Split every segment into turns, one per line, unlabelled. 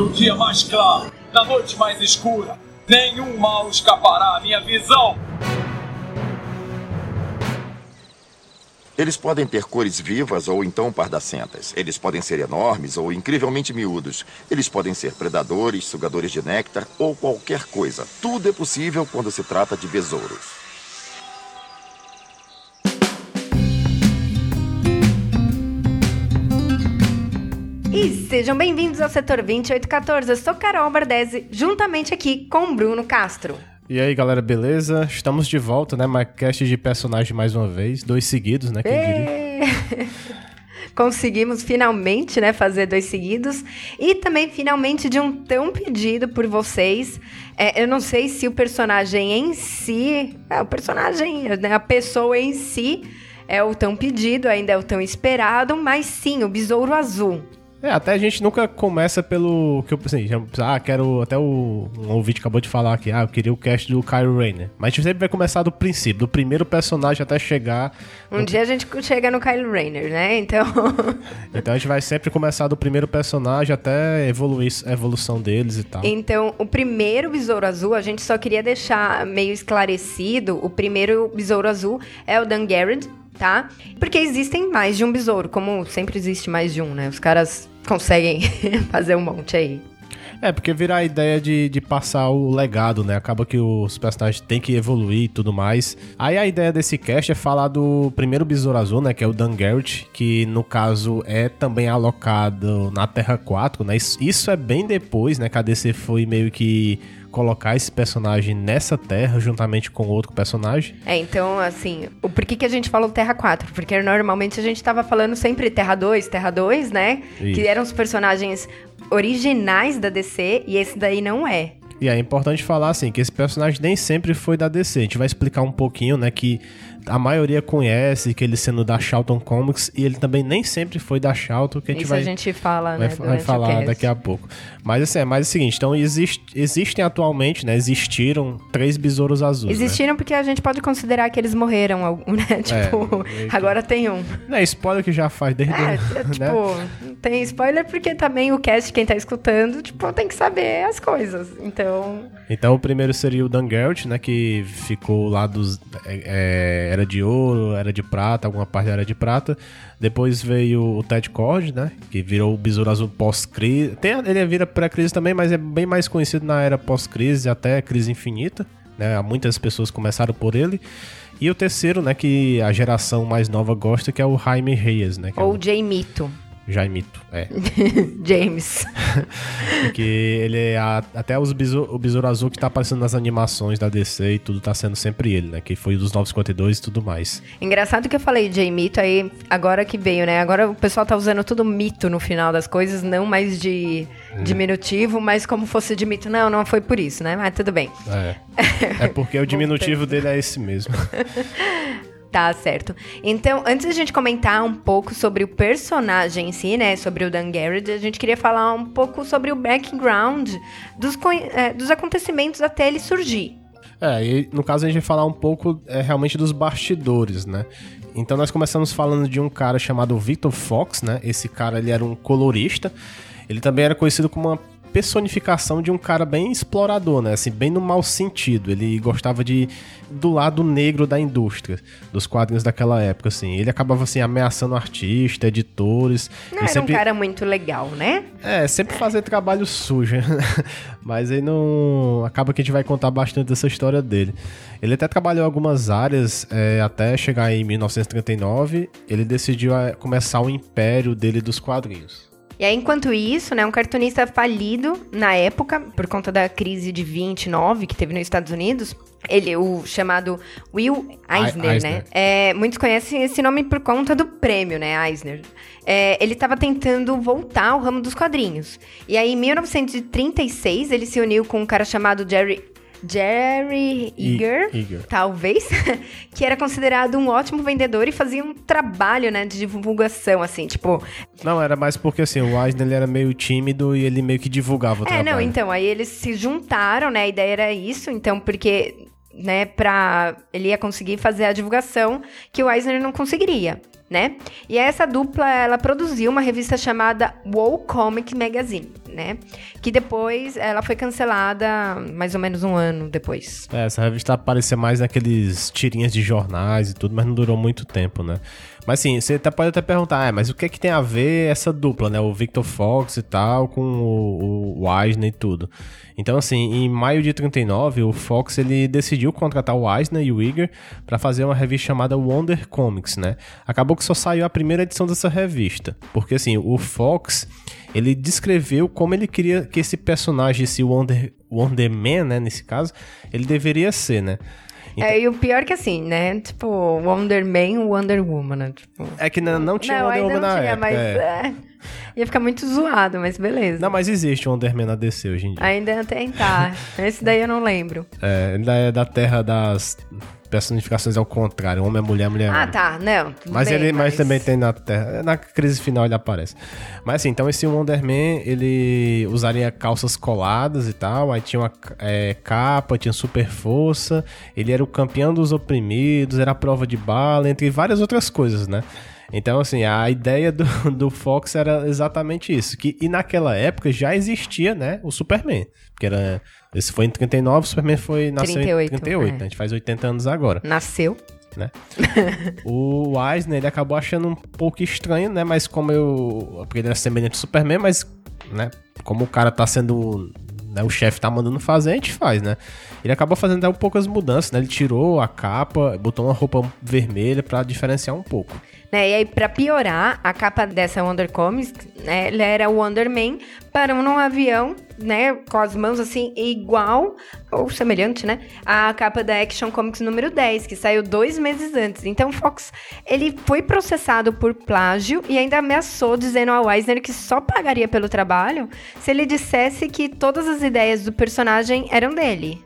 No dia mais claro, na noite mais escura, nenhum mal escapará à minha visão.
Eles podem ter cores vivas ou então pardacentas. Eles podem ser enormes ou incrivelmente miúdos. Eles podem ser predadores, sugadores de néctar ou qualquer coisa. Tudo é possível quando se trata de besouros.
E sejam bem-vindos ao Setor 2814. Eu sou Carol Bardesi, juntamente aqui com Bruno Castro.
E aí, galera, beleza? Estamos de volta, né? MyCast de personagem mais uma vez. Dois seguidos, né? Quem diria?
Conseguimos finalmente, né, fazer dois seguidos. E também, finalmente, de um tão pedido por vocês. É, eu não sei se o personagem em si... É, o personagem, né, a pessoa em si é o tão pedido, ainda é o tão esperado. Mas sim, o Besouro Azul.
É, até a gente nunca começa pelo que eu assim, já, ah, quero até o um ouvinte acabou de falar aqui, ah, eu queria o cast do Kylo Rainer. Mas a gente sempre vai começar do princípio, do primeiro personagem até chegar.
Um no... dia a gente chega no Kylo Rainer, né? Então.
então a gente vai sempre começar do primeiro personagem até evoluir a evolução deles e tal.
Então, o primeiro Besouro Azul, a gente só queria deixar meio esclarecido, o primeiro Besouro Azul é o Dan Garrett, tá? Porque existem mais de um besouro, como sempre existe mais de um, né? Os caras conseguem fazer um monte aí.
É, porque vira a ideia de, de passar o legado, né? Acaba que os personagens têm que evoluir e tudo mais. Aí a ideia desse cast é falar do primeiro Besouro Azul, né? Que é o Dan Garrett, que no caso é também alocado na Terra 4, né? Isso, isso é bem depois, né? Que a DC foi meio que colocar esse personagem nessa terra juntamente com outro personagem.
É, então, assim, o por que, que a gente falou Terra 4? Porque normalmente a gente tava falando sempre Terra 2, Terra 2, né? Isso. Que eram os personagens originais da DC e esse daí não é.
E é importante falar assim que esse personagem nem sempre foi da DC. A gente vai explicar um pouquinho, né, que a maioria conhece, que ele sendo da Charlton Comics, e ele também nem sempre foi da Charlton, que a gente
Isso
vai...
a gente fala,
vai,
né,
vai falar daqui a pouco. Mas assim, é mais o seguinte, então existe, existem atualmente, né, existiram três besouros azuis, né?
Existiram
né?
porque a gente pode considerar que eles morreram, né, é, tipo, é, agora tem um.
Não é spoiler que já faz desde... É,
é tipo, né? tem spoiler porque também o cast, quem tá escutando, tipo, tem que saber as coisas, então...
Então o primeiro seria o Dan Garrett, né, que ficou lá dos... É, era de ouro, era de prata, alguma parte era de prata. Depois veio o Ted Cord, né? Que virou o Besouro Azul pós-crise. Ele vira pré-crise também, mas é bem mais conhecido na era pós-crise, até crise infinita. Né? Muitas pessoas começaram por ele. E o terceiro, né, que a geração mais nova gosta, que é o Jaime Reyes, né?
Ou
é o...
Jay Mito.
Jaimito, é.
James.
Porque ele é a, até os besouro, o Besouro Azul que tá aparecendo nas animações da DC e tudo tá sendo sempre ele, né? Que foi dos 952 e tudo mais.
Engraçado que eu falei Jaimito aí, agora que veio, né? Agora o pessoal tá usando tudo mito no final das coisas, não mais de hum. diminutivo, mas como fosse de mito. Não, não foi por isso, né? Mas tudo bem.
É. É porque o diminutivo dele é esse mesmo.
Tá certo. Então, antes da gente comentar um pouco sobre o personagem em si, né? Sobre o Dan Garrett, a gente queria falar um pouco sobre o background dos, é, dos acontecimentos até ele surgir.
É, e no caso a gente vai falar um pouco é, realmente dos bastidores, né? Então nós começamos falando de um cara chamado Victor Fox, né? Esse cara ele era um colorista. Ele também era conhecido como uma personificação de um cara bem explorador, né? Assim, bem no mau sentido. Ele gostava de do lado negro da indústria, dos quadrinhos daquela época, assim. Ele acabava assim ameaçando artistas, editores.
Não era
sempre...
um cara muito legal, né?
É, sempre fazer trabalho sujo. Mas aí não acaba que a gente vai contar bastante dessa história dele. Ele até trabalhou em algumas áreas é, até chegar em 1939. Ele decidiu é, começar o império dele dos quadrinhos.
E aí, enquanto isso, né, um cartunista falido na época, por conta da crise de 29 que teve nos Estados Unidos, ele, o chamado Will Eisner, Eisner. né? É, muitos conhecem esse nome por conta do prêmio, né, Eisner. É, ele estava tentando voltar ao ramo dos quadrinhos. E aí, em 1936, ele se uniu com um cara chamado Jerry Jerry Eager, Eager. talvez, que era considerado um ótimo vendedor e fazia um trabalho, né, de divulgação, assim, tipo...
Não, era mais porque, assim, o Eisner ele era meio tímido e ele meio que divulgava o
é,
trabalho.
É, não, então, aí eles se juntaram, né, a ideia era isso, então, porque, né, pra... Ele ia conseguir fazer a divulgação que o Eisner não conseguiria né? E essa dupla, ela produziu uma revista chamada Wow Comic Magazine, né? Que depois ela foi cancelada mais ou menos um ano depois.
É, essa revista aparecia mais naqueles tirinhas de jornais e tudo, mas não durou muito tempo, né? Mas sim, você até pode até perguntar, ah, mas o que é que tem a ver essa dupla, né? O Victor Fox e tal, com o, o Eisner e tudo. Então, assim, em maio de 39, o Fox ele decidiu contratar o Eisner e o Iger para fazer uma revista chamada Wonder Comics, né? Acabou que só saiu a primeira edição dessa revista, porque assim, o Fox ele descreveu como ele queria que esse personagem, esse Wonder, Wonder Man, né, nesse caso, ele deveria ser, né?
Então... É, e o pior é que assim, né? Tipo, Wonder Man, Wonder Woman, né? Tipo...
É que não, não tinha não, Wonder Woman na tinha, época. Mas, é. É,
ia ficar muito zoado, mas beleza.
Não, mas existe Wonder Man na DC hoje em dia.
Ainda tem, tá. Esse daí eu não lembro.
É, ainda é da terra das personificações ao contrário. Homem é mulher, mulher é
Ah, tá. Não.
Mas
bem,
ele mas... mas... também tem na Terra. Na crise final ele aparece. Mas assim, então esse Wonder Man, ele usaria calças coladas e tal. Aí tinha uma é, capa, tinha super força. Ele era o campeão dos oprimidos, era a prova de bala, entre várias outras coisas, né? Então, assim, a ideia do, do Fox era exatamente isso. Que, e naquela época já existia, né, o Superman. Que era esse foi em 39, o Superman foi, nasceu 38, em 38, é. né? A gente faz 80 anos agora.
Nasceu.
Né? o Eisner, ele acabou achando um pouco estranho, né? Mas como eu... Porque ele era semelhante ao Superman, mas, né? Como o cara tá sendo... Né, o chefe tá mandando fazer, a gente faz, né? Ele acabou fazendo um poucas mudanças, né? Ele tirou a capa, botou uma roupa vermelha para diferenciar um pouco.
Né? E aí, pra piorar, a capa dessa Wonder Comics, né, ela era o Wonder Man parando num avião, né, com as mãos assim, igual, ou semelhante, né, à capa da Action Comics número 10, que saiu dois meses antes. Então, Fox, ele foi processado por plágio e ainda ameaçou, dizendo ao Eisner que só pagaria pelo trabalho se ele dissesse que todas as ideias do personagem eram dele.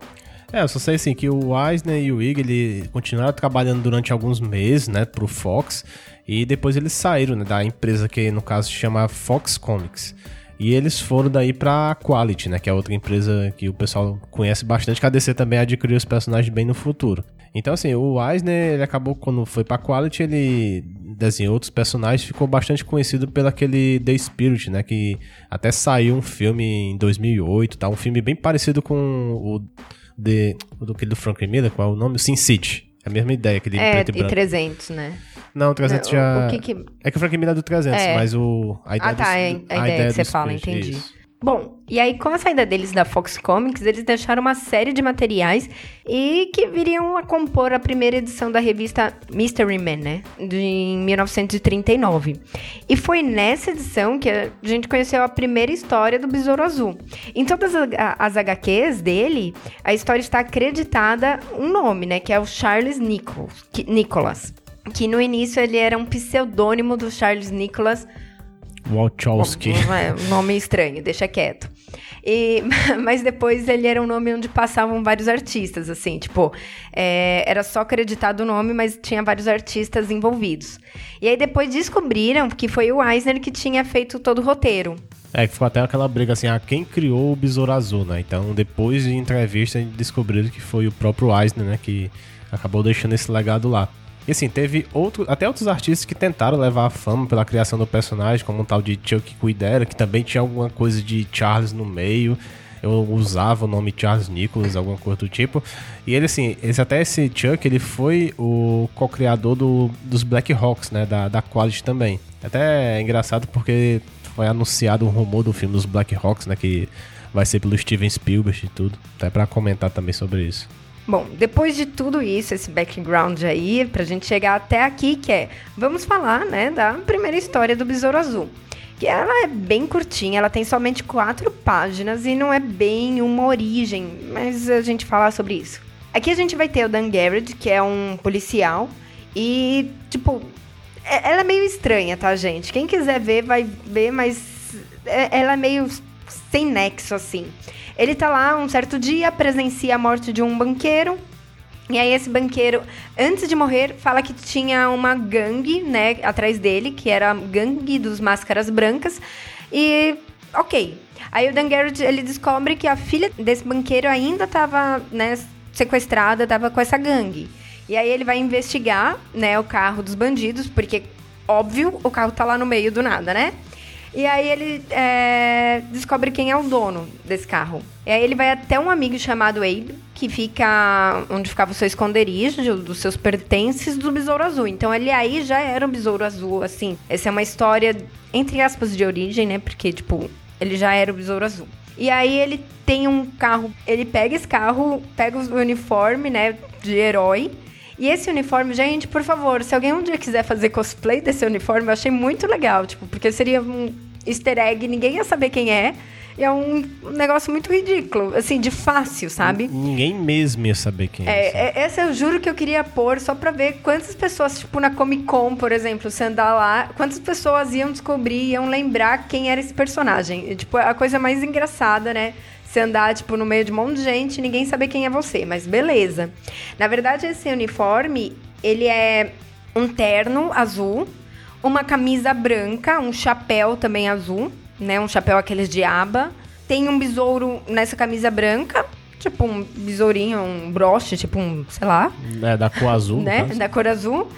É, eu só sei assim que o Eisner e o Ig, ele continuaram trabalhando durante alguns meses, né, pro Fox, e depois eles saíram né, da empresa que no caso se chama Fox Comics. E eles foram daí pra Quality, né? Que é outra empresa que o pessoal conhece bastante, que a DC também adquiriu os personagens bem no futuro. Então, assim, o Eisner, ele acabou, quando foi pra Quality, ele desenhou outros personagens, ficou bastante conhecido pelo aquele The Spirit, né? Que até saiu um filme em 2008, tá? Um filme bem parecido com o, de, o do, do Frank Miller, qual é o nome? Sin City. É a mesma ideia, aquele
é, preto e branco. É, 300, né?
Não, o 300 já... O que que... É que o Frank Miller é do 300, é. mas o...
A ideia ah, tá, é, a, ideia, a ideia que você fala, entendi. Isso. Bom, e aí com a saída deles da Fox Comics, eles deixaram uma série de materiais e que viriam a compor a primeira edição da revista Mystery Man, né? De, em 1939. E foi nessa edição que a gente conheceu a primeira história do Besouro Azul. Em todas as, as HQs dele, a história está acreditada um nome, né? Que é o Charles Nichols, que, Nicholas. Que no início ele era um pseudônimo do Charles Nicholas
Wachowski.
Um nome estranho, deixa quieto. E, mas depois ele era um nome onde passavam vários artistas, assim, tipo, é, era só acreditado o nome, mas tinha vários artistas envolvidos. E aí depois descobriram que foi o Eisner que tinha feito todo o roteiro.
É, que ficou até aquela briga assim, ah, quem criou o Besouro Azul, né? Então, depois de entrevista, descobriram que foi o próprio Eisner, né? Que acabou deixando esse legado lá. E assim, teve outro, até outros artistas que tentaram levar a fama pela criação do personagem, como o tal de Chuck Cuidera, que também tinha alguma coisa de Charles no meio. Eu usava o nome Charles Nicholas, alguma coisa do tipo. E ele, assim, esse, até esse Chuck, ele foi o co-criador do, dos Black Hawks, né? Da, da Quality também. Até é engraçado porque foi anunciado um rumor do filme dos Black Hawks, né? Que vai ser pelo Steven Spielberg e tudo. Até para comentar também sobre isso.
Bom, depois de tudo isso, esse background aí, pra gente chegar até aqui, que é, vamos falar, né, da primeira história do Besouro Azul. Que ela é bem curtinha, ela tem somente quatro páginas e não é bem uma origem, mas a gente falar sobre isso. Aqui a gente vai ter o Dan Garrett, que é um policial, e, tipo, é, ela é meio estranha, tá, gente? Quem quiser ver, vai ver, mas é, ela é meio sem nexo, assim. Ele tá lá um certo dia, presencia a morte de um banqueiro. E aí esse banqueiro, antes de morrer, fala que tinha uma gangue, né, atrás dele, que era a gangue dos máscaras brancas. E ok. Aí o Dan Garrett, ele descobre que a filha desse banqueiro ainda estava, né, sequestrada, estava com essa gangue. E aí ele vai investigar, né, o carro dos bandidos, porque óbvio, o carro tá lá no meio do nada, né? E aí ele é, descobre quem é o dono desse carro. E aí ele vai até um amigo chamado Abe, que fica onde ficava o seu esconderijo, dos seus pertences do Besouro Azul. Então ele aí já era um Besouro Azul, assim. Essa é uma história, entre aspas, de origem, né? Porque, tipo, ele já era o Besouro Azul. E aí ele tem um carro, ele pega esse carro, pega o uniforme, né, de herói. E esse uniforme, gente, por favor, se alguém um dia quiser fazer cosplay desse uniforme, eu achei muito legal, tipo, porque seria um easter egg, ninguém ia saber quem é. E é um negócio muito ridículo, assim, de fácil, sabe?
Ninguém mesmo ia saber quem é.
É, é essa eu juro que eu queria pôr só pra ver quantas pessoas, tipo, na Comic Con, por exemplo, se andar lá, quantas pessoas iam descobrir, iam lembrar quem era esse personagem. E, tipo, a coisa mais engraçada, né? Você andar, tipo, no meio de um monte de gente e ninguém saber quem é você, mas beleza. Na verdade, esse uniforme, ele é um terno azul, uma camisa branca, um chapéu também azul, né? Um chapéu aqueles de aba. Tem um besouro nessa camisa branca, tipo um besourinho, um broche, tipo um, sei lá.
É, da cor azul.
Né? Da cor azul.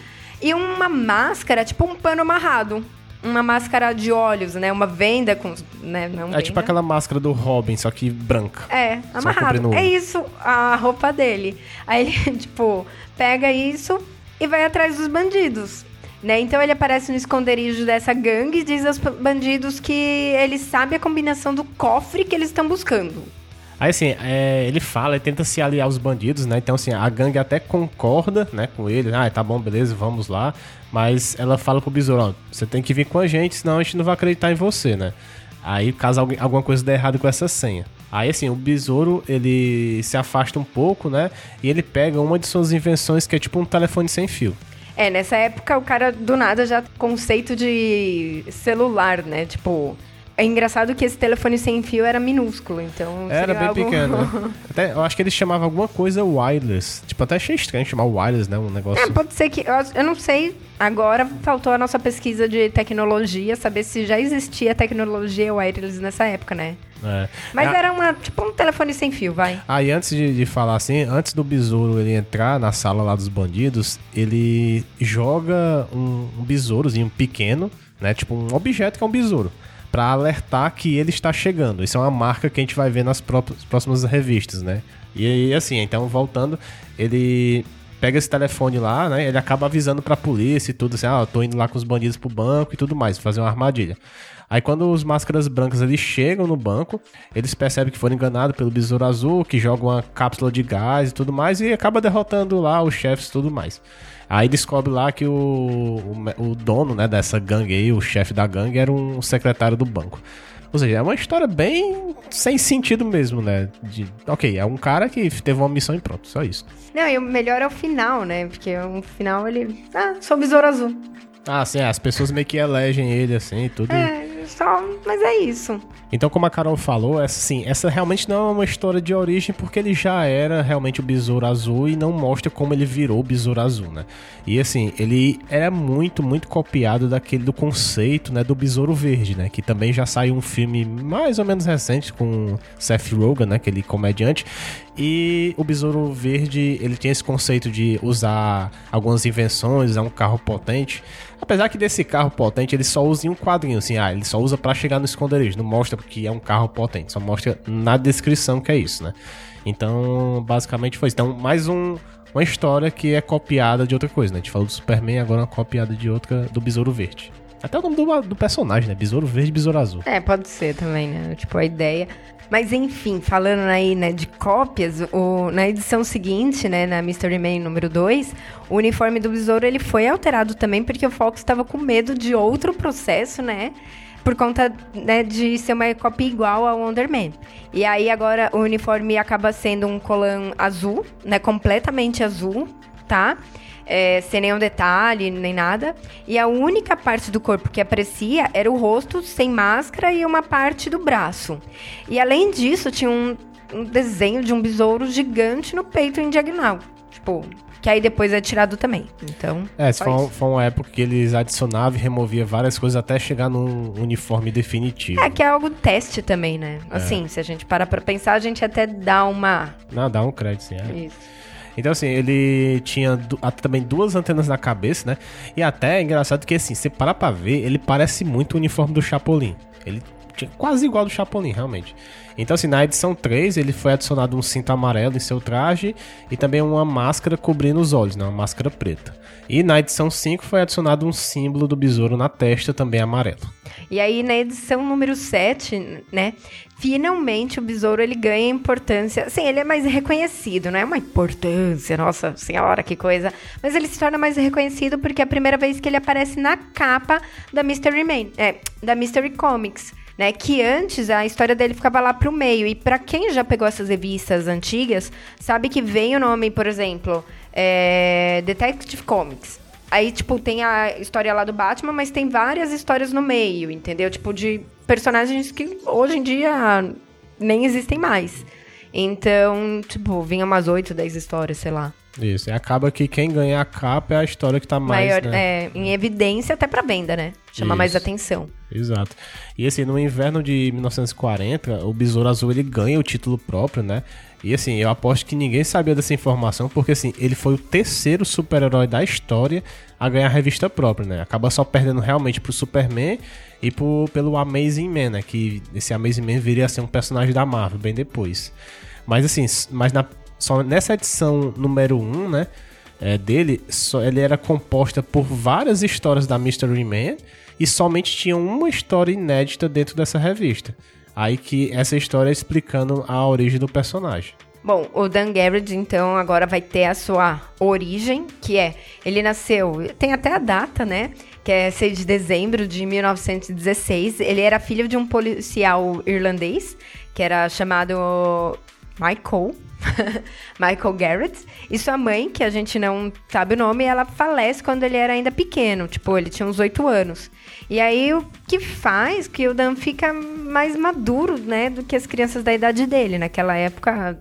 E uma máscara, tipo um pano amarrado. Uma máscara de olhos, né? Uma venda com. Né? Não
é
venda.
tipo aquela máscara do Robin, só que branca.
É, amarrado. É isso, a roupa dele. Aí ele, tipo, pega isso e vai atrás dos bandidos. Né? Então ele aparece no esconderijo dessa gangue e diz aos bandidos que ele sabe a combinação do cofre que eles estão buscando.
Aí assim, é, ele fala, ele tenta se aliar aos bandidos, né? Então assim, a gangue até concorda, né, com ele. Ah, tá bom, beleza, vamos lá. Mas ela fala pro besouro, ó, você tem que vir com a gente, senão a gente não vai acreditar em você, né? Aí, caso alguma coisa der errado com essa senha. Aí, assim, o besouro, ele se afasta um pouco, né? E ele pega uma de suas invenções, que é tipo um telefone sem fio.
É, nessa época o cara do nada já conceito de celular, né? Tipo, é engraçado que esse telefone sem fio era minúsculo, então.
Era bem
algo...
pequeno. Até, eu acho que eles chamavam alguma coisa wireless. Tipo, até achei estranho chamar wireless, né? Um negócio.
É, pode ser que. Eu, eu não sei. Agora faltou a nossa pesquisa de tecnologia, saber se já existia tecnologia wireless nessa época, né?
É.
Mas era uma, tipo um telefone sem fio, vai.
Aí ah, antes de, de, falar assim, antes do besouro ele entrar na sala lá dos bandidos, ele joga um, um besourozinho pequeno, né? Tipo um objeto que é um besouro. Pra alertar que ele está chegando. Isso é uma marca que a gente vai ver nas próximas revistas, né? E aí, assim, então voltando, ele pega esse telefone lá, né? Ele acaba avisando pra polícia e tudo, assim, ah, eu tô indo lá com os bandidos pro banco e tudo mais, fazer uma armadilha. Aí quando os máscaras brancas eles chegam no banco, eles percebem que foram enganados pelo besouro azul, que joga uma cápsula de gás e tudo mais, e acaba derrotando lá os chefes e tudo mais. Aí descobre lá que o, o, o dono né, dessa gangue aí, o chefe da gangue, era um secretário do banco. Ou seja, é uma história bem sem sentido mesmo, né? De, ok, é um cara que teve uma missão e pronto, só isso.
Não, e o melhor é o final, né? Porque o final ele. Ah, sou besouro azul.
Ah, sim, as pessoas meio que elegem ele assim, tudo.
É, só, mas é isso.
Então, como a Carol falou, essa, assim, essa realmente não é uma história de origem porque ele já era realmente o Besouro Azul e não mostra como ele virou o Besouro Azul, né? E assim, ele era muito, muito copiado daquele do conceito, né, do Besouro Verde, né? Que também já saiu um filme mais ou menos recente com Seth Rogen, né, aquele comediante. E o Besouro Verde, ele tinha esse conceito de usar algumas invenções, usar um carro potente. Apesar que desse carro potente ele só usa em um quadrinho, assim, ah, ele só usa para chegar no esconderijo, não mostra que é um carro potente, só mostra na descrição que é isso, né? Então, basicamente foi isso. Então, mais um, uma história que é copiada de outra coisa, né? A gente falou do Superman, agora uma copiada de outra do Besouro Verde. Até o nome do, do personagem, né? Besouro Verde e Besouro Azul.
É, pode ser também, né? Tipo, a ideia. Mas enfim, falando aí, né, de cópias, o, na edição seguinte, né, na Mystery Man número 2, o uniforme do Besouro ele foi alterado também porque o Fox estava com medo de outro processo, né? Por conta né, de ser uma cópia igual ao Wonder Man. E aí agora o uniforme acaba sendo um colã azul, né? Completamente azul, tá? É, sem nenhum detalhe, nem nada. E a única parte do corpo que aparecia era o rosto sem máscara e uma parte do braço. E além disso, tinha um, um desenho de um besouro gigante no peito em diagonal. Tipo, que aí depois é tirado também. Então.
É, foi, foi uma época que eles adicionavam e removiam várias coisas até chegar num uniforme definitivo.
É, que é algo teste também, né? É. Assim, se a gente parar pra pensar, a gente até dá uma.
Não, dá um crédito, sim. É.
Isso.
Então, assim, ele tinha também duas antenas na cabeça, né? E até é engraçado que, assim, você parar pra ver, ele parece muito o uniforme do Chapolin. Ele quase igual do Chapolin, realmente. Então, assim, na edição 3, ele foi adicionado um cinto amarelo em seu traje e também uma máscara cobrindo os olhos, né? Uma máscara preta. E na edição 5 foi adicionado um símbolo do besouro na testa, também amarelo.
E aí, na edição número 7, né? Finalmente o besouro ele ganha importância. Sim, ele é mais reconhecido, não é uma importância, nossa senhora, que coisa. Mas ele se torna mais reconhecido porque é a primeira vez que ele aparece na capa da Mystery Man, é, da Mystery Comics né? Que antes a história dele ficava lá pro meio. E para quem já pegou essas revistas antigas, sabe que vem o nome, por exemplo, é Detective Comics. Aí, tipo, tem a história lá do Batman, mas tem várias histórias no meio, entendeu? Tipo, de personagens que hoje em dia nem existem mais. Então, tipo, vinha umas 8, 10 histórias, sei lá.
Isso, e acaba que quem ganha a capa é a história que tá mais, Maior, né?
É, em evidência até pra venda, né? Chama Isso. mais atenção.
Exato. E assim, no inverno de 1940, o Besouro Azul ele ganha o título próprio, né? E assim, eu aposto que ninguém sabia dessa informação, porque assim, ele foi o terceiro super-herói da história a ganhar a revista própria, né? Acaba só perdendo realmente pro Superman e pro, pelo Amazing Man, né? Que esse Amazing Man viria a ser um personagem da Marvel bem depois. Mas assim, mas na só nessa edição número 1, né? É, dele, só, ele era composta por várias histórias da Mystery Man e somente tinha uma história inédita dentro dessa revista. Aí que essa história é explicando a origem do personagem.
Bom, o Dan Garrett, então, agora vai ter a sua origem, que é, ele nasceu, tem até a data, né? Que é 6 de dezembro de 1916. Ele era filho de um policial irlandês, que era chamado Michael. Michael Garrett. E sua mãe, que a gente não sabe o nome, ela falece quando ele era ainda pequeno. Tipo, ele tinha uns oito anos. E aí, o que faz que o Dan fica mais maduro, né? Do que as crianças da idade dele. Naquela época,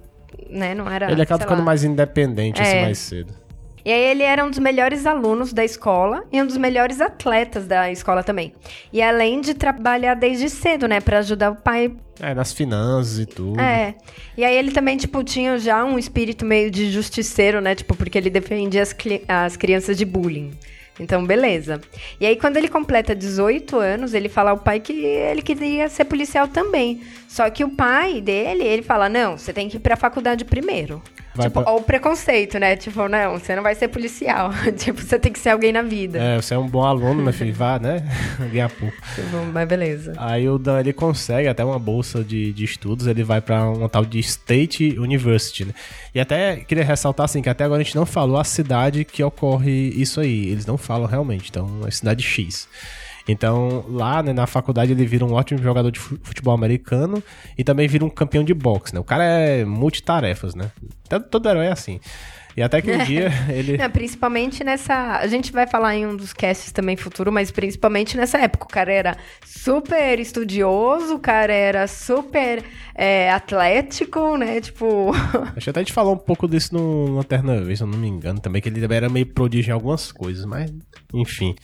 né? Não era...
Ele acaba ficando lá. mais independente, assim, é. assim, mais cedo.
E aí ele era um dos melhores alunos da escola e um dos melhores atletas da escola também. E além de trabalhar desde cedo, né, para ajudar o pai
é, nas finanças e tudo.
É. E aí ele também, tipo, tinha já um espírito meio de justiceiro, né? Tipo, porque ele defendia as, as crianças de bullying. Então, beleza. E aí, quando ele completa 18 anos, ele fala ao pai que ele queria ser policial também. Só que o pai dele, ele fala: não, você tem que ir pra faculdade primeiro. Vai tipo, pra... o preconceito, né? Tipo, não, você não vai ser policial. tipo, você tem que ser alguém na vida.
É, você é um bom aluno, meu filho, vá, né? Ganhar pouco.
Tipo, mas beleza.
Aí o Dan, ele consegue até uma bolsa de, de estudos, ele vai para uma tal de State University, né? E até queria ressaltar, assim, que até agora a gente não falou a cidade que ocorre isso aí. Eles não falam realmente, então é cidade X. Então, lá né, na faculdade ele vira um ótimo jogador de futebol americano e também vira um campeão de boxe, né? O cara é multitarefas, né? Todo, todo herói é assim. E até que um dia ele.
Não, principalmente nessa. A gente vai falar em um dos casts também futuro, mas principalmente nessa época. O cara era super estudioso, o cara era super é, atlético, né? Tipo.
Acho que até a gente falou um pouco disso no Lanterna Vez, se eu não me engano, também, que ele era meio prodígio em algumas coisas, mas enfim.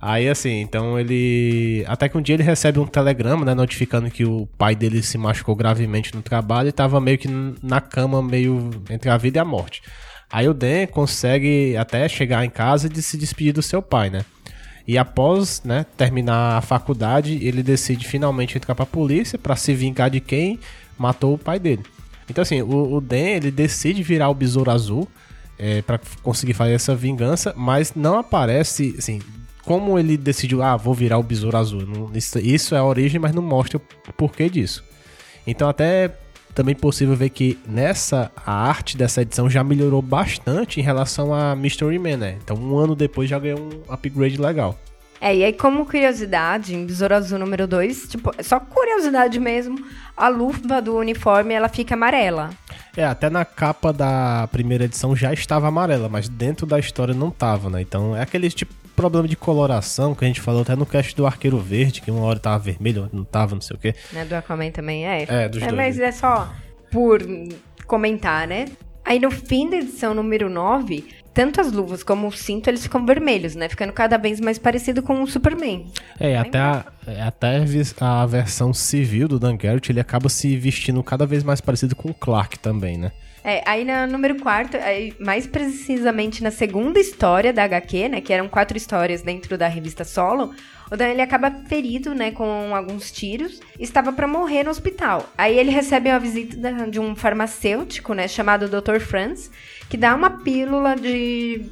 Aí assim, então ele. Até que um dia ele recebe um telegrama, né? Notificando que o pai dele se machucou gravemente no trabalho e tava meio que na cama, meio entre a vida e a morte. Aí o Dan consegue até chegar em casa e se despedir do seu pai, né? E após né, terminar a faculdade, ele decide finalmente entrar pra polícia para se vingar de quem matou o pai dele. Então, assim, o, o Dan ele decide virar o besouro azul é, para conseguir fazer essa vingança, mas não aparece, assim, como ele decidiu, ah, vou virar o besouro azul. Isso, isso é a origem, mas não mostra o porquê disso. Então até também possível ver que nessa a arte dessa edição já melhorou bastante em relação a Mystery Man, né? Então um ano depois já ganhou um upgrade legal.
É, e aí como curiosidade, em Besouro Azul número 2, tipo, só curiosidade mesmo, a luva do uniforme ela fica amarela.
É, até na capa da primeira edição já estava amarela, mas dentro da história não tava, né? Então é aquele tipo problema de coloração que a gente falou até no cast do Arqueiro Verde, que uma hora tava vermelho, outra não tava, não sei o quê.
Né, do Aquaman também é.
É, dos é, dois.
Mas é só por comentar, né? Aí no fim da edição número 9, tanto as luvas como o cinto, eles ficam vermelhos, né? Ficando cada vez mais parecido com o Superman.
É, até a, é, até a versão civil do Dan Garrett, ele acaba se vestindo cada vez mais parecido com o Clark também, né?
É, aí na número 4, mais precisamente na segunda história da HQ, né? Que eram quatro histórias dentro da revista Solo. O Dan ele acaba ferido, né, com alguns tiros, estava para morrer no hospital. Aí ele recebe uma visita de um farmacêutico, né, chamado Dr. Franz, que dá uma pílula de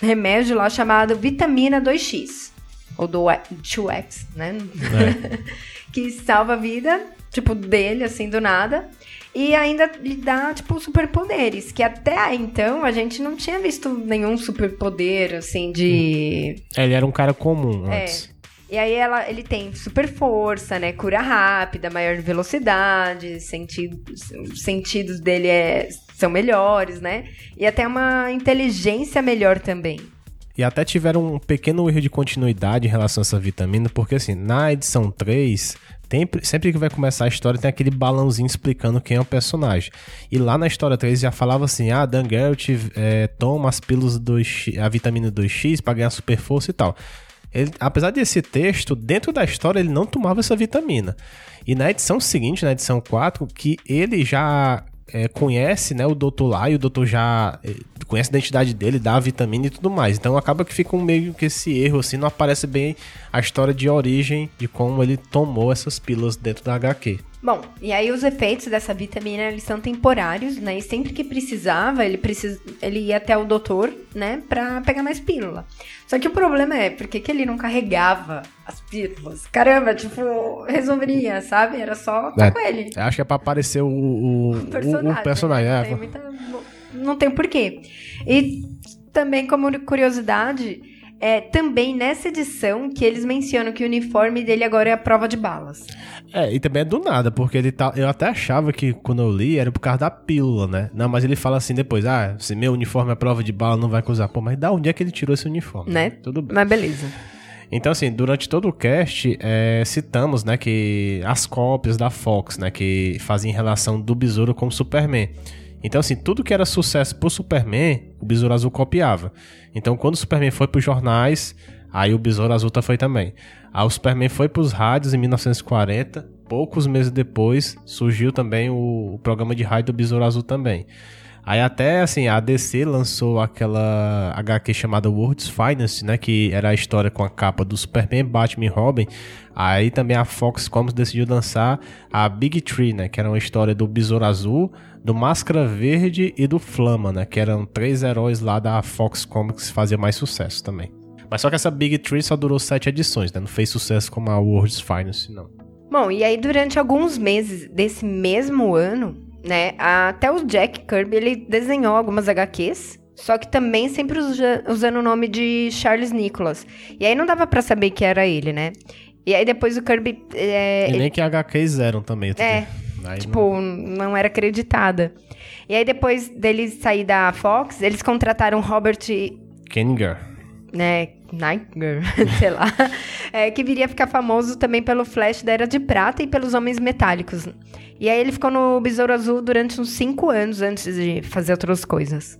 remédio lá chamado vitamina 2X, ou do 2X, né? É. que salva a vida, tipo, dele, assim, do nada. E ainda lhe dá, tipo, superpoderes. Que até então a gente não tinha visto nenhum superpoder, assim, de.
Ele era um cara comum é. antes.
É. E aí ela, ele tem super força, né? Cura rápida, maior velocidade, sentidos, sentidos dele é, são melhores, né? E até uma inteligência melhor também.
E até tiveram um pequeno erro de continuidade em relação a essa vitamina, porque assim, na edição 3, sempre, que vai começar a história tem aquele balãozinho explicando quem é o personagem. E lá na história 3 já falava assim: ah, Dan Garrett é, toma as pílulas 2 a vitamina 2X para ganhar super força e tal. Ele, apesar desse texto, dentro da história ele não tomava essa vitamina. E na edição seguinte, na edição 4, que ele já é, conhece né, o doutor lá e o doutor já é, conhece a identidade dele, dá a vitamina e tudo mais. Então acaba que fica um meio que esse erro, assim, não aparece bem a história de origem de como ele tomou essas pílulas dentro da HQ.
Bom, e aí os efeitos dessa vitamina, eles são temporários, né? E sempre que precisava, ele, ele ia até o doutor, né? Pra pegar mais pílula. Só que o problema é, por que, que ele não carregava as pílulas? Caramba, tipo, resolveria, sabe? Era só estar é, com ele.
Acho que é pra aparecer o, o, o personagem. O, personagem
né? é. tem muita... não tem porquê. E também, como curiosidade, é também nessa edição que eles mencionam que o uniforme dele agora é a prova de balas.
É, e também é do nada, porque ele tá. Eu até achava que quando eu li era por causa da pílula, né? Não, mas ele fala assim depois: ah, se meu uniforme é prova de bala, não vai usar. Pô, mas da onde é que ele tirou esse uniforme?
Né? Tudo bem. Mas beleza.
Então, assim, durante todo o cast, é, citamos, né, que as cópias da Fox, né, que faziam relação do Besouro com o Superman. Então, assim, tudo que era sucesso pro Superman, o Besouro Azul copiava. Então, quando o Superman foi pros jornais, aí o Besouro Azul foi também. Aí o Superman foi pros rádios em 1940. Poucos meses depois, surgiu também o, o programa de rádio do Besouro Azul também. Aí até, assim, a DC lançou aquela HQ chamada World's Finest, né? Que era a história com a capa do Superman, Batman e Robin. Aí também a Fox Comics decidiu lançar a Big Tree, né? Que era uma história do Besouro Azul, do Máscara Verde e do Flama, né? Que eram três heróis lá da Fox Comics que faziam mais sucesso também. Mas só que essa Big Tree só durou sete edições, né? Não fez sucesso como a World's Finest, não.
Bom, e aí durante alguns meses desse mesmo ano, né? Até o Jack Kirby, ele desenhou algumas HQs, só que também sempre usando o nome de Charles Nicholas. E aí não dava para saber que era ele, né? E aí depois o Kirby...
É, e nem ele... que HQs eram também.
É, Aí tipo, não... não... era acreditada. E aí, depois dele sair da Fox, eles contrataram Robert...
Kenninger.
Né, Nightmare, sei lá. É, que viria a ficar famoso também pelo Flash da Era de Prata e pelos Homens Metálicos. E aí ele ficou no Besouro Azul durante uns cinco anos antes de fazer outras coisas.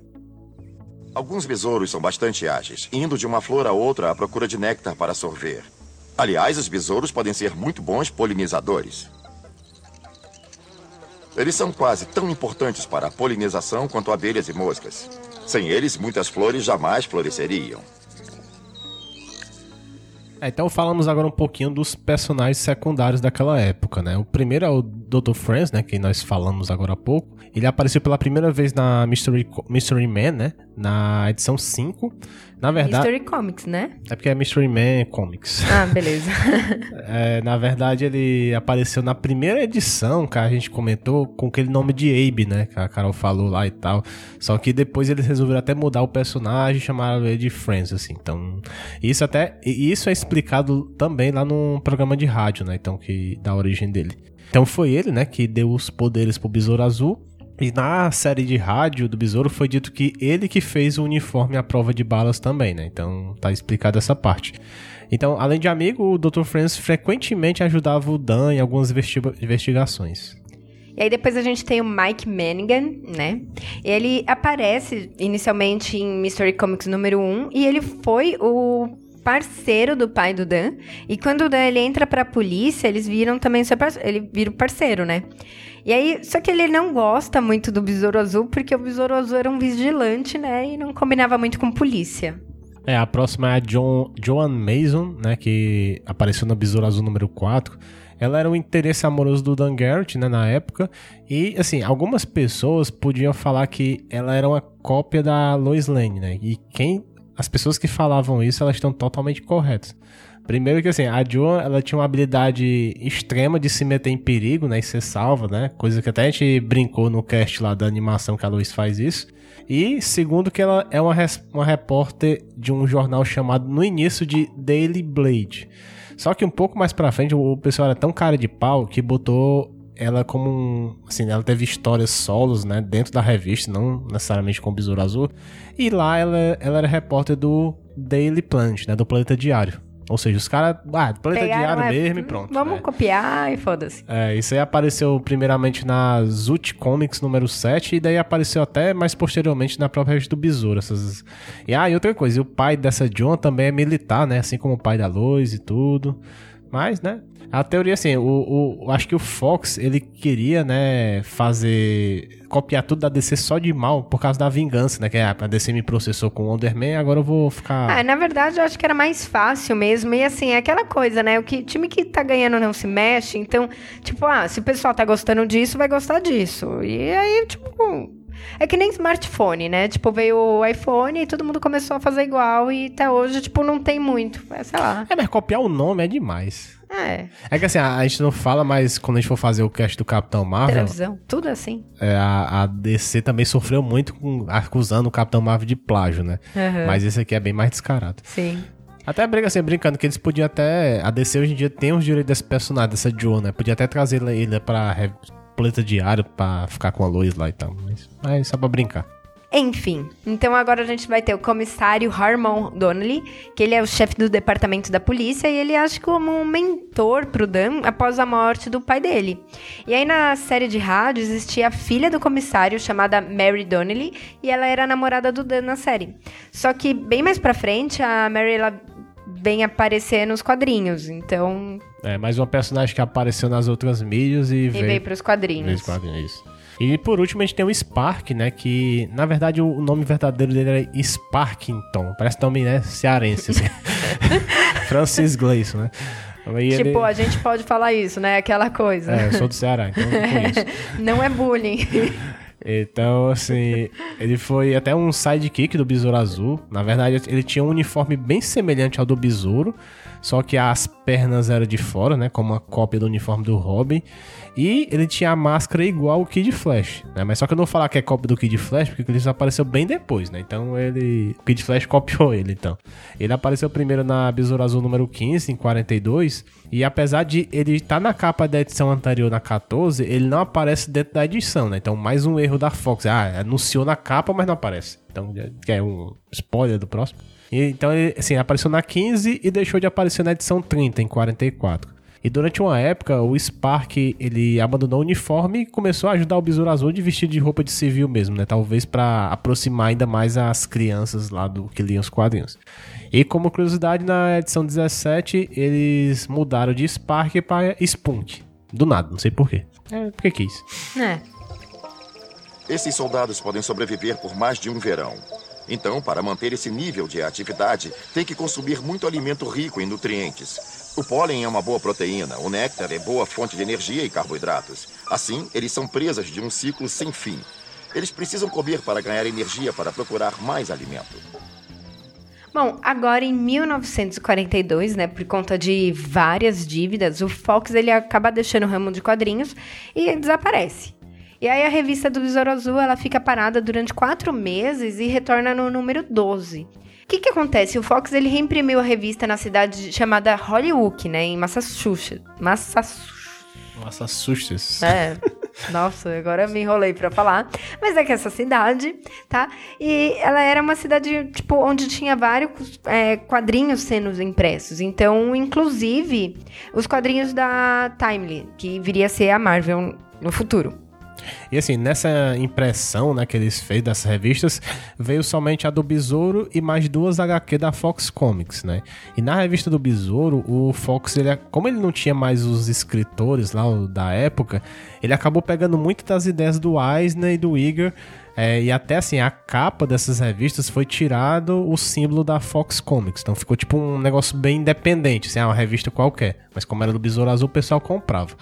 Alguns besouros são bastante ágeis, indo de uma flor a outra à procura de néctar para sorver. Aliás, os besouros podem ser muito bons polinizadores. Eles são quase tão importantes para a polinização quanto abelhas e moscas. Sem eles, muitas flores jamais floresceriam.
É, então falamos agora um pouquinho dos personagens secundários daquela época, né? O primeiro é o Dr. Franz, né? Que nós falamos agora há pouco. Ele apareceu pela primeira vez na Mystery, Mystery Man, né? Na edição 5. Na verdade.
Mystery Comics, né?
É porque é Mystery Man Comics.
Ah, beleza.
é, na verdade, ele apareceu na primeira edição que a gente comentou com aquele nome de Abe, né? Que a Carol falou lá e tal. Só que depois eles resolveram até mudar o personagem e chamaram ele de Friends, assim. Então, isso até. Isso é explicado também lá no programa de rádio, né? Então, que da origem dele. Então foi ele, né, que deu os poderes pro Besouro Azul e na série de rádio do Besouro foi dito que ele que fez o uniforme à prova de balas também, né? Então tá explicada essa parte. Então, além de amigo, o Dr. Francis frequentemente ajudava o Dan em algumas investigações.
E aí depois a gente tem o Mike Mannigan, né? Ele aparece inicialmente em Mystery Comics número 1 e ele foi o parceiro do pai do Dan. E quando o Dan ele entra pra polícia, eles viram também seu parceiro. Ele vira o parceiro, né? E aí, só que ele não gosta muito do Besouro Azul, porque o Besouro Azul era um vigilante, né? E não combinava muito com polícia.
É, a próxima é a John, Joan Mason, né? Que apareceu no Besouro Azul número 4. Ela era o interesse amoroso do Dan Garrett, né, na época. E, assim, algumas pessoas podiam falar que ela era uma cópia da Lois Lane, né? E quem... As pessoas que falavam isso, elas estão totalmente corretas. Primeiro que, assim, a Joan, ela tinha uma habilidade extrema de se meter em perigo, né, e ser salva, né? Coisa que até a gente brincou no cast lá da animação que a Lois faz isso. E segundo que ela é uma, uma repórter de um jornal chamado no início de Daily Blade. Só que um pouco mais pra frente, o pessoal era tão cara de pau que botou ela como um. Assim, ela teve histórias solos, né? Dentro da revista, não necessariamente com o Besouro Azul. E lá ela, ela era repórter do Daily Planet, né? Do Planeta Diário. Ou seja, os caras. Ah, planeta Pegaram, diário é, mesmo e pronto.
Vamos
né?
copiar e foda-se.
É, isso aí apareceu primeiramente na Zut Comics número 7 e daí apareceu até mais posteriormente na própria revista do Besouro. Essas... E ah, e outra coisa, o pai dessa John também é militar, né? Assim como o pai da Lois e tudo. Mas, né? A teoria, assim, o, o, acho que o Fox, ele queria, né, fazer... Copiar tudo da DC só de mal, por causa da vingança, né? Que é, a DC me processou com o Wonder Man, agora eu vou ficar...
Ah, na verdade, eu acho que era mais fácil mesmo. E, assim, é aquela coisa, né? O que, time que tá ganhando não se mexe. Então, tipo, ah, se o pessoal tá gostando disso, vai gostar disso. E aí, tipo... É que nem smartphone, né? Tipo, veio o iPhone e todo mundo começou a fazer igual e até hoje, tipo, não tem muito. É, sei lá.
É, mas copiar o nome é demais.
É.
É que assim, a, a, gente não fala, mas quando a gente for fazer o cast do Capitão Marvel.
Televisão, tudo assim.
É, a, a, DC também sofreu muito com, acusando o Capitão Marvel de plágio, né? Uhum. Mas esse aqui é bem mais descarado.
Sim.
Até briga assim, brincando, que eles podiam até. A DC hoje em dia tem os direitos desse personagem, dessa Joe, né? Podia até trazer ele pra planeta diário pra ficar com a Lois lá e tal. Mas, mas só pra brincar.
Enfim, então agora a gente vai ter o comissário Harmon Donnelly, que ele é o chefe do departamento da polícia e ele age como um mentor pro Dan após a morte do pai dele. E aí na série de rádio existia a filha do comissário chamada Mary Donnelly e ela era a namorada do Dan na série. Só que bem mais pra frente a Mary ela vem aparecer nos quadrinhos, então...
É, mais uma personagem que apareceu nas outras mídias e,
e veio, veio pros quadrinhos. Veio
quadrinhos, isso. E por último a gente tem o Spark, né? Que na verdade o nome verdadeiro dele é Sparkington. Parece nome, né? Cearense. Assim. Francis Gleison, né?
E tipo, ele... a gente pode falar isso, né? Aquela coisa.
É, eu sou do Ceará, então conheço.
Não é bullying.
Então, assim, ele foi até um sidekick do Besouro Azul. Na verdade, ele tinha um uniforme bem semelhante ao do Besouro, só que as pernas eram de fora, né? Como a cópia do uniforme do Robin. E ele tinha a máscara igual o Kid Flash, né? Mas só que eu não vou falar que é cópia do Kid Flash, porque ele apareceu bem depois, né? Então ele. O Kid Flash copiou ele, então. Ele apareceu primeiro na Besouro Azul número 15, em 42. E apesar de ele estar tá na capa da edição anterior, na 14, ele não aparece dentro da edição, né? Então, mais um erro da Fox. Ah, anunciou na capa, mas não aparece. Então, é um spoiler do próximo. E, então, ele assim, apareceu na 15 e deixou de aparecer na edição 30, em 44. E durante uma época, o Spark, ele abandonou o uniforme e começou a ajudar o Besouro Azul de vestir de roupa de civil mesmo, né? Talvez para aproximar ainda mais as crianças lá do que liam os quadrinhos. E como curiosidade, na edição 17, eles mudaram de Spark para Spunk. Do nada, não sei porquê. É, porque quis.
É.
Esses soldados podem sobreviver por mais de um verão. Então, para manter esse nível de atividade, tem que consumir muito alimento rico em nutrientes. O pólen é uma boa proteína, o néctar é boa fonte de energia e carboidratos. Assim, eles são presas de um ciclo sem fim. Eles precisam comer para ganhar energia para procurar mais alimento.
Bom, agora em 1942, né, por conta de várias dívidas, o Fox ele acaba deixando o ramo de quadrinhos e desaparece. E aí a revista do Besouro Azul ela fica parada durante quatro meses e retorna no número 12 que que acontece? O Fox ele reimprimiu a revista na cidade chamada Hollywood, né, em Massachusetts. Massachusetts.
Massachusetts.
É. Nossa, agora me enrolei para falar. Mas é que essa cidade, tá? E ela era uma cidade, tipo, onde tinha vários é, quadrinhos sendo impressos. Então, inclusive, os quadrinhos da Timely, que viria a ser a Marvel no futuro.
E assim, nessa impressão né, que eles fez dessas revistas, veio somente a do Besouro e mais duas HQ da Fox Comics, né? E na revista do Besouro, o Fox, ele, como ele não tinha mais os escritores lá da época, ele acabou pegando muito das ideias do Eisner e do Iger, é, e até assim, a capa dessas revistas foi tirado o símbolo da Fox Comics. Então ficou tipo um negócio bem independente, assim, é uma revista qualquer. Mas como era do Besouro Azul, o pessoal comprava.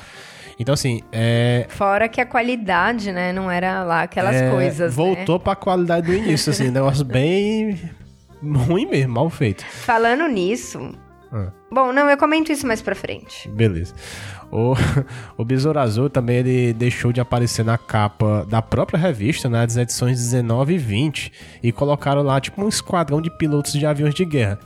Então, assim, é...
Fora que a qualidade, né, não era lá aquelas é, coisas?
Voltou
né?
pra qualidade do início, assim, negócio bem ruim mesmo, mal feito.
Falando nisso... Ah. Bom, não, eu comento isso mais pra frente.
Beleza. O, o Besouro Azul também ele deixou de aparecer na capa da própria revista, né, das edições 19 e 20, e colocaram lá tipo um esquadrão de pilotos de aviões de guerra.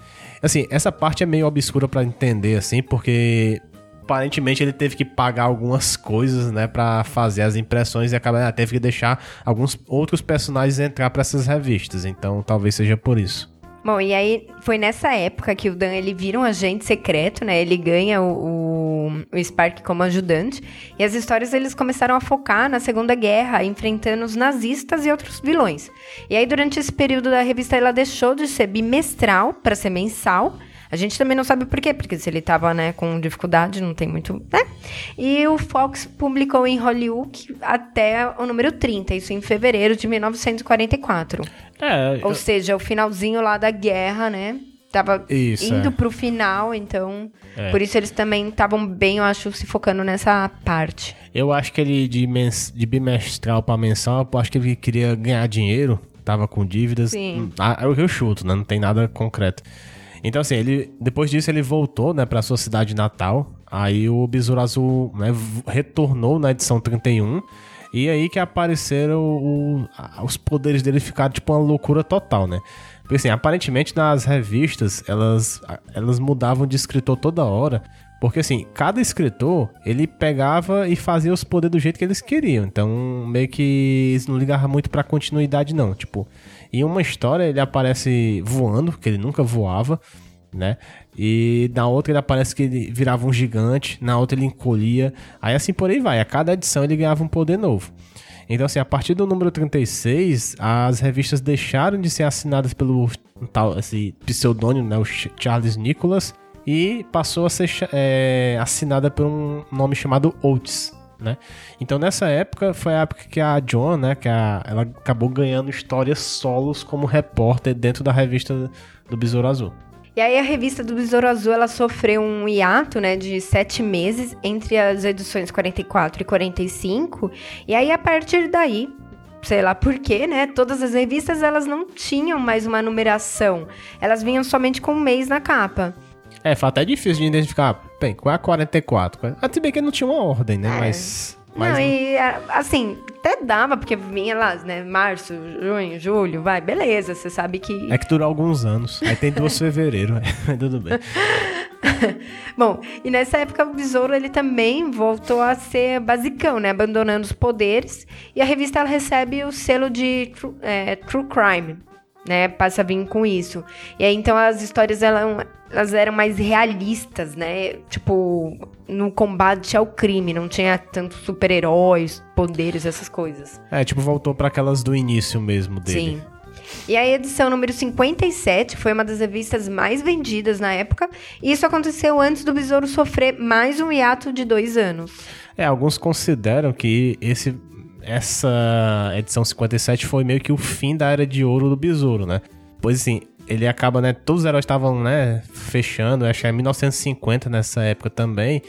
Assim, essa parte é meio obscura para entender, assim, porque aparentemente ele teve que pagar algumas coisas, né, para fazer as impressões e acaba teve que deixar alguns outros personagens entrar para essas revistas. Então, talvez seja por isso.
Bom, e aí foi nessa época que o Dan ele vira um agente secreto, né? Ele ganha o, o, o, Spark como ajudante. E as histórias eles começaram a focar na Segunda Guerra, enfrentando os nazistas e outros vilões. E aí durante esse período da revista ela deixou de ser bimestral para ser mensal. A gente também não sabe por quê, porque se ele tava, né, com dificuldade, não tem muito, né? E o Fox publicou em Hollywood até o número 30, isso em fevereiro de 1944. É, Ou eu... seja, o finalzinho lá da guerra, né? Tava isso, indo é. pro final, então. É. Por isso eles também estavam bem, eu acho, se focando nessa parte.
Eu acho que ele, de, mens de bimestral pra mensal, eu acho que ele queria ganhar dinheiro, tava com dívidas. Sim. Ah, é o que eu chuto, né? Não tem nada concreto. Então, assim, ele depois disso ele voltou, né, para sua cidade natal. Aí o Besouro Azul né, retornou na edição 31. E aí que apareceram o, os poderes dele ficaram tipo uma loucura total, né? Porque assim, aparentemente nas revistas elas, elas mudavam de escritor toda hora. Porque assim, cada escritor, ele pegava e fazia os poderes do jeito que eles queriam. Então, meio que eles não ligavam muito pra continuidade, não. Tipo, em uma história ele aparece voando, que ele nunca voava, né? E na outra ele aparece que ele virava um gigante, na outra ele encolhia. Aí assim por aí vai. A cada edição ele ganhava um poder novo. Então, assim, a partir do número 36, as revistas deixaram de ser assinadas pelo tal, esse pseudônimo, né, o Charles Nicholas, e passou a ser é, assinada por um nome chamado Oates né? Então nessa época foi a época que a Joan, né, que a, ela acabou ganhando histórias solos como repórter dentro da revista do Besouro Azul.
E aí a revista do Besouro Azul ela sofreu um hiato, né, de sete meses entre as edições 44 e 45. E aí a partir daí sei lá por quê, né? Todas as revistas elas não tinham mais uma numeração. Elas vinham somente com um mês na capa.
É, foi até difícil de identificar. Bem, qual é a 44? Até bem que não tinha uma ordem, né? É. Mas.
Mas não, e assim, até dava, porque vinha lá, né? Março, junho, julho, vai, beleza, você sabe que.
É que durou alguns anos. Aí tem duas fevereiro, é, tudo bem.
Bom, e nessa época o Besouro ele também voltou a ser basicão, né? Abandonando os poderes. E a revista ela recebe o selo de True, é, True Crime né? Passa a vir com isso. E aí, então, as histórias, elas, elas eram mais realistas, né? Tipo, no combate ao crime, não tinha tanto super-heróis, poderes, essas coisas.
É, tipo, voltou para aquelas do início mesmo dele. Sim.
E a edição número 57 foi uma das revistas mais vendidas na época, e isso aconteceu antes do Besouro sofrer mais um hiato de dois anos.
É, alguns consideram que esse essa edição 57 foi meio que o fim da era de ouro do Besouro, né? Pois assim, ele acaba, né? Todos os heróis estavam, né? Fechando, acho que é 1950 nessa época também.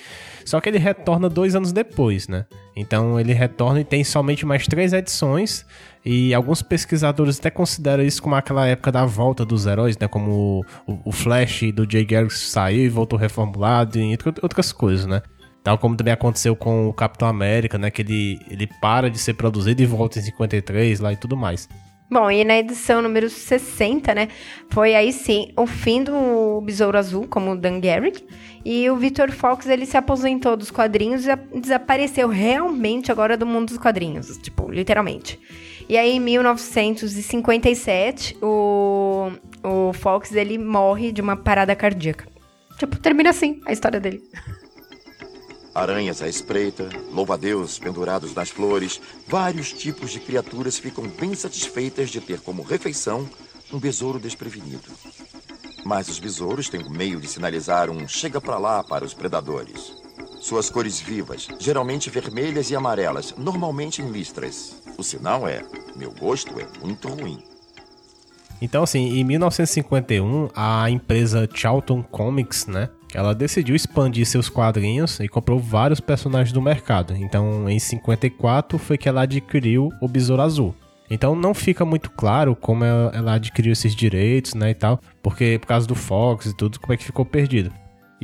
Só que ele retorna dois anos depois, né? Então ele retorna e tem somente mais três edições. E alguns pesquisadores até consideram isso como aquela época da volta dos heróis, né? Como o, o Flash do Jay Garrick saiu e voltou reformulado e outras coisas, né? Tal como também aconteceu com o Capitão América, né? Que ele, ele para de ser produzido e volta em 53 lá e tudo mais.
Bom, e na edição número 60, né? Foi aí sim o fim do Besouro Azul, como o Dan Garrick. E o Victor Fox, ele se aposentou dos quadrinhos e desapareceu realmente agora do mundo dos quadrinhos. Tipo, literalmente. E aí, em 1957, o, o Fox, ele morre de uma parada cardíaca. Tipo, termina assim a história dele.
Aranhas à espreita, louva-a-Deus pendurados nas flores, vários tipos de criaturas ficam bem satisfeitas de ter como refeição um besouro desprevenido. Mas os besouros têm um meio de sinalizar um chega para lá para os predadores. Suas cores vivas, geralmente vermelhas e amarelas, normalmente em listras. O sinal é: meu gosto é muito ruim.
Então, assim, em 1951, a empresa Charlton Comics, né? Ela decidiu expandir seus quadrinhos e comprou vários personagens do mercado. Então, em 54 foi que ela adquiriu o Besouro Azul. Então não fica muito claro como ela adquiriu esses direitos, né, e tal, porque por causa do Fox e tudo, como é que ficou perdido.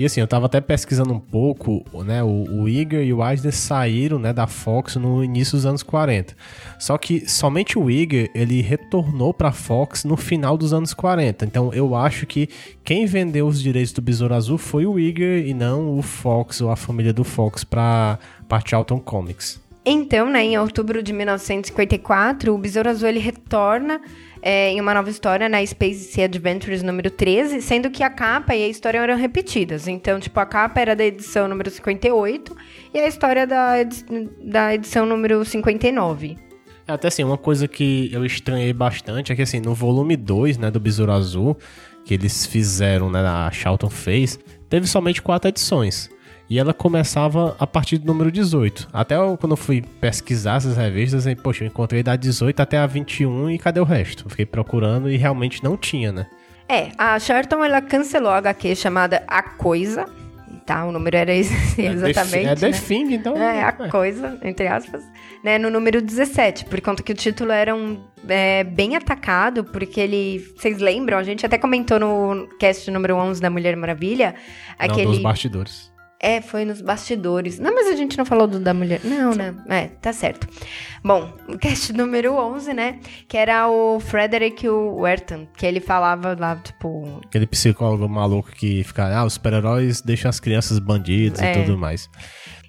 E assim, eu tava até pesquisando um pouco, né? O, o Iger e o Eisner saíram, né, da Fox no início dos anos 40. Só que somente o Iger, ele retornou pra Fox no final dos anos 40. Então eu acho que quem vendeu os direitos do Besouro Azul foi o Iger e não o Fox ou a família do Fox pra, pra Charlton Comics.
Então, né, em outubro de 1954, o Besouro Azul ele retorna é, em uma nova história na Space Adventures número 13, sendo que a capa e a história eram repetidas. Então, tipo, a capa era da edição número 58 e a história da, da edição número 59.
É, até assim, uma coisa que eu estranhei bastante é que assim, no volume 2, né, do Besouro Azul, que eles fizeram, né, a Charlton fez, teve somente quatro edições. E ela começava a partir do número 18. Até eu, quando eu fui pesquisar essas revistas, aí, poxa, eu encontrei da 18 até a 21 e cadê o resto? fiquei procurando e realmente não tinha, né?
É, a Sherton ela cancelou a HQ chamada A Coisa, tá? O número era esse, exatamente. É,
é The né? então.
É, a é. coisa, entre aspas. Né, no número 17, por conta que o título era um, é, bem atacado, porque ele. Vocês lembram? A gente até comentou no cast número 11 da Mulher Maravilha. Aquele,
Não, dos bastidores.
É, foi nos bastidores. Não, mas a gente não falou do da mulher. Não, né? É, tá certo. Bom, o cast número 11, né? Que era o Frederick Werton, que ele falava lá, tipo...
Aquele psicólogo maluco que fica, ah, os super-heróis deixam as crianças bandidas é. e tudo mais.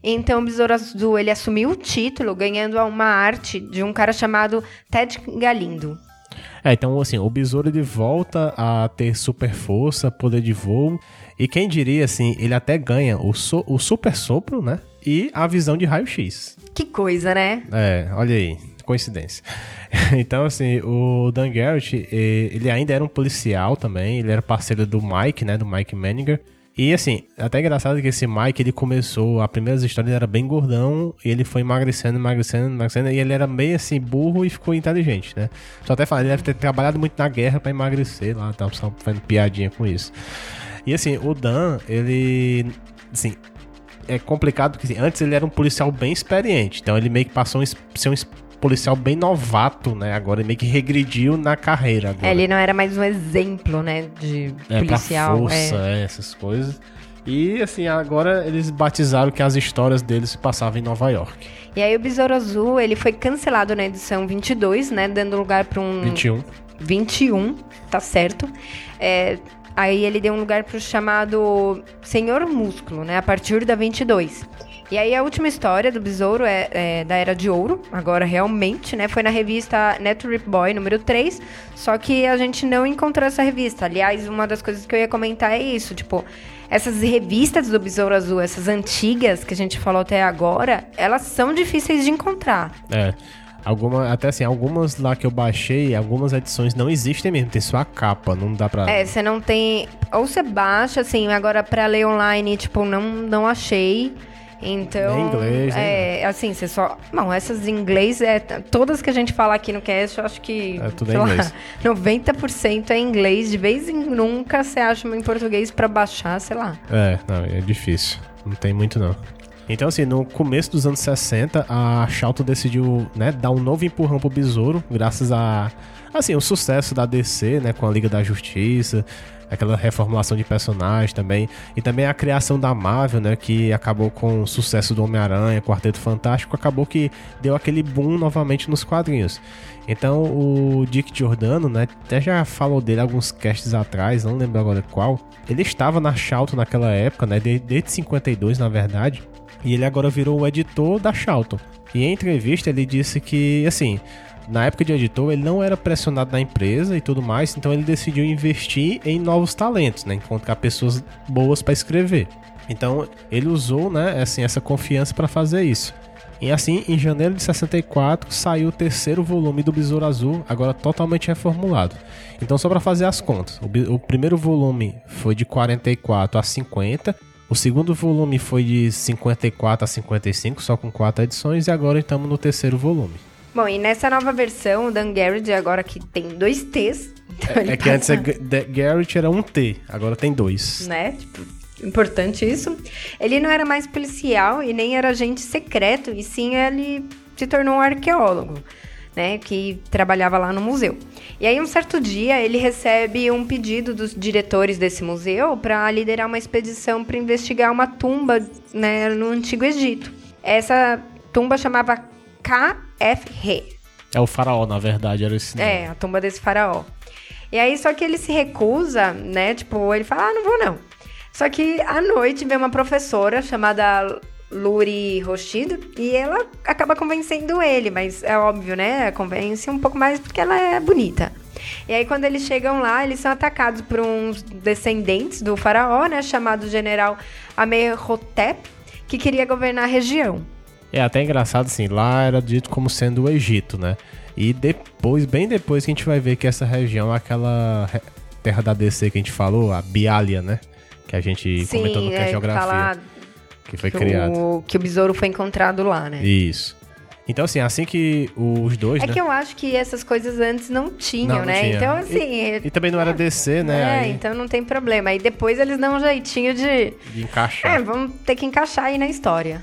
Então, o Besouro Azul, ele assumiu o título ganhando uma arte de um cara chamado Ted Galindo.
É, então, assim, o Besouro, ele volta a ter super força, poder de voo e quem diria, assim, ele até ganha o, so, o super sopro, né? E a visão de raio-x.
Que coisa, né?
É, olha aí, coincidência. então, assim, o Dan Garrett, ele ainda era um policial também, ele era parceiro do Mike, né? Do Mike Menninger. E assim, até engraçado que esse Mike, ele começou, a primeiras histórias ele era bem gordão, e ele foi emagrecendo, emagrecendo, emagrecendo, e ele era meio assim, burro e ficou inteligente, né? Só até falar, ele deve ter trabalhado muito na guerra para emagrecer lá, tá só fazendo piadinha com isso. E assim, o Dan, ele. Assim, é complicado porque assim, antes ele era um policial bem experiente. Então ele meio que passou a ser um policial bem novato, né? Agora ele meio que regrediu na carreira. Agora.
É, ele não era mais um exemplo, né? De é, policial.
Força, é. é, essas coisas. E assim, agora eles batizaram que as histórias dele se passavam em Nova York.
E aí o Besouro Azul, ele foi cancelado na edição 22, né? Dando lugar para um...
21.
21, tá certo. É, Aí ele deu um lugar pro chamado Senhor Músculo, né? A partir da 22. E aí a última história do Besouro é, é, da Era de Ouro, agora realmente, né? Foi na revista Net Rip Boy número 3, só que a gente não encontrou essa revista. Aliás, uma das coisas que eu ia comentar é isso, tipo, essas revistas do Besouro Azul, essas antigas que a gente falou até agora, elas são difíceis de encontrar.
É. Alguma, até assim, algumas lá que eu baixei, algumas edições não existem mesmo, tem só a capa, não dá pra.
É, você não tem. Ou você baixa, assim, agora pra ler online, tipo, não, não achei. Então.
É inglês,
né? É, assim, você só. Bom, essas em inglês, é, todas que a gente fala aqui no cast, eu acho que.
É tudo em inglês.
Lá, 90% é inglês. De vez em nunca você acha uma em português pra baixar, sei lá.
É, não, é difícil. Não tem muito, não. Então, assim, no começo dos anos 60, a Charlton decidiu, né, dar um novo empurrão pro Besouro, graças a, assim, o sucesso da DC, né, com a Liga da Justiça, aquela reformulação de personagens também, e também a criação da Marvel, né, que acabou com o sucesso do Homem-Aranha, Quarteto Fantástico, acabou que deu aquele boom novamente nos quadrinhos. Então, o Dick Giordano, né, até já falou dele alguns casts atrás, não lembro agora qual, ele estava na Charlton naquela época, né, desde 52, na verdade, e ele agora virou o editor da Charlton. E em entrevista ele disse que, assim, na época de editor ele não era pressionado na empresa e tudo mais, então ele decidiu investir em novos talentos, né? Encontrar pessoas boas para escrever. Então, ele usou, né, assim, essa confiança para fazer isso. E assim, em janeiro de 64, saiu o terceiro volume do Besouro Azul, agora totalmente reformulado. Então, só para fazer as contas, o, o, primeiro volume foi de 44 a 50, o segundo volume foi de 54 a 55, só com quatro edições, e agora estamos no terceiro volume.
Bom, e nessa nova versão, o Dan Garrett agora que tem dois T's.
Então é, é que antes é, Garrett era um T, agora tem dois.
Né? Tipo, importante isso. Ele não era mais policial e nem era agente secreto, e sim ele se tornou um arqueólogo, né, que trabalhava lá no museu. E aí um certo dia ele recebe um pedido dos diretores desse museu para liderar uma expedição para investigar uma tumba, né, no antigo Egito. Essa tumba chamava KFR.
É o faraó, na verdade, era esse
nome. É, a tumba desse faraó. E aí, só que ele se recusa, né? Tipo, ele fala, ah, não vou não. Só que à noite vem uma professora chamada Luri Rochido e ela acaba convencendo ele, mas é óbvio, né? Convence um pouco mais porque ela é bonita. E aí, quando eles chegam lá, eles são atacados por uns descendentes do faraó, né? Chamado general Amenhotep, que queria governar a região.
É até engraçado, assim, lá era dito como sendo o Egito, né? E depois, bem depois, que a gente vai ver que essa região é aquela terra da DC que a gente falou, a Bialia, né? Que a gente Sim, comentou no que é, geografia. Que foi
que
criado.
O, que o besouro foi encontrado lá, né?
Isso. Então, assim, assim que os dois.
É
né?
que eu acho que essas coisas antes não tinham, não, né? Tinha. Então, assim.
E, e, também não era DC, né?
É, aí... então não tem problema. Aí depois eles dão um jeitinho de.
De encaixar.
É, vamos ter que encaixar aí na história.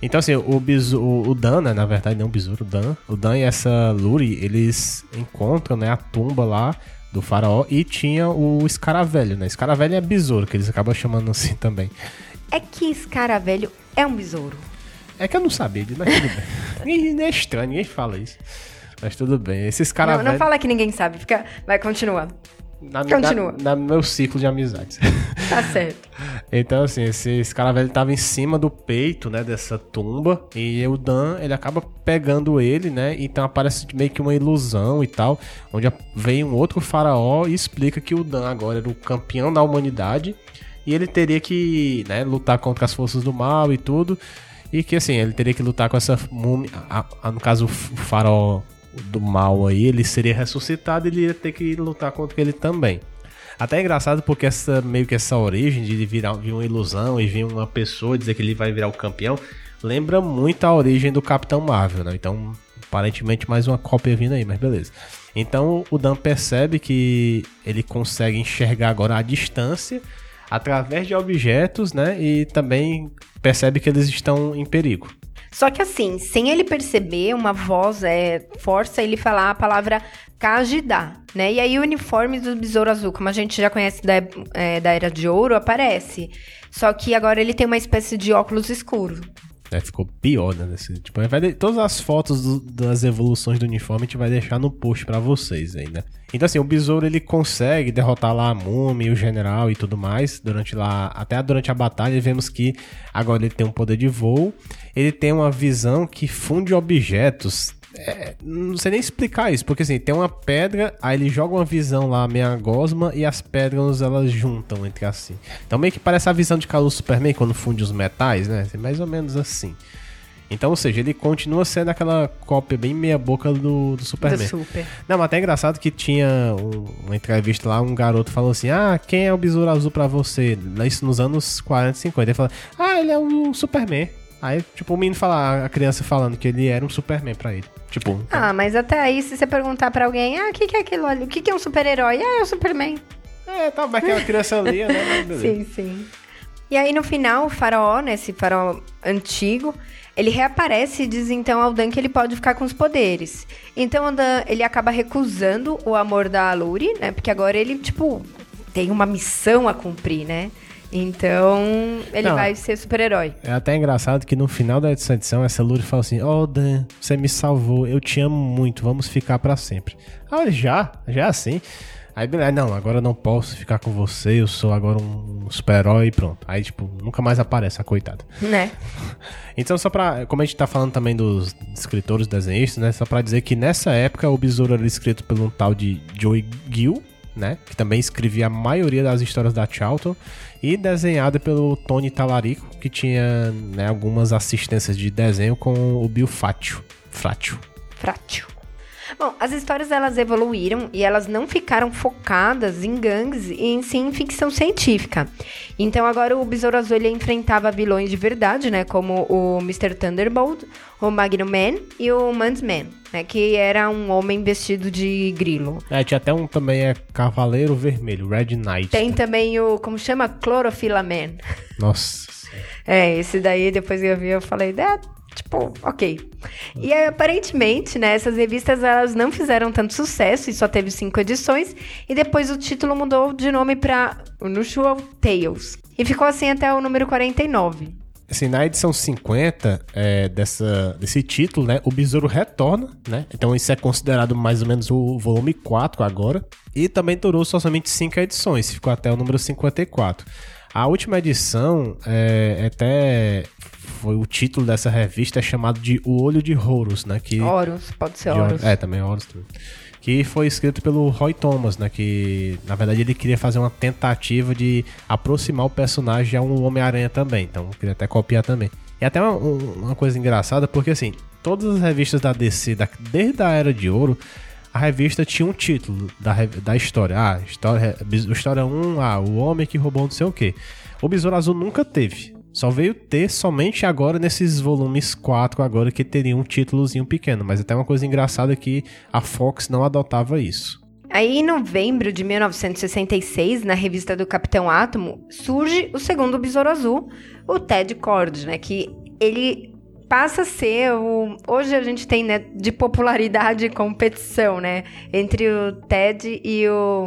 Então, assim, o, bisu, o, Dan, né? Na verdade, não o besouro, o Dan. O Dan e essa Luri, eles encontram, né? A tumba lá do faraó e tinha o escaravelho, né? Escaravelho é besouro, que eles acabam chamando assim também.
É que escaravelho é um besouro.
É que eu não sabia, mas tudo bem. é estranho, ninguém fala isso. Mas tudo bem. Esse escaravelho...
Não, não fala que ninguém sabe, fica... vai, continua. Na, Continua.
Na, na, meu ciclo de amizades.
Tá certo.
então, assim, esse, esse cara velho tava em cima do peito, né, dessa tumba. E o Dan, ele acaba pegando ele, né? Então aparece meio que uma ilusão e tal. Onde vem um outro faraó e explica que o Dan agora era o campeão da humanidade. E ele teria que, né, lutar contra as forças do mal e tudo. E que, assim, ele teria que lutar com essa múmia. A, a, no caso, o faraó do mal aí, ele seria ressuscitado e ele ia ter que lutar contra ele também. Até é engraçado porque essa meio que essa origem de virar vir uma ilusão e vir uma pessoa dizer que ele vai virar o campeão lembra muito a origem do Capitão Marvel, né? Então, aparentemente mais uma cópia vindo aí, mas beleza. Então, o Dan percebe que ele consegue enxergar agora a distância através de objetos, né? E também percebe que eles estão em perigo.
Só que assim, sem ele perceber, uma voz é, força ele falar a palavra Kajidá, né? E aí o uniforme do Besouro Azul, como a gente já conhece da, é, da Era de Ouro, aparece. Só que agora ele tem uma espécie de óculos escuro.
É, ficou pior, né? Nesse, tipo, vai todas as fotos do, das evoluções do uniforme a gente vai deixar no post para vocês aí, né? Então assim, o besouro ele consegue derrotar lá a múmia, o general e tudo mais durante lá, até durante a batalha vemos que agora ele tem um poder de voo, ele tem uma visão que funde objetos é, não sei nem explicar isso, porque assim, tem uma pedra, aí ele joga uma visão lá, meia gosma, e as pedras elas juntam entre assim. Então meio que parece a visão de calor Superman quando funde os metais, né? Mais ou menos assim. Então, ou seja, ele continua sendo aquela cópia bem meia-boca do, do Superman.
Do super.
Não, mas até é engraçado que tinha um, uma entrevista lá, um garoto falou assim: Ah, quem é o Besouro Azul pra você? Isso nos anos 40, 50. Ele falou: Ah, ele é o Superman. Aí, tipo, o menino fala, a criança falando que ele era um Superman pra ele. Tipo.
Ah, mas até aí, se você perguntar pra alguém, ah, o que, que é aquilo ali? O que, que é um super-herói? Ah, é o Superman.
É, tá, mas aquela criança ali, né?
sim, sim. E aí, no final, o faraó, né, esse faraó antigo, ele reaparece e diz então ao Dan que ele pode ficar com os poderes. Então o Dan, ele acaba recusando o amor da Aluri, né? Porque agora ele, tipo, tem uma missão a cumprir, né? Então, ele Não, vai ser super-herói.
É até engraçado que no final da edição, essa Luri fala assim: oh, Dan, você me salvou, eu te amo muito, vamos ficar para sempre. Ah, já, já é assim. Aí, beleza, não, agora eu não posso ficar com você, eu sou agora um super-herói e pronto. Aí, tipo, nunca mais aparece a coitada.
Né?
Então, só pra. Como a gente tá falando também dos escritores, desenhistas, né? Só pra dizer que nessa época o Besouro era escrito por um tal de Joey Gill, né? Que também escrevia a maioria das histórias da Charlton. E desenhada pelo Tony Talarico, que tinha né, algumas assistências de desenho com o Bill Fátio. Frátio.
Frátio. Bom, as histórias elas evoluíram e elas não ficaram focadas em gangues e em sim em ficção científica. Então agora o Besouro Azul ele enfrentava vilões de verdade, né, como o Mr. Thunderbolt, o Magnum Man e o Man's Man, né, que era um homem vestido de grilo.
É, tinha até um também é Cavaleiro Vermelho, Red Knight.
Tem também o, como chama, Clorofila Man.
Nossa.
É, esse daí depois eu vi, eu falei, é, Tipo, ok. E aparentemente, né, essas revistas elas não fizeram tanto sucesso e só teve cinco edições. E depois o título mudou de nome para Unusual Tales. E ficou assim até o número 49.
Assim, na edição 50 é, dessa, desse título, né, o Besouro retorna, né? Então isso é considerado mais ou menos o volume 4 agora. E também durou somente 5 edições, ficou até o número 54. A última edição é, até foi o título dessa revista é chamado de O Olho de Horus, né? Que,
Horus, pode ser Horus.
É, também Horus. Que foi escrito pelo Roy Thomas, né? Que, na verdade, ele queria fazer uma tentativa de aproximar o personagem a um Homem-Aranha também. Então, queria até copiar também. E até uma, uma, coisa engraçada, porque, assim, todas as revistas da DC, da, desde a Era de Ouro, a revista tinha um título da, da história. Ah, história, história 1, ah, o homem que roubou não sei o quê. O Besouro Azul nunca teve. Só veio ter somente agora nesses volumes 4 agora que teria um títulozinho pequeno, mas até uma coisa engraçada é que a Fox não adotava isso.
Aí, em novembro de 1966, na revista do Capitão Átomo, surge o segundo Besouro Azul, o Ted Cord, né? Que ele passa a ser o. Hoje a gente tem, né, de popularidade e competição, né? Entre o Ted e o.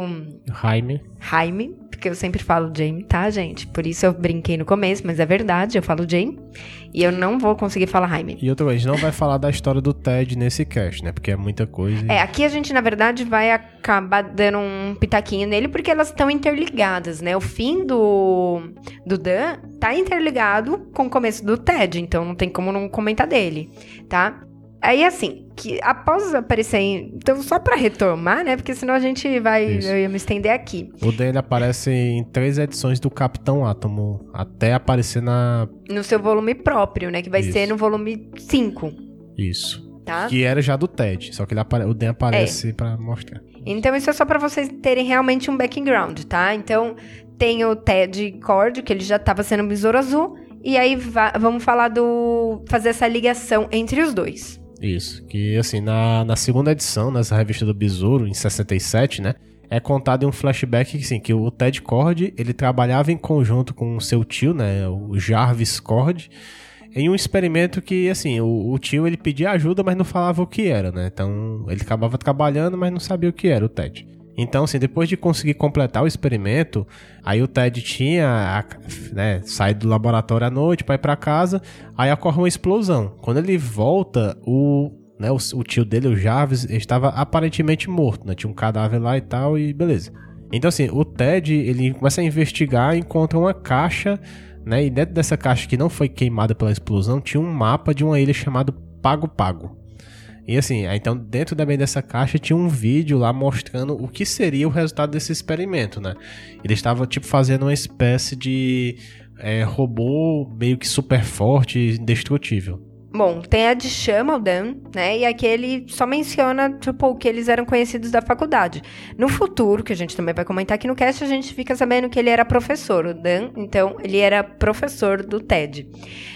Jaime.
Jaime porque eu sempre falo Jane, tá, gente? Por isso eu brinquei no começo, mas é verdade, eu falo Jane. E eu não vou conseguir falar Jaime.
E outra vez, não vai falar da história do Ted nesse cast, né? Porque é muita coisa.
E... É, aqui a gente, na verdade, vai acabar dando um pitaquinho nele, porque elas estão interligadas, né? O fim do, do Dan tá interligado com o começo do Ted, então não tem como não comentar dele, tá? Aí, assim, que após aparecer em... Então, só para retomar, né? Porque senão a gente vai... Isso. Eu ia me estender aqui.
O dele aparece em três edições do Capitão Átomo. Até aparecer na...
No seu volume próprio, né? Que vai Isso. ser no volume 5.
Isso. Tá? Que era já do Ted. Só que ele apare... o Dan aparece é. para mostrar.
Então, isso é só para vocês terem realmente um background, tá? Então, tem o Ted Cord, que ele já tava sendo Besouro Azul. E aí, vamos falar do... Fazer essa ligação entre os dois.
Isso. Que, assim, na, na segunda edição, nessa revista do Besouro, em 67, né? É contado em um flashback que, assim, que o Ted Cord, ele trabalhava em conjunto com seu tio, né? O Jarvis Cord, em um experimento que, assim, o, o, tio, ele pedia ajuda, mas não falava o que era, né? Então, ele acabava trabalhando, mas não sabia o que era, o Ted. Então, assim, depois de conseguir completar o experimento, aí o Ted tinha né, saído do laboratório à noite para ir para casa, aí ocorre uma explosão. Quando ele volta, o, né, o, o, tio dele, o Jarvis, estava aparentemente morto, né? Tinha um cadáver lá e tal, e beleza. Então, assim, o Ted, ele começa a investigar encontra uma caixa, né? E dentro dessa caixa que não foi queimada pela explosão, tinha um mapa de uma ilha chamada Pago Pago. E assim, então dentro também dessa caixa tinha um vídeo lá mostrando o que seria o resultado desse experimento, né? Ele estava tipo fazendo uma espécie de é, robô meio que super forte e indestrutível.
Bom, tem a de chama, o Dan, né? E aqui ele só menciona, tipo, que eles eram conhecidos da faculdade. No futuro, que a gente também vai comentar aqui no cast, a gente fica sabendo que ele era professor, o Dan, então, ele era professor do TED,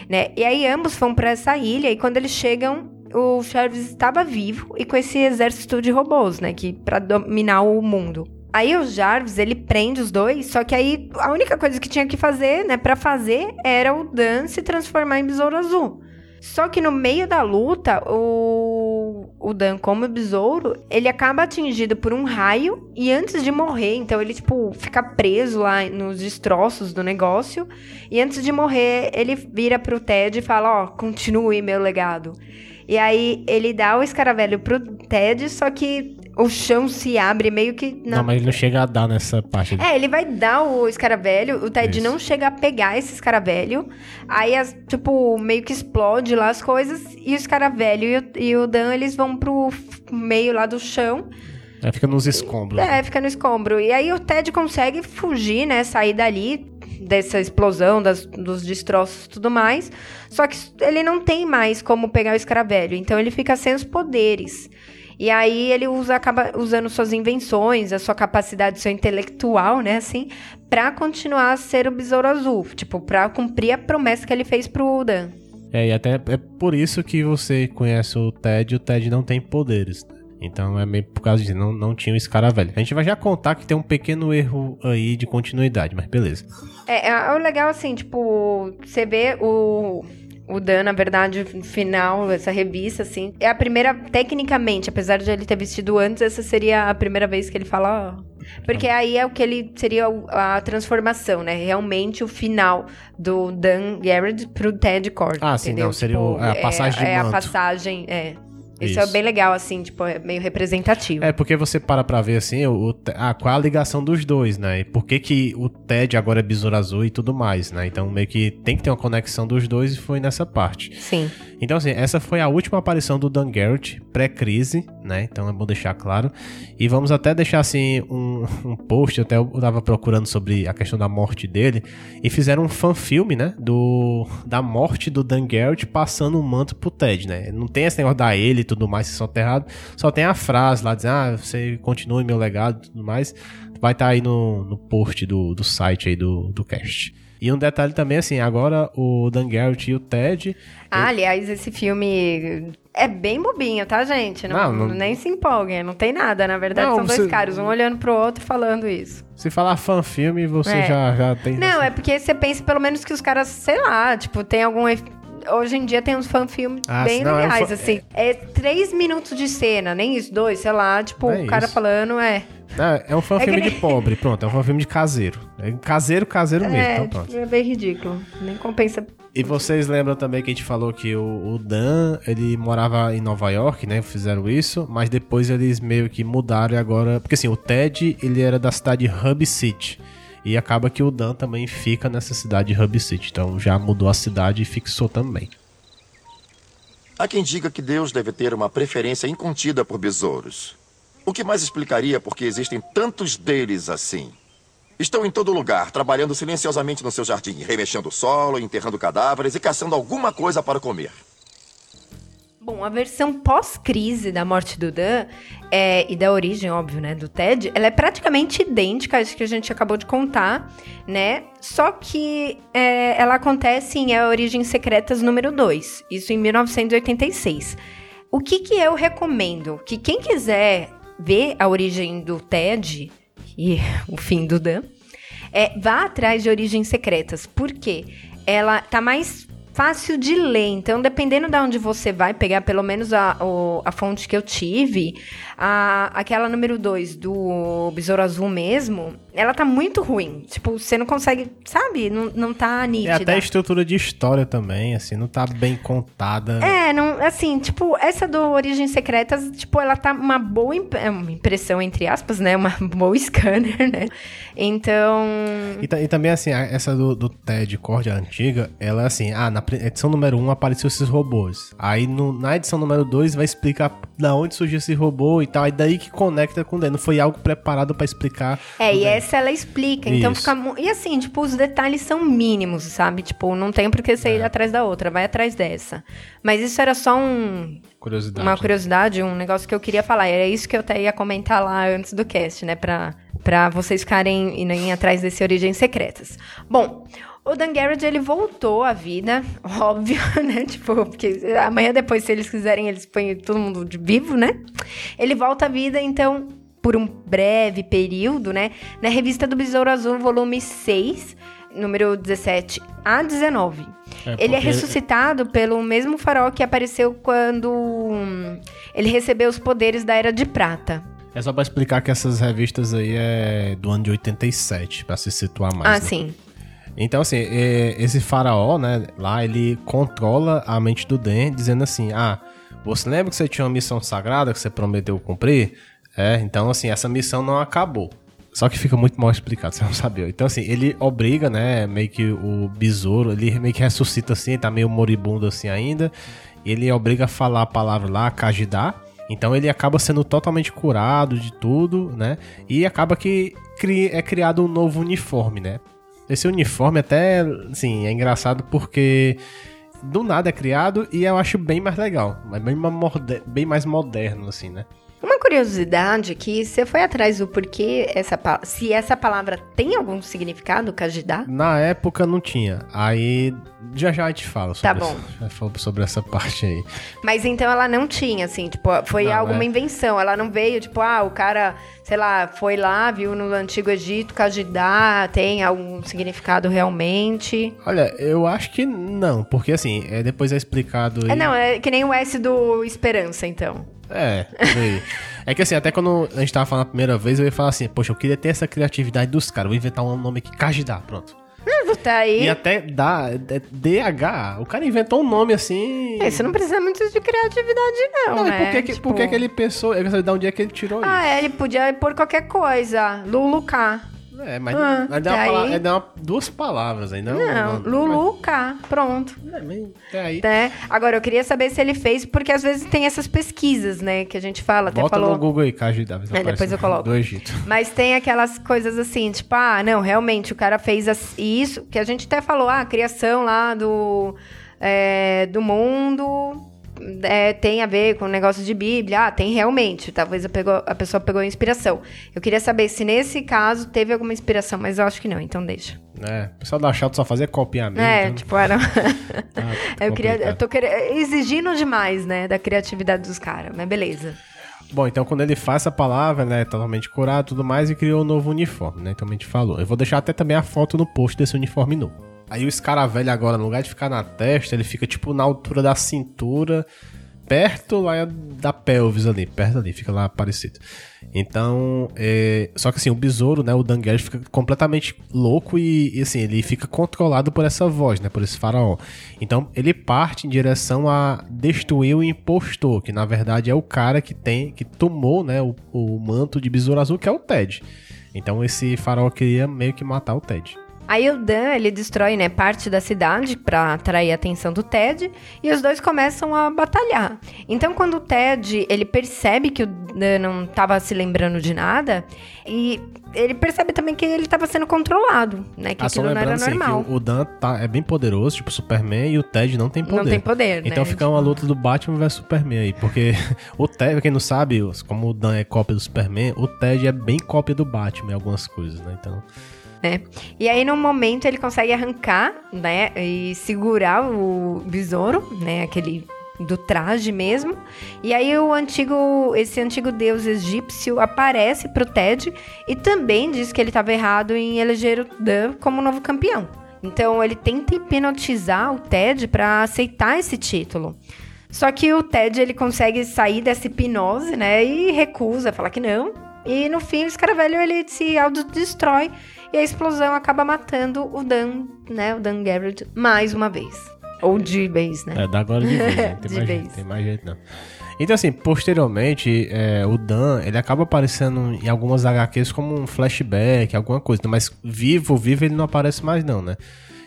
né? E aí ambos vão para essa ilha e quando eles chegam, o Jarvis estava vivo e com esse exército de robôs, né, que para dominar o mundo. Aí o Jarvis, ele prende os dois, só que aí a única coisa que tinha que fazer, né, para fazer era o Dan se transformar em besouro azul. Só que no meio da luta, o, o Dan, como besouro, ele acaba atingido por um raio e antes de morrer, então ele, tipo, fica preso lá nos destroços do negócio. E antes de morrer, ele vira pro Ted e fala: Ó, oh, continue meu legado. E aí ele dá o escaravelho pro Ted, só que o chão se abre meio que.
Na... Não, mas ele não chega a dar nessa parte.
É, ele vai dar o escaravelho, o Ted Isso. não chega a pegar esse escaravelho. Aí, as, tipo, meio que explode lá as coisas. E o escaravelho e o, e o Dan, eles vão pro meio lá do chão.
É, fica nos escombros.
É, fica no escombro. E aí o Ted consegue fugir, né? Sair dali, dessa explosão, das, dos destroços e tudo mais. Só que ele não tem mais como pegar o escravelho. Então ele fica sem os poderes. E aí ele usa, acaba usando suas invenções, a sua capacidade seu intelectual, né, assim, pra continuar a ser o Besouro Azul. Tipo, pra cumprir a promessa que ele fez pro Dan.
É, e até é por isso que você conhece o Ted o Ted não tem poderes. Então é meio por causa disso, não, não tinha o escaravelho. A gente vai já contar que tem um pequeno erro aí de continuidade, mas beleza.
É, é, é o legal assim, tipo, você vê o o Dan, na verdade, final, essa revista, assim. É a primeira, tecnicamente, apesar de ele ter vestido antes, essa seria a primeira vez que ele fala. Porque aí é o que ele seria a transformação, né? Realmente o final do Dan Garrett pro Ted Cord.
Ah, sim,
entendeu?
não, seria tipo, a passagem
é,
de
É
manto.
a passagem, é. Isso, Isso, é bem legal, assim, tipo, é meio representativo.
É, porque você para pra ver, assim, o, o, ah, qual a ligação dos dois, né? E por que que o Ted agora é besouro azul e tudo mais, né? Então, meio que tem que ter uma conexão dos dois e foi nessa parte.
Sim.
Então, assim, essa foi a última aparição do Dan Garrett, pré-crise, né? Então é bom deixar claro. E vamos até deixar, assim, um, um post, até eu tava procurando sobre a questão da morte dele, e fizeram um fan-filme, né? Do, da morte do Dan Garrett passando o um manto pro Ted, né? Não tem esse negócio da ele tudo mais, se soterrado. Só tem a frase lá dizendo, ah, você continue meu legado e tudo mais. Vai estar tá aí no, no post do, do site aí do, do cast. E um detalhe também, assim, agora o Dan Garrett e o Ted.
Ah, aliás, esse filme é bem bobinho, tá, gente? Não, não, não... Nem se empolguem, não tem nada. Na verdade, não, são dois você... caras, um olhando pro outro falando isso.
Se falar fã filme, você é. já, já tem.
Não, é porque você pensa pelo menos que os caras, sei lá, tipo, tem algum hoje em dia tem uns fanfilmes ah, bem não, legais, é um assim. É três minutos de cena, nem isso, dois, sei lá, tipo, é o cara isso. falando, é.
É, é um fanfilme é de pobre, pronto, é um fanfilme de caseiro. É caseiro, caseiro mesmo, é, então pronto.
É bem ridículo, nem compensa.
E vocês lembram também que a gente falou que o, o, Dan, ele morava em Nova York, né? Fizeram isso, mas depois eles meio que mudaram e agora... Porque assim, o Ted, ele era da cidade Hub City. E acaba que o Dan também fica nessa cidade de Hub City. Então já mudou a cidade e fixou também.
Há quem diga que Deus deve ter uma preferência incontida por besouros. O que mais explicaria por que existem tantos deles assim? Estão em todo lugar, trabalhando silenciosamente no seu jardim, remexendo o solo, enterrando cadáveres e caçando alguma coisa para comer.
Bom, a versão pós-crise da morte do Dan é, e da origem, óbvio, né, do Ted, ela é praticamente idêntica às que a gente acabou de contar, né? Só que é, ela acontece em A Origem Secretas número 2, isso em 1986. O que, que eu recomendo? Que quem quiser ver a origem do Ted e o fim do Dan, é, vá atrás de Origens Secretas. Por quê? Ela tá mais fácil de ler. Então, dependendo de onde você vai pegar, pelo menos a, o, a fonte que eu tive, a, aquela número 2 do Besouro Azul mesmo, ela tá muito ruim. Tipo, você não consegue, sabe? Não, não tá nítida.
É até a estrutura de história também, assim, não tá bem contada.
É, não, assim, tipo, essa do Origens Secretas, tipo, ela tá uma boa imp é uma impressão, entre aspas, né? Uma boa scanner, né? Então...
E, e também, assim, essa do, do TED Cord, antiga, ela é assim, ah, na edição número 1 um apareceu esses robôs. Aí no, na edição número 2 vai explicar da onde surgiu esse robô e tal. Aí daí que conecta com o Dan. Não foi algo preparado para explicar.
É, e Dan. Essa ela explica. Então Isso. fica. E assim, tipo, os detalhes são mínimos, sabe? Tipo, não tem por que você ir é. atrás da outra, vai atrás dessa. Mas isso era só um.
Curiosidade.
Uma curiosidade, um negócio que eu queria falar. Era isso que eu até ia comentar lá antes do cast, né? Pra, pra vocês ficarem indo atrás desse Origens Secretas. Bom. O Dan Garrett, ele voltou à vida, óbvio, né? Tipo, porque amanhã depois, se eles quiserem, eles põem todo mundo de vivo, né? Ele volta à vida, então, por um breve período, né? Na revista do Besouro Azul, volume 6, número 17 a 19. É ele é ressuscitado pelo mesmo farol que apareceu quando hum, ele recebeu os poderes da Era de Prata.
É só pra explicar que essas revistas aí é do ano de 87, pra se situar mais.
Ah,
né?
sim.
Então, assim, esse faraó, né, lá ele controla a mente do Den, dizendo assim: ah, você lembra que você tinha uma missão sagrada que você prometeu cumprir? É, então, assim, essa missão não acabou. Só que fica muito mal explicado, você não sabia. Então, assim, ele obriga, né, meio que o besouro, ele meio que ressuscita assim, tá meio moribundo assim ainda. Ele obriga a falar a palavra lá, Kajidá, Então ele acaba sendo totalmente curado de tudo, né? E acaba que é criado um novo uniforme, né? Esse uniforme até, assim, é engraçado porque do nada é criado e eu acho bem mais legal. Bem, bem mais moderno, assim, né?
Uma curiosidade que você foi atrás do porquê essa se essa palavra tem algum significado, Kajidá?
Na época não tinha. Aí já já a gente fala
sobre, tá bom.
Essa, fala sobre essa parte aí.
Mas então ela não tinha, assim, tipo, foi não, alguma é... invenção. Ela não veio, tipo, ah, o cara, sei lá, foi lá, viu no Antigo Egito, Kajidá, tem algum significado realmente?
Olha, eu acho que não, porque assim, é, depois é explicado.
É, não, é que nem o S do Esperança, então.
É, é que assim, até quando a gente tava falando a primeira vez, eu ia falar assim, poxa, eu queria ter essa criatividade dos caras, vou inventar um nome aqui, Kajidá, pronto.
Tá aí.
E até dá, é DH, o cara inventou um nome assim.
É, isso não precisa muito de criatividade, não. Não,
né? por que, tipo... por que, que ele pensou? Eu quero saber de onde é que ele tirou
ah, isso. Ah, é, ele podia pôr qualquer coisa. Lulucá.
É, mas ah, é, uma palavra, é uma, duas palavras ainda.
Não, não Lulu K, pronto. É, aí. É. Agora, eu queria saber se ele fez, porque às vezes tem essas pesquisas, né, que a gente fala. Até
Bota
falou...
no Google aí, Cajidá.
É, depois eu coloco.
Do Egito.
Mas tem aquelas coisas assim, tipo, ah, não, realmente, o cara fez isso, que a gente até falou, ah, a criação lá do, é, do mundo é, tem a ver com negócio de Bíblia. Ah, tem realmente. Talvez a, pegou, a pessoa pegou inspiração. Eu queria saber se nesse caso teve alguma inspiração, mas eu acho que não, então deixa.
É, o pessoal da Chato só fazia copiamento.
É, então... tipo, era. ah, eu queria. Eu tô querendo, exigindo demais, né, da criatividade dos caras, mas beleza.
Bom, então quando ele faz essa palavra, né, totalmente curado e tudo mais, e criou um novo uniforme, né, como a gente falou. Eu vou deixar até também a foto no post desse uniforme novo. Aí o escaravelho agora, no lugar de ficar na testa, ele fica tipo na altura da cintura, perto lá da pelvis ali, perto ali, fica lá parecido. Então, é... só que assim, o besouro, né, o Danguer fica completamente louco e, e, assim, ele fica controlado por essa voz, né, por esse faraó. Então, ele parte em direção a destruir o impostor, que na verdade é o cara que tem, que tomou, né, o, o manto de besouro azul, que é o Ted. Então, esse faraó queria meio que matar o Ted.
Aí o Dan, ele destrói, né, parte da cidade para atrair a atenção do Ted, e os dois começam a batalhar. Então, quando o Ted, ele percebe que o Dan não estava se lembrando de nada, e ele percebe também que ele estava sendo controlado, né, que ah, aquilo não era assim, normal.
o Dan tá, é bem poderoso, tipo Superman, e o Ted não tem poder.
Não tem poder,
Então
né?
fica tipo... uma luta do Batman versus Superman aí, porque o Ted, quem não sabe, como o Dan é cópia do Superman, o Ted é bem cópia do Batman em algumas coisas, né, então
né? E aí, no momento, ele consegue arrancar, né? E segurar o besouro, né? Aquele do traje mesmo. E aí o antigo, esse antigo deus egípcio aparece pro Ted e também diz que ele estava errado em eleger o Dan como novo campeão. Então ele tenta hipnotizar o Ted para aceitar esse título. Só que o Ted ele consegue sair dessa hipnose, né? E recusa, fala que não. E no fim o escaravelho ele se autodestrói e a explosão acaba matando o Dan, né? O Dan Garrett mais uma vez. Ou de vez, né?
É, dá agora de vez, né? Tem, de mais, vez. Jeito, tem mais jeito, não. Então, assim, posteriormente, é, o Dan, ele acaba aparecendo em algumas HQs como um flashback, alguma coisa. Mas vivo, vivo, ele não aparece mais não, né?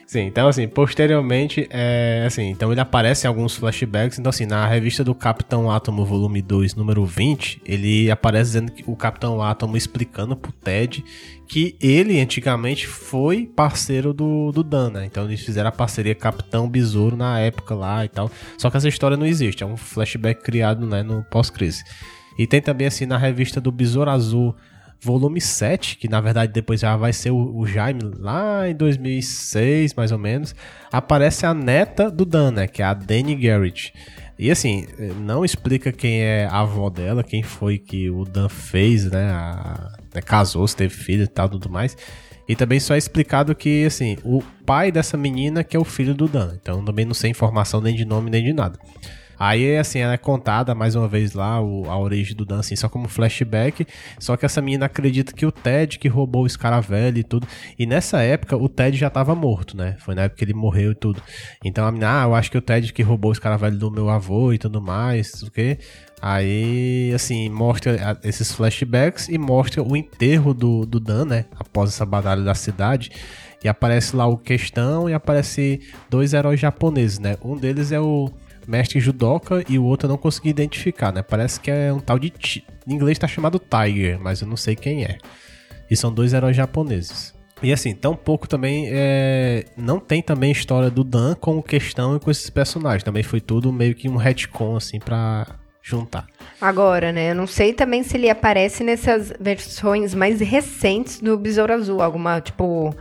Sim, então assim, posteriormente, é, assim, então ele aparece em alguns flashbacks, então assim, na revista do Capitão Átomo, volume 2, número 20, ele aparece dizendo que o Capitão Átomo explicando pro Ted que ele antigamente foi parceiro do, do Dan, né? Então eles fizeram a parceria Capitão Besouro na época lá e tal. Só que essa história não existe, é um flashback criado, né, no pós-crise. E tem também assim na revista do Besouro Azul, volume 7, que na verdade depois já vai ser o, o, Jaime lá em 2006, mais ou menos, aparece a neta do Dan, né, que é a Danny Garrett. E assim, não explica quem é a avó dela, quem foi que o Dan fez, né, a, né casou, se teve filho e tal, tudo mais. E também só é explicado que, assim, o pai dessa menina que é o filho do Dan. Então também não sei informação nem de nome nem de nada. Aí, assim, ela é contada mais uma vez lá, o, a origem do Dan, assim, só como flashback. Só que essa menina acredita que o Ted que roubou o escaravelho e tudo. E nessa época, o Ted já tava morto, né? Foi na época que ele morreu e tudo. Então a menina, ah, eu acho que o Ted que roubou o escaravelho do meu avô e tudo mais, o quê? Aí, assim, mostra esses flashbacks e mostra o enterro do, do Dan, né? Após essa batalha da cidade. E aparece lá o Questão e aparece dois heróis japoneses, né? Um deles é o mestre judoca e o outro eu não consegui identificar, né? Parece que é um tal de. Em inglês tá chamado Tiger, mas eu não sei quem é. E são dois heróis japoneses. E assim, tão pouco também é... não tem também história do Dan com questão e com esses personagens. Também foi tudo meio que um retcon, assim, pra juntar.
Agora, né? Eu não sei também se ele aparece nessas versões mais recentes do Besouro Azul. Alguma, tipo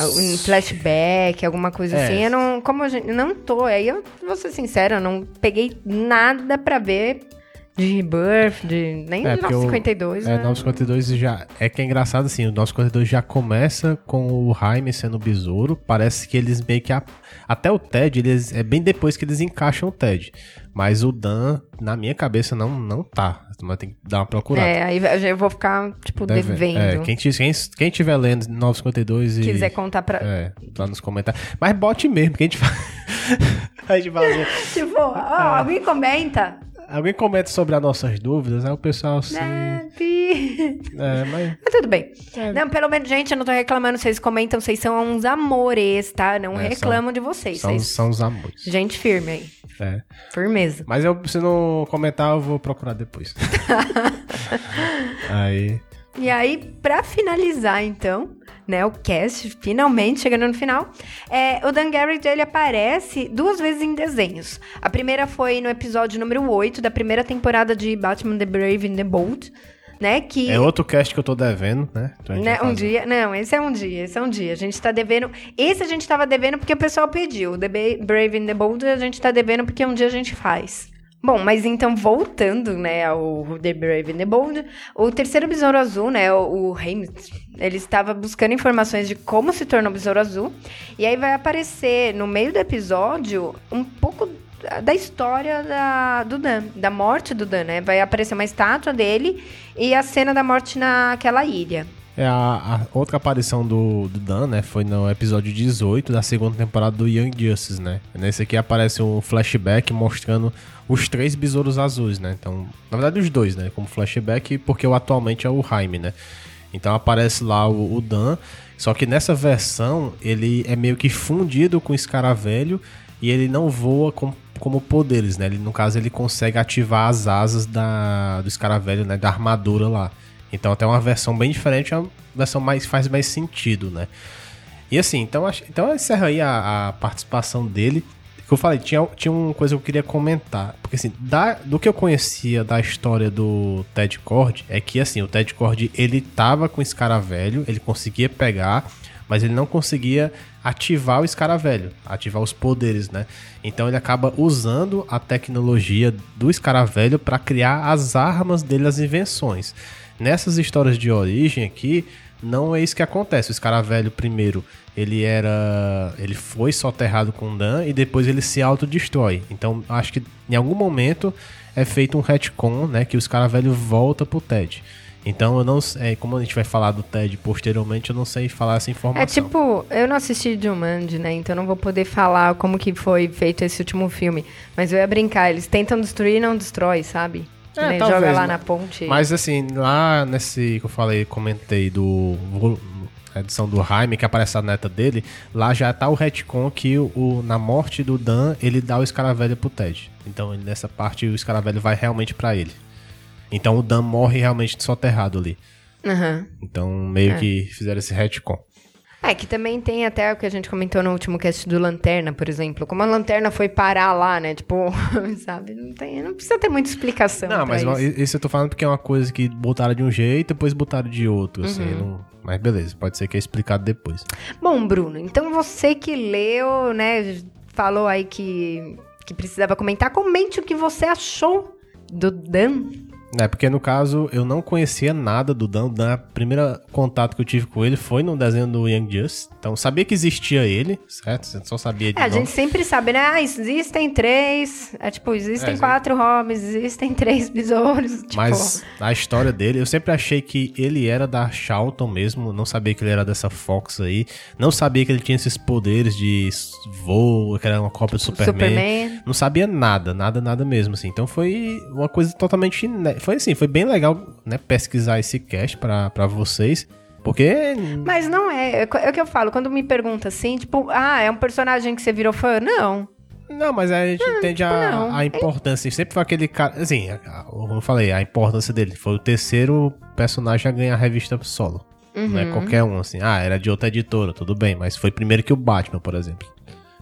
um flashback, alguma coisa é. assim. Eu não, como eu não tô, aí eu vou ser sincera, eu não peguei nada para ver de Rebirth, de nem é, 952,
o,
né?
É, 952 já é que é engraçado assim, o 952 já começa com o Jaime sendo o besouro, parece que eles meio que a, até o Ted, eles é bem depois que eles encaixam o Ted. Mas o Dan, na minha cabeça, não, não tá. Mas tem que dar uma procurada.
É, aí eu vou ficar, tipo, Deve, devendo. É,
quem, quem, quem tiver lendo 952 e.
Quiser contar pra.
É, lá nos comentários. Mas bote mesmo, que a gente fala. a gente fala
tipo, ó, oh, é. alguém comenta.
Alguém comenta sobre as nossas dúvidas, aí o pessoal assim.
É, mas... mas tudo bem. É. Não, pelo menos, gente, eu não tô reclamando. Vocês comentam, vocês são uns amores, tá? Não é, reclamam são, de vocês.
São,
vocês...
são os amores.
Gente firme aí. É. Firmeza.
Mas eu, se não comentar, eu vou procurar depois. aí.
E aí, pra finalizar, então, né, o cast, finalmente chegando no final, é, o Dan Garrett, ele aparece duas vezes em desenhos. A primeira foi no episódio número 8 da primeira temporada de Batman The Brave and the Bold, né? Que...
É outro cast que eu tô devendo, né?
Então né? Um dia. Não, esse é um dia, esse é um dia. A gente tá devendo. Esse a gente tava devendo porque o pessoal pediu. The Brave and the Bold a gente tá devendo porque um dia a gente faz. Bom, mas então voltando, né, ao The Brave and the Bold, o terceiro besouro azul, né, o, o ele estava buscando informações de como se tornou besouro azul, e aí vai aparecer no meio do episódio um pouco da história da, do Dan, da morte do Dan, né? Vai aparecer uma estátua dele e a cena da morte naquela ilha.
É, a, a, outra aparição do, do, Dan, né, foi no episódio 18 da segunda temporada do Young Justice, né? Nesse aqui aparece um flashback mostrando os três besouros azuis, né? Então, na verdade os dois, né, como flashback, porque o atualmente é o Jaime, né? Então aparece lá o, o Dan, só que nessa versão ele é meio que fundido com o escaravelho e ele não voa com como poderes, né? Ele, no caso, ele consegue ativar as asas da, do escaravelho, né? Da armadura lá. Então, até uma versão bem diferente, uma versão mais faz mais sentido, né? E assim, então, então encerra aí a, a participação dele. Que eu falei, tinha, tinha uma coisa que eu queria comentar. Porque assim, da, do que eu conhecia da história do Ted Cord, é que assim, o Ted Cord, ele tava com o escaravelho, ele conseguia pegar, mas ele não conseguia ativar o escaravelho, ativar os poderes, né? Então ele acaba usando a tecnologia do escaravelho para criar as armas dele, as invenções. Nessas histórias de origem aqui, não é isso que acontece. O escaravelho primeiro, ele era, ele foi soterrado com Dan e depois ele se autodestrói. Então, acho que em algum momento é feito um retcon, né, que o escaravelho volta pro Ted. Então eu não sei, como a gente vai falar do TED posteriormente, eu não sei falar essa informação.
É tipo, eu não assisti Jumanji, né? Então eu não vou poder falar como que foi feito esse último filme. Mas eu ia brincar, eles tentam destruir e não destrói, sabe? É, né? talvez, Joga lá na ponte.
Mas assim, lá nesse que eu falei, comentei do edição do Jaime, que aparece a neta dele, lá já tá o retcon que o, na morte do Dan, ele dá o escaravelho pro Ted. Então nessa parte o escaravelho vai realmente para ele. Então o Dan morre realmente soterrado ali.
Uhum.
Então meio é. que fizeram esse retcon.
É, que também tem até o que a gente comentou no último cast do Lanterna, por exemplo. Como a Lanterna foi parar lá, né? Tipo, sabe? Não, tem, não precisa ter muita explicação.
Não, mas isso. isso. eu tô falando porque é uma coisa que botaram de um jeito e depois botaram de outro, assim, uhum. assim. Não... Mas beleza, pode ser que é explicado depois.
Bom, Bruno, então você que leu, né? Falou aí que, que precisava comentar. Comente o que você achou do Dan
é, porque no caso eu não conhecia nada do Dan. O Dan, a primeira contato que eu tive com ele foi no desenho do Young Justice. Então sabia que existia ele, certo? Você só sabia de
É, a gente sempre sabe, né? Ah, existem três. É tipo, existem é, quatro homens, existem três besouros. Tipo...
Mas a história dele, eu sempre achei que ele era da Charlton mesmo. Não sabia que ele era dessa Fox aí. Não sabia que ele tinha esses poderes de voo, que era uma cópia do Superman. Superman. Não sabia nada, nada, nada mesmo, assim. Então foi uma coisa totalmente foi assim, foi bem legal, né, pesquisar esse cast para vocês. Porque.
Mas não é. É o que eu falo, quando me pergunta assim, tipo, ah, é um personagem que você virou fã? Não.
Não, mas a gente ah, entende a, a, importância. Sempre foi aquele cara. Assim, como eu falei, a importância dele. Foi o terceiro personagem a ganhar a revista solo. Uhum. Não é qualquer um, assim. Ah, era de outra editora, tudo bem. Mas foi primeiro que o Batman, por exemplo.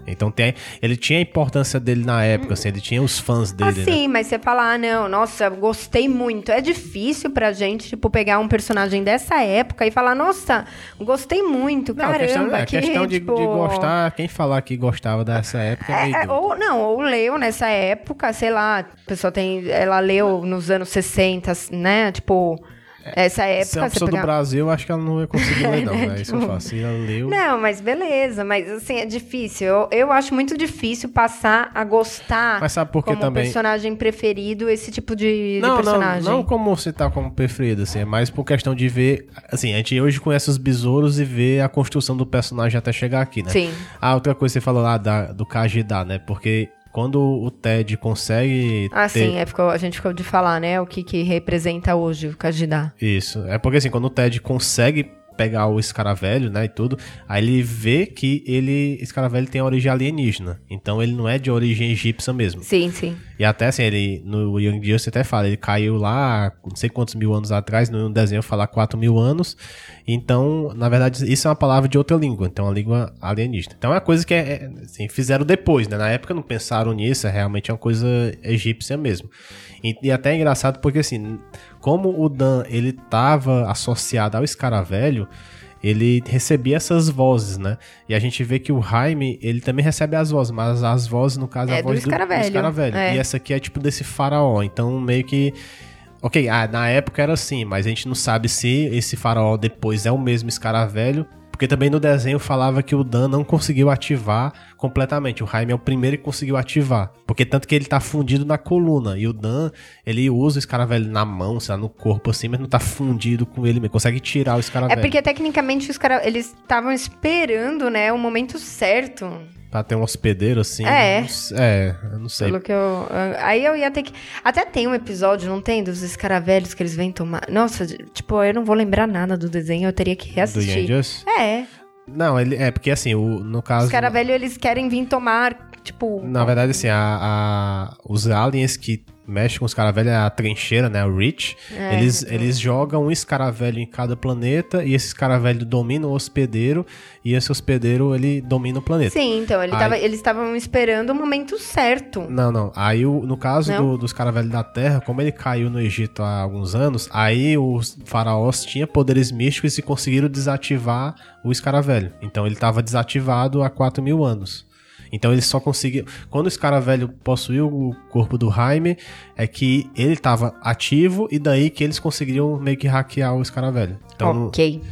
Então tem, ele tinha a importância dele na época, assim, ele tinha os fãs dele.
Assim,
né?
mas você falar, ah, não, nossa, gostei muito. É difícil pra gente, tipo, pegar um personagem dessa época e falar, nossa, gostei muito, não, caramba. A
questão,
é,
que, questão de, tipo... de, gostar, quem falar que gostava dessa época é, é
Ou não, ou leu nessa época, sei lá, a pessoa tem, ela leu nos anos 60, né, tipo essa época. Se é
uma pessoa pegar... do Brasil, acho que ela não ia conseguir ler, não, né? Isso eu faço. Ela leu.
Não, mas beleza. Mas assim, é difícil. Eu, eu acho muito difícil passar a gostar
mas sabe por que
como
também...
personagem preferido esse tipo de, não, de personagem.
Não, não como citar como preferido, assim, é mais por questão de ver. Assim, a gente hoje conhece os besouros e vê a construção do personagem até chegar aqui, né?
Sim.
Ah, outra coisa que você falou lá da, do Kajida, né? Porque quando o TED consegue.
Ah, ter... sim, é, ficou, a gente ficou de falar, né? O que, que representa hoje o Kajidá.
Isso. É porque assim, quando o TED consegue pegar o escaravelho, né, e tudo, aí ele vê que ele, escaravelho tem origem alienígena, então ele não é de origem egípcia mesmo.
Sim, sim.
E até assim, ele, no Young Justice até fala, ele caiu lá, não sei quantos mil anos atrás, no desenho fala 4 mil anos, então, na verdade, isso é uma palavra de outra língua, então é uma língua alienígena. Então é uma coisa que é, é, assim, fizeram depois, né, na época não pensaram nisso, é realmente uma coisa egípcia mesmo. E, e até é engraçado porque assim, como o Dan ele tava associado ao escaravelho, ele recebia essas vozes, né? E a gente vê que o Jaime, ele também recebe as vozes, mas as vozes, no caso, é a voz do escaravelho. Do, escaravelho. É. E essa aqui é tipo desse faraó, então meio que... Ok, ah, na época era assim, mas a gente não sabe se esse faraó depois é o mesmo escaravelho porque também no desenho falava que o Dan não conseguiu ativar completamente. O Jaime é o primeiro que conseguiu ativar. Porque tanto que ele tá fundido na coluna. E o Dan, ele usa o escaravelho na mão, sei lá, no corpo assim, mas não tá fundido com ele mesmo. Consegue tirar o escaravelho.
É porque tecnicamente os cara... eles estavam esperando, né, o momento certo.
Pra ter um hospedeiro assim.
É.
Não, é, eu não sei.
Pelo que eu. Aí eu ia ter que. Até tem um episódio, não tem? Dos escaravelhos que eles vêm tomar. Nossa, tipo, eu não vou lembrar nada do desenho, eu teria que reassistir.
Do
É.
Não, ele é porque assim, o, no caso.
Os caravelhos, eles querem vir tomar, tipo.
Na verdade, assim, a, a os aliens que mexe com os caravelhos, é a trincheira, né? O Reach. É, eles, eles jogam um escaravelho em cada planeta e esse escaravelho domina o hospedeiro e esse hospedeiro ele domina o planeta.
Sim, então ele Aí... tava, eles estavam esperando o momento certo.
Não, não. Aí no caso do, dos caravelhos da Terra, como ele caiu no Egito há alguns anos, aí os faraós tinham poderes místicos e conseguiram desativar o escaravelho. Então ele estava desativado há 4 mil anos. Então ele só conseguiu. Quando esse cara velho possuiu o corpo do Jaime, é que ele estava ativo e daí que eles conseguiriam meio que hackear o escaravelho. Então,
ok.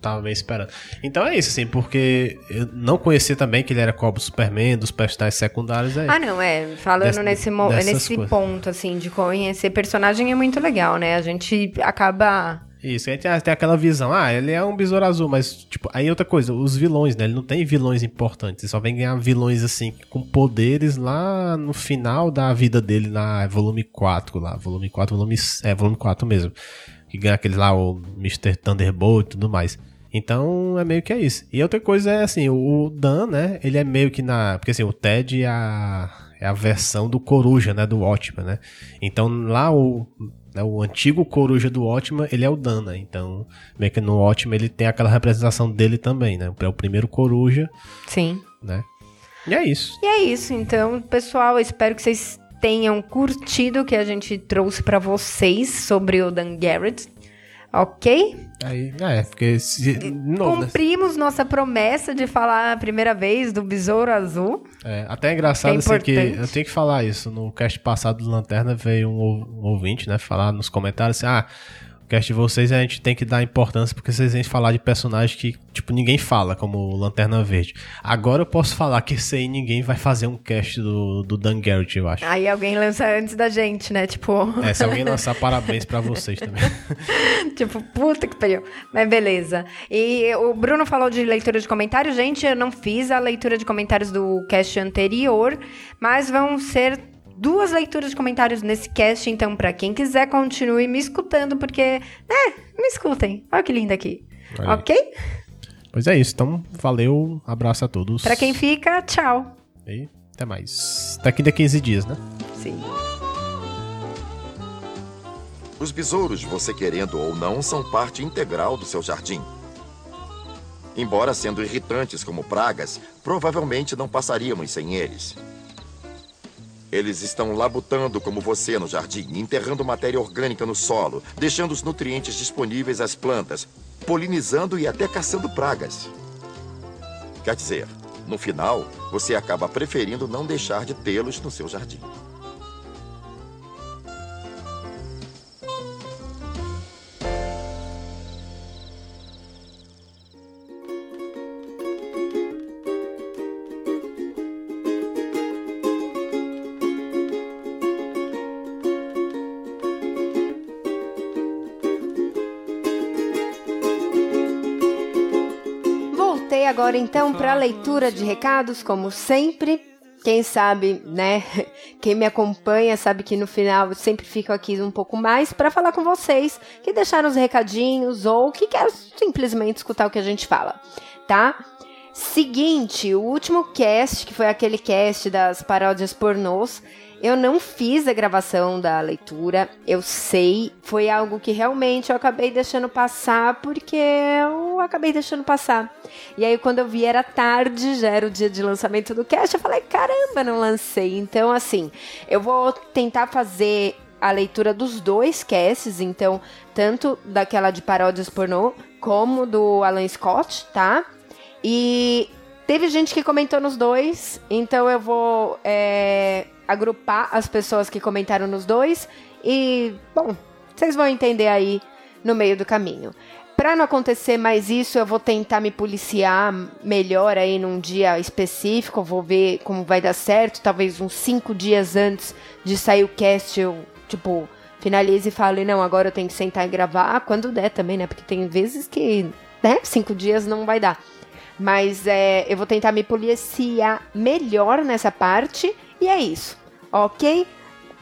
Tava meio esperando. Então é isso, assim, porque eu não conhecia também que ele era copo Superman, dos personagens secundários. É
ah, não, é. Falando nesse, nesse ponto, assim, de conhecer personagem é muito legal, né? A gente acaba
isso, aí tem, tem aquela visão, ah, ele é um besouro azul, mas, tipo, aí outra coisa, os vilões, né? Ele não tem vilões importantes, ele só vem ganhar vilões, assim, com poderes lá no final da vida dele, na volume 4 lá, volume 4, volume, é, volume 4 mesmo. Que ganha aquele lá, o Mr. Thunderbolt e tudo mais. Então, é meio que é isso. E outra coisa é, assim, o Dan, né, ele é meio que na... Porque, assim, o Ted é a, é a versão do Coruja, né, do Ótima, né? Então, lá o né? O antigo coruja do Ótima, ele é o Dana. Então, meio que no Ótima ele tem aquela representação dele também, né? É o primeiro coruja.
Sim.
Né? E é isso.
E é isso. Então, pessoal, espero que vocês tenham curtido o que a gente trouxe para vocês sobre o Dan Garrett. Ok?
Aí, é, porque se,
né? Cumprimos né? nossa promessa de falar a primeira vez do Besouro Azul.
É, até é engraçado é assim que eu tenho que falar isso. No cast passado do Lanterna veio um, um ouvinte, né, falar nos comentários assim, ah, cast de vocês a gente tem que dar importância porque vocês vêm falar de personagens que, tipo, ninguém fala, como Lanterna Verde. Agora eu posso falar que aí ninguém vai fazer um cast do, do Dan Garrett, eu acho.
Aí alguém lança antes da gente, né? Tipo.
É, se alguém lançar, parabéns para vocês também.
tipo, puta que pariu. Mas beleza. E o Bruno falou de leitura de comentários. Gente, eu não fiz a leitura de comentários do cast anterior, mas vão ser duas leituras de comentários nesse cast, então para quem quiser continue me escutando, porque, né, me escutem. Olha que lindo aqui. Aí. Ok?
Pois é isso, então valeu, abraço a todos.
Para quem fica, tchau.
E Até mais. Daqui a 15 dias, né?
Sim.
Os besouros, você querendo ou não, são parte integral do seu jardim. Embora sendo irritantes como pragas, provavelmente não passaríamos sem eles. Eles estão labutando como você no jardim, enterrando matéria orgânica no solo, deixando os nutrientes disponíveis às plantas, polinizando e até caçando pragas. Quer dizer, no final, você acaba preferindo não deixar de tê-los no seu jardim.
Agora então para a leitura de recados, como sempre. Quem sabe, né? Quem me acompanha sabe que no final eu sempre fico aqui um pouco mais para falar com vocês que deixaram os recadinhos ou que querem simplesmente escutar o que a gente fala, tá? Seguinte, o último cast, que foi aquele cast das paródias pornôs, eu não fiz a gravação da leitura, eu sei, foi algo que realmente eu acabei deixando passar porque eu acabei deixando passar. E aí quando eu vi era tarde, já era o dia de lançamento do cast, eu falei, caramba, não lancei. Então assim, eu vou tentar fazer a leitura dos dois casts, então, tanto daquela de paródias pornô como do Alan Scott, tá? E teve gente que comentou nos dois, então eu vou é, agrupar as pessoas que comentaram nos dois e, bom, vocês vão entender aí no meio do caminho. Para não acontecer mais isso, eu vou tentar me policiar melhor aí num dia específico. vou ver como vai dar certo. Talvez uns cinco dias antes de sair o cast, eu, tipo, finalize e fale: não, agora eu tenho que sentar e gravar. Quando der também, né? Porque tem vezes que, né, cinco dias não vai dar. Mas é, eu vou tentar me policiar melhor nessa parte e é isso, ok?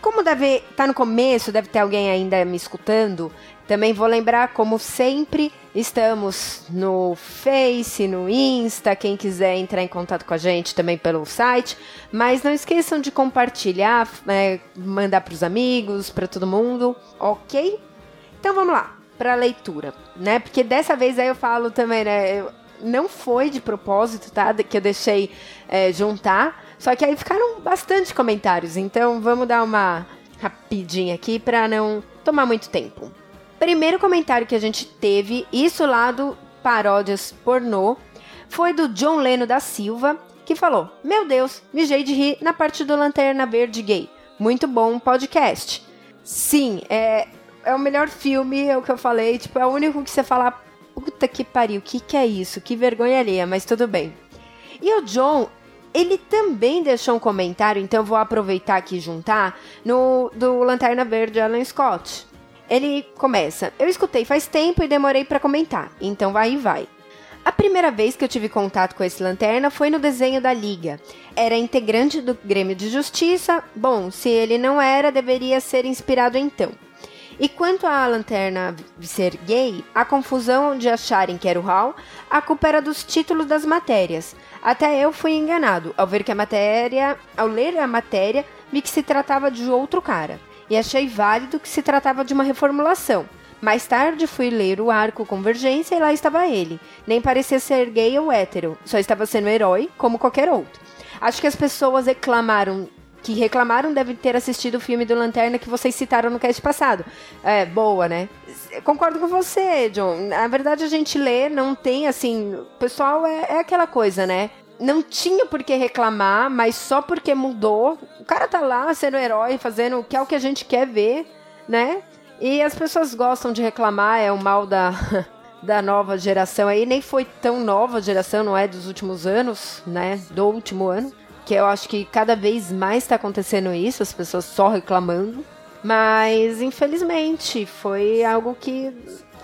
Como deve estar tá no começo, deve ter alguém ainda me escutando. Também vou lembrar, como sempre, estamos no Face, no Insta, quem quiser entrar em contato com a gente também pelo site. Mas não esqueçam de compartilhar, é, mandar para os amigos, para todo mundo, ok? Então vamos lá, para a leitura, né? Porque dessa vez aí eu falo também, né? Não foi de propósito, tá? Que eu deixei é, juntar. Só que aí ficaram bastante comentários, então vamos dar uma rapidinha aqui para não tomar muito tempo. Primeiro comentário que a gente teve, isso lá do Paródias Pornô, foi do John Leno da Silva, que falou: Meu Deus, mijei de rir na parte do Lanterna Verde Gay. Muito bom podcast. Sim, é, é o melhor filme, é o que eu falei. Tipo, é o único que você fala, puta que pariu, o que, que é isso? Que vergonha alheia, mas tudo bem. E o John, ele também deixou um comentário, então vou aproveitar aqui e juntar, no do Lanterna Verde Alan Scott. Ele começa: Eu escutei faz tempo e demorei para comentar, então vai e vai. A primeira vez que eu tive contato com esse lanterna foi no desenho da Liga. Era integrante do Grêmio de Justiça. Bom, se ele não era, deveria ser inspirado então. E quanto à lanterna ser gay, a confusão de acharem que era o Hal, a culpa era dos títulos das matérias. Até eu fui enganado ao ver que a matéria, ao ler a matéria, vi que se tratava de outro cara. E achei válido que se tratava de uma reformulação. Mais tarde fui ler o arco Convergência e lá estava ele. Nem parecia ser gay ou hétero, só estava sendo herói como qualquer outro. Acho que as pessoas reclamaram que reclamaram devem ter assistido o filme do Lanterna que vocês citaram no cast passado. É, boa, né? Concordo com você, John. Na verdade, a gente lê, não tem assim. O pessoal é, é aquela coisa, né? Não tinha por que reclamar, mas só porque mudou. O cara tá lá sendo herói, fazendo o que é o que a gente quer ver, né? E as pessoas gostam de reclamar, é o mal da, da nova geração aí. Nem foi tão nova geração, não é dos últimos anos, né? Do último ano que eu acho que cada vez mais está acontecendo isso, as pessoas só reclamando. Mas, infelizmente, foi algo que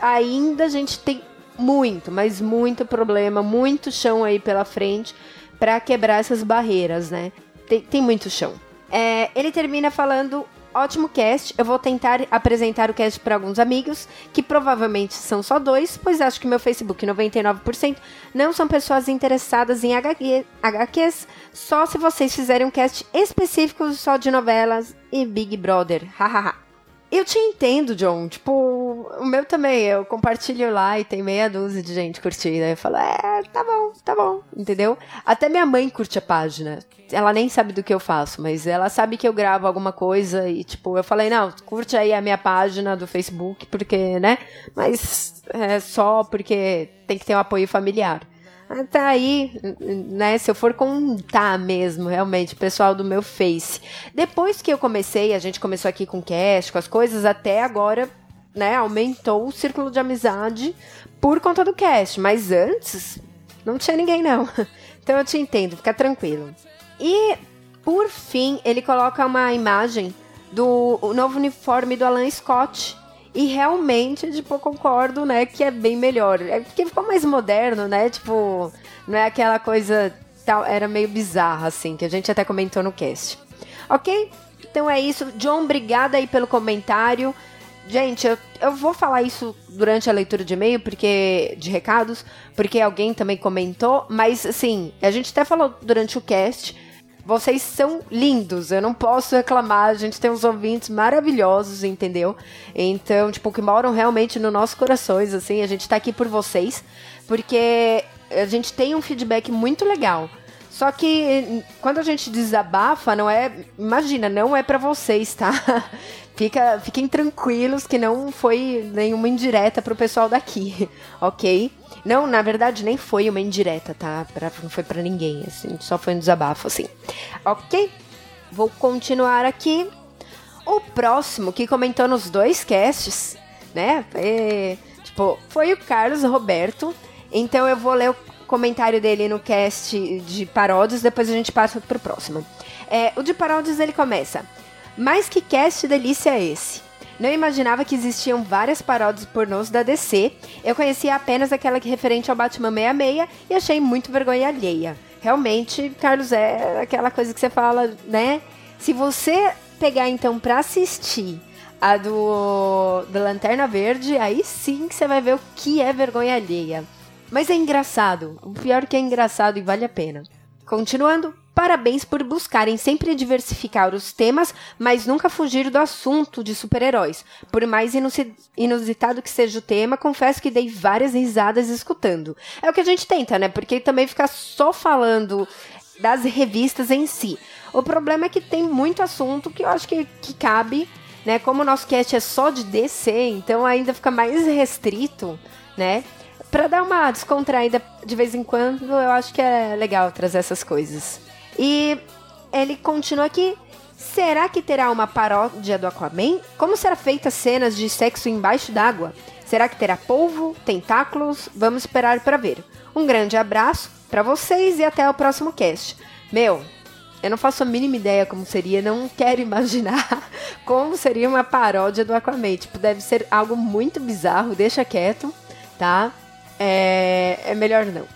ainda a gente tem muito, mas muito problema, muito chão aí pela frente para quebrar essas barreiras, né? Tem, tem muito chão. É, ele termina falando ótimo cast. Eu vou tentar apresentar o cast para alguns amigos, que provavelmente são só dois, pois acho que meu Facebook 99% não são pessoas interessadas em HQ, HQs, só se vocês fizerem um cast específico só de novelas e Big Brother. Hahaha. Eu te entendo, John. Tipo, o meu também. Eu compartilho lá e tem meia dúzia de gente curtindo. Aí eu falo, é, tá bom, tá bom. Entendeu? Até minha mãe curte a página. Ela nem sabe do que eu faço, mas ela sabe que eu gravo alguma coisa e, tipo, eu falei, não, curte aí a minha página do Facebook, porque, né? Mas é só porque tem que ter um apoio familiar. Tá aí, né? Se eu for contar mesmo, realmente, pessoal do meu Face. Depois que eu comecei, a gente começou aqui com cast, com as coisas, até agora, né? Aumentou o círculo de amizade por conta do cast. Mas antes, não tinha ninguém, não. Então eu te entendo, fica tranquilo. E, por fim, ele coloca uma imagem do novo uniforme do Alan Scott e realmente, tipo, eu concordo, né, que é bem melhor. É porque ficou mais moderno, né? Tipo, não é aquela coisa tal, era meio bizarra assim, que a gente até comentou no cast. OK? Então é isso. John, obrigada aí pelo comentário. Gente, eu, eu vou falar isso durante a leitura de e-mail, porque. de recados, porque alguém também comentou, mas assim, a gente até falou durante o cast vocês são lindos, eu não posso reclamar. A gente tem uns ouvintes maravilhosos, entendeu? Então, tipo, que moram realmente no nosso corações, assim. A gente tá aqui por vocês, porque a gente tem um feedback muito legal. Só que quando a gente desabafa, não é. Imagina, não é para vocês, tá? Fica, fiquem tranquilos que não foi nenhuma indireta pro pessoal daqui, ok? Não, na verdade, nem foi uma indireta, tá? Pra, não foi para ninguém, assim, só foi um desabafo, assim. Ok? Vou continuar aqui. O próximo que comentou nos dois casts, né? Tipo, foi o Carlos Roberto. Então eu vou ler o comentário dele no cast de paródias, depois a gente passa pro próximo. É, o de paródias ele começa. Mas que cast delícia é esse? Não imaginava que existiam várias paródias pornôs da DC. Eu conhecia apenas aquela que referente ao Batman 66 e achei muito vergonha alheia. Realmente, Carlos, é aquela coisa que você fala, né? Se você pegar então para assistir a do da Lanterna Verde, aí sim que você vai ver o que é vergonha alheia. Mas é engraçado. O pior é que é engraçado e vale a pena. Continuando, Parabéns por buscarem sempre diversificar os temas, mas nunca fugir do assunto de super-heróis. Por mais inusitado que seja o tema, confesso que dei várias risadas escutando. É o que a gente tenta, né? Porque também ficar só falando das revistas em si. O problema é que tem muito assunto que eu acho que, que cabe, né? Como o nosso cast é só de DC, então ainda fica mais restrito, né? Para dar uma descontraída de vez em quando, eu acho que é legal trazer essas coisas. E ele continua aqui. Será que terá uma paródia do Aquaman? Como será feita cenas de sexo embaixo d'água? Será que terá polvo, tentáculos? Vamos esperar para ver. Um grande abraço para vocês e até o próximo cast. Meu, eu não faço a mínima ideia como seria, não quero imaginar como seria uma paródia do Aquaman. Tipo, deve ser algo muito bizarro, deixa quieto, tá? É, é melhor não.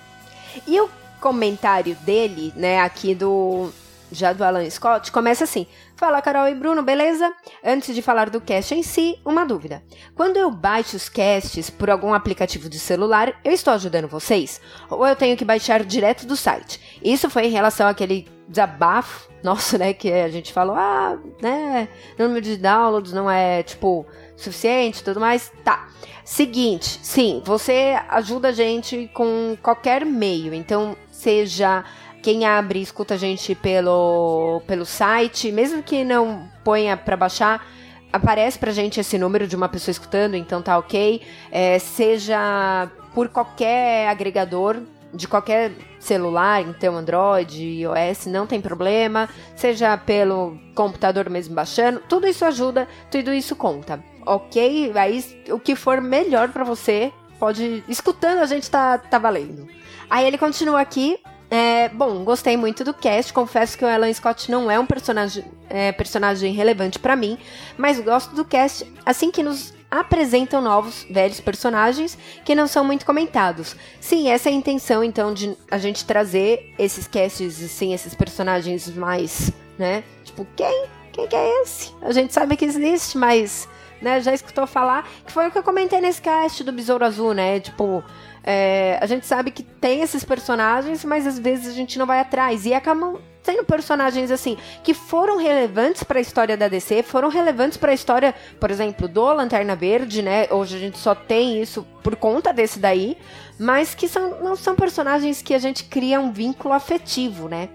E eu comentário dele, né, aqui do já do Alan Scott, começa assim: Fala Carol e Bruno, beleza? Antes de falar do cast em si, uma dúvida. Quando eu baixo os casts por algum aplicativo de celular, eu estou ajudando vocês? Ou eu tenho que baixar direto do site? Isso foi em relação àquele desabafo nosso, né, que a gente falou, ah, né, número de downloads não é, tipo, suficiente tudo mais. Tá. Seguinte, sim, você ajuda a gente com qualquer meio. Então, seja quem abre e escuta a gente pelo, pelo site, mesmo que não ponha para baixar, aparece pra gente esse número de uma pessoa escutando, então tá ok. É, seja por qualquer agregador, de qualquer celular, então Android, iOS, não tem problema. Seja pelo computador mesmo baixando, tudo isso ajuda, tudo isso conta, ok? Aí o que for melhor para você, pode. Escutando a gente tá, tá valendo. Aí ele continua aqui. É, bom, gostei muito do cast. Confesso que o Alan Scott não é um personagem, é, personagem relevante para mim, mas gosto do cast assim que nos apresentam novos, velhos personagens que não são muito comentados. Sim, essa é a intenção, então, de a gente trazer esses casts, assim, esses personagens mais, né? Tipo, quem Quem que é esse? A gente sabe que existe, mas né, já escutou falar, que foi o que eu comentei nesse cast do Besouro Azul, né? Tipo, é, a gente sabe que tem esses personagens, mas às vezes a gente não vai atrás. E acabam sendo personagens assim que foram relevantes para a história da DC, foram relevantes para a história, por exemplo, do Lanterna Verde, né? Hoje a gente só tem isso por conta desse daí, mas que são, não são personagens que a gente cria um vínculo afetivo, né?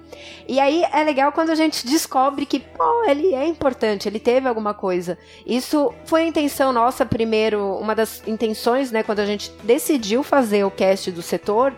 E aí é legal quando a gente descobre que, pô, ele é importante, ele teve alguma coisa. Isso foi a intenção nossa primeiro, uma das intenções, né, quando a gente decidiu fazer o cast do setor,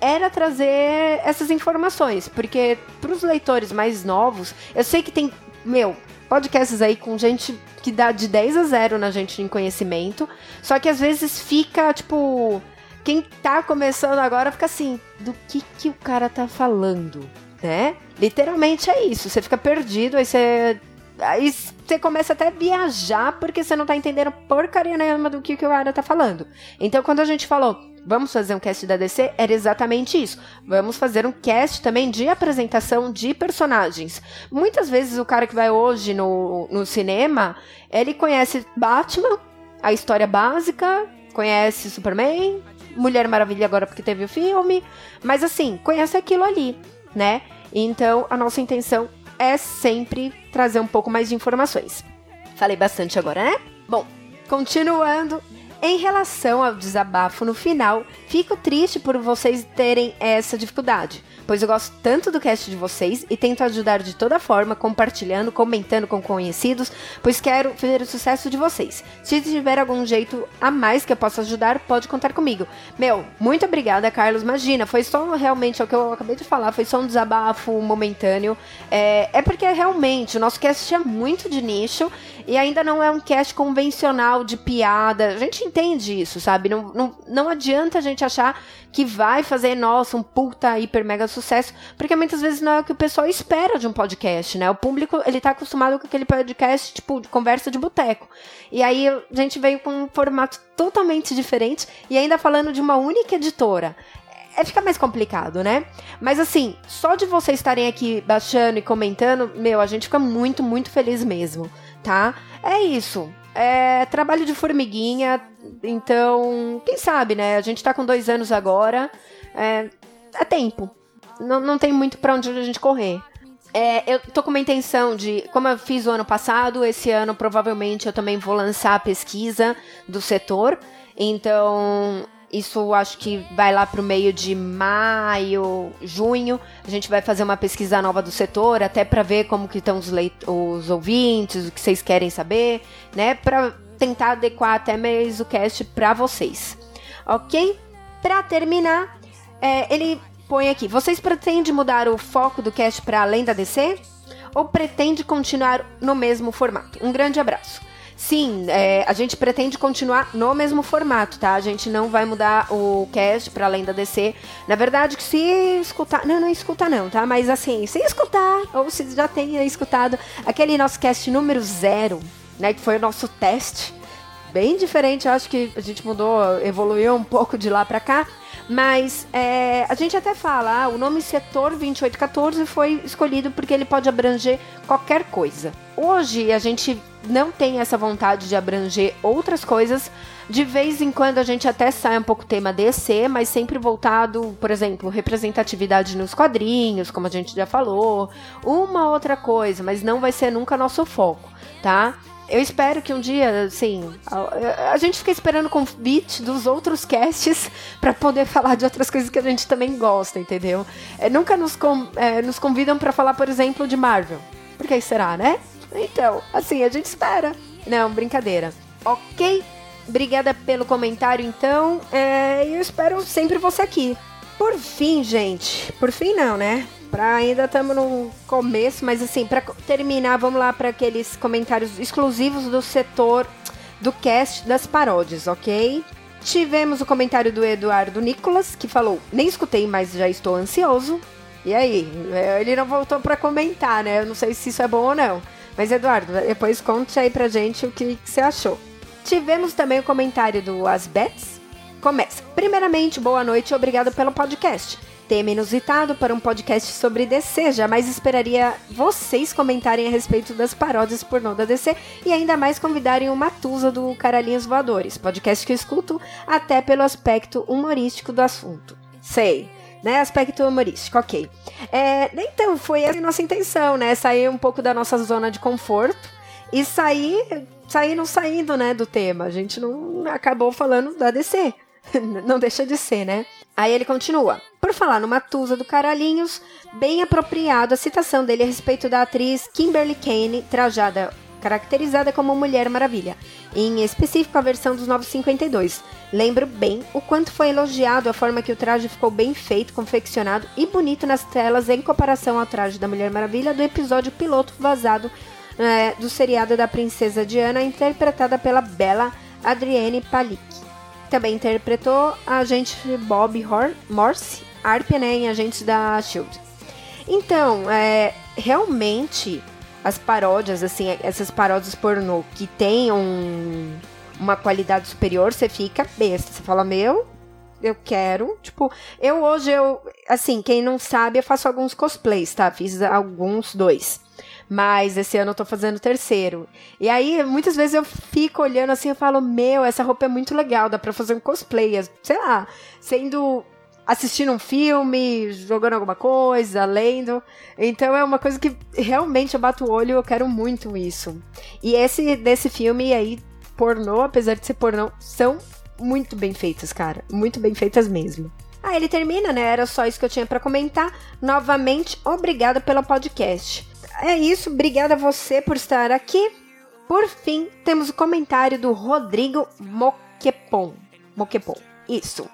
era trazer essas informações, porque para os leitores mais novos, eu sei que tem, meu, podcasts aí com gente que dá de 10 a 0 na gente em conhecimento, só que às vezes fica, tipo, quem tá começando agora fica assim, do que que o cara tá falando, né? Literalmente é isso, você fica perdido, aí você aí você começa até a viajar porque você não tá entendendo porcaria nenhuma do que, que o cara tá falando. Então, quando a gente falou, vamos fazer um cast da DC, era exatamente isso. Vamos fazer um cast também de apresentação de personagens. Muitas vezes o cara que vai hoje no, no cinema, ele conhece Batman, a história básica, conhece Superman, Mulher Maravilha agora porque teve o filme, mas assim, conhece aquilo ali, né? Então, a nossa intenção é sempre trazer um pouco mais de informações. Falei bastante agora, né? Bom, continuando. Em relação ao desabafo no final, fico triste por vocês terem essa dificuldade pois eu gosto tanto do cast de vocês e tento ajudar de toda forma, compartilhando, comentando com conhecidos, pois quero ver o sucesso de vocês. Se tiver algum jeito a mais que eu possa ajudar, pode contar comigo. Meu, muito obrigada, Carlos. Imagina, foi só realmente é o que eu acabei de falar, foi só um desabafo momentâneo. É, é porque realmente o nosso cast é muito de nicho e ainda não é um cast convencional de piada. A gente entende isso, sabe? Não, não, não adianta a gente achar que vai fazer, nossa, um puta hiper mega sucesso, porque muitas vezes não é o que o pessoal espera de um podcast, né? O público, ele tá acostumado com aquele podcast, tipo, de conversa de boteco. E aí a gente veio com um formato totalmente diferente e ainda falando de uma única editora é fica mais complicado, né? Mas assim, só de vocês estarem aqui baixando e comentando, meu, a gente fica muito, muito feliz mesmo, tá? É isso. É trabalho de formiguinha, então, quem sabe, né? A gente tá com dois anos agora. É, é tempo. Não, não tem muito para onde a gente correr. É, eu tô com uma intenção de, como eu fiz o ano passado, esse ano provavelmente eu também vou lançar a pesquisa do setor. Então, isso acho que vai lá pro meio de maio, junho. A gente vai fazer uma pesquisa nova do setor, até para ver como que estão os, os ouvintes, o que vocês querem saber, né? Para tentar adequar até mais o cast para vocês. Ok? Para terminar, é, ele põe aqui: vocês pretendem mudar o foco do cast para além da DC? Ou pretende continuar no mesmo formato? Um grande abraço. Sim, é, a gente pretende continuar no mesmo formato, tá? A gente não vai mudar o cast para além da DC. Na verdade, se escutar. Não, não escuta não, tá? Mas assim, se escutar, ou se já tenha escutado aquele nosso cast número zero, né? Que foi o nosso teste. Bem diferente, acho que a gente mudou, evoluiu um pouco de lá para cá. Mas é, a gente até fala, ah, o nome Setor 2814 foi escolhido porque ele pode abranger qualquer coisa. Hoje a gente não tem essa vontade de abranger outras coisas. De vez em quando a gente até sai um pouco tema DC, mas sempre voltado, por exemplo, representatividade nos quadrinhos, como a gente já falou, uma outra coisa, mas não vai ser nunca nosso foco, tá? Eu espero que um dia, assim, a, a gente fica esperando convite dos outros casts para poder falar de outras coisas que a gente também gosta, entendeu? É, nunca nos, com, é, nos convidam para falar, por exemplo, de Marvel. Por que será, né? Então, assim, a gente espera. Não, brincadeira. Ok? Obrigada pelo comentário, então. É, eu espero sempre você aqui. Por fim, gente. Por fim, não, né? Pra, ainda estamos no começo, mas assim, para terminar, vamos lá para aqueles comentários exclusivos do setor do cast das paródias, ok? Tivemos o comentário do Eduardo Nicolas, que falou: Nem escutei, mas já estou ansioso. E aí? É, ele não voltou para comentar, né? Eu não sei se isso é bom ou não. Mas, Eduardo, depois conte aí pra gente o que, que você achou. Tivemos também o comentário do Asbets. Começa. Primeiramente, boa noite e obrigado pelo podcast. Tema inusitado para um podcast sobre DC. Jamais esperaria vocês comentarem a respeito das paródias pornô da DC e ainda mais convidarem o Matusa do Caralhinhos Voadores, podcast que eu escuto até pelo aspecto humorístico do assunto. Sei, né? Aspecto humorístico, ok. É, então, foi a nossa intenção, né? Sair um pouco da nossa zona de conforto e sair, sair não saindo, né, do tema. A gente não acabou falando da DC. não deixa de ser, né? Aí ele continua. Por falar no Matusa do Caralhinhos, bem apropriado a citação dele a respeito da atriz Kimberly Kane, trajada caracterizada como Mulher Maravilha, em específico a versão dos 952. Lembro bem o quanto foi elogiado a forma que o traje ficou bem feito, confeccionado e bonito nas telas em comparação ao traje da Mulher Maravilha do episódio piloto vazado é, do seriado da Princesa Diana, interpretada pela bela Adrienne Palik. Também interpretou a agente Bob Hor Morse, Arpia, né, em Agentes da SHIELD. Então, é, realmente, as paródias, assim, essas paródias pornô que tem um, uma qualidade superior, você fica besta. Você fala, meu, eu quero. Tipo, eu hoje, eu, assim, quem não sabe, eu faço alguns cosplays, tá? Fiz alguns, dois. Mas esse ano eu tô fazendo o terceiro. E aí, muitas vezes eu fico olhando assim e falo: Meu, essa roupa é muito legal, dá pra fazer um cosplay. Sei lá, sendo. assistindo um filme, jogando alguma coisa, lendo. Então é uma coisa que realmente eu bato o olho eu quero muito isso. E esse desse filme aí, pornô, apesar de ser pornô, são muito bem feitas, cara. Muito bem feitas mesmo. Aí ele termina, né? Era só isso que eu tinha para comentar. Novamente, obrigada pelo podcast é isso. Obrigada a você por estar aqui. Por fim, temos o comentário do Rodrigo Moquepon. Moquepon. Isso.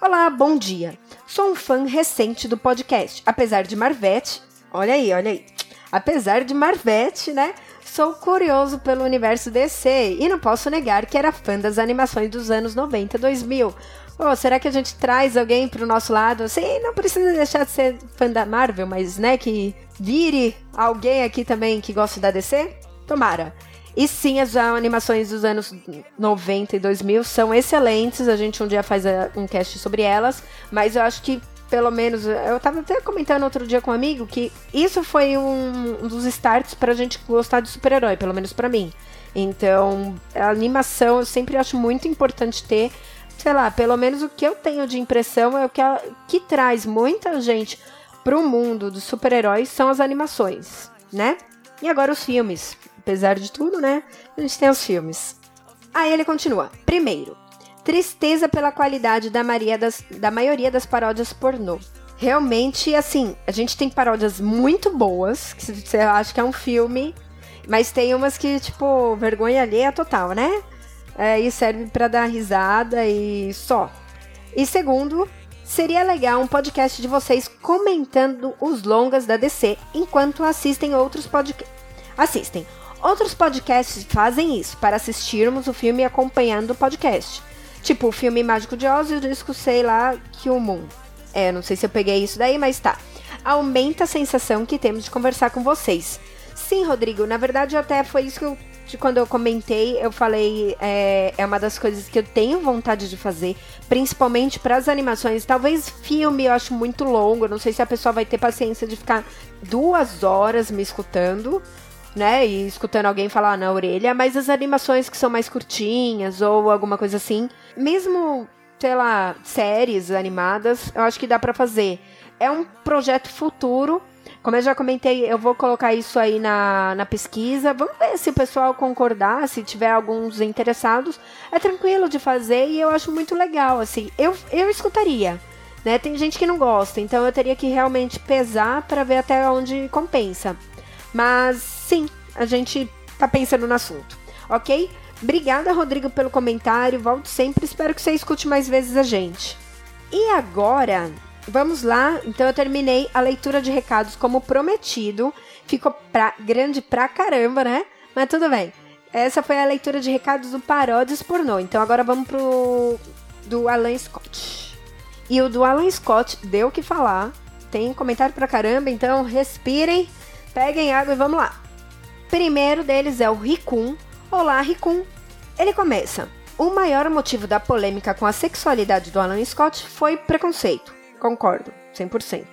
Olá, bom dia. Sou um fã recente do podcast. Apesar de Marvete, olha aí, olha aí. Apesar de Marvete, né? Sou curioso pelo universo DC e não posso negar que era fã das animações dos anos 90 e 2000. Oh, será que a gente traz alguém pro nosso lado? Sim, não precisa deixar de ser fã da Marvel, mas né, que vire alguém aqui também que gosta da DC? Tomara. E sim, as animações dos anos 90 e 2000 são excelentes. A gente um dia faz eh, um cast sobre elas, mas eu acho que pelo menos, eu tava até comentando outro dia com um amigo que isso foi um, dos starts pra gente gostar de super-herói, pelo menos para mim. Então, a animação eu sempre acho muito importante ter, sei lá, pelo menos o que eu tenho de impressão é o que, a, que traz muita gente pro mundo dos super-heróis são as animações, né? E agora os filmes. Apesar de tudo, né? A gente tem os filmes. Aí ele continua. Primeiro, tristeza pela qualidade da, Maria das, da maioria das paródias pornô. Realmente, assim, a gente tem paródias muito boas, que você acha que é um filme, mas tem umas que, tipo, vergonha alheia total, né? É, e serve para dar risada e só. E segundo, Seria legal um podcast de vocês comentando os longas da DC enquanto assistem outros podcasts. Assistem. Outros podcasts fazem isso, para assistirmos o filme acompanhando o podcast. Tipo o filme Mágico de Oz e o disco, sei lá, que o Moon. É, não sei se eu peguei isso daí, mas tá. Aumenta a sensação que temos de conversar com vocês. Sim, Rodrigo, na verdade até foi isso que eu de quando eu comentei, eu falei é, é uma das coisas que eu tenho vontade de fazer, principalmente para as animações. Talvez filme eu acho muito longo, não sei se a pessoa vai ter paciência de ficar duas horas me escutando, né? E escutando alguém falar na orelha, mas as animações que são mais curtinhas ou alguma coisa assim, mesmo, sei lá, séries animadas, eu acho que dá para fazer. É um projeto futuro como eu já comentei, eu vou colocar isso aí na, na pesquisa. Vamos ver se o pessoal concordar, se tiver alguns interessados. É tranquilo de fazer e eu acho muito legal, assim. Eu, eu escutaria, né? Tem gente que não gosta, então eu teria que realmente pesar para ver até onde compensa. Mas sim, a gente tá pensando no assunto, ok? Obrigada, Rodrigo, pelo comentário. Volte sempre. Espero que você escute mais vezes a gente. E agora, Vamos lá, então eu terminei a leitura de recados como prometido. Ficou pra, grande pra caramba, né? Mas tudo bem. Essa foi a leitura de recados do Paródias Pornô. Então agora vamos pro do Alan Scott. E o do Alan Scott deu o que falar. Tem comentário pra caramba, então respirem, peguem água e vamos lá. Primeiro deles é o Ricun. Olá, Ricun. Ele começa. O maior motivo da polêmica com a sexualidade do Alan Scott foi preconceito Concordo, 100%.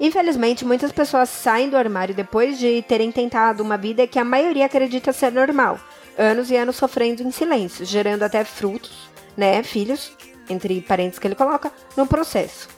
Infelizmente, muitas pessoas saem do armário depois de terem tentado uma vida que a maioria acredita ser normal, anos e anos sofrendo em silêncio, gerando até frutos, né, filhos, entre parênteses que ele coloca, no processo.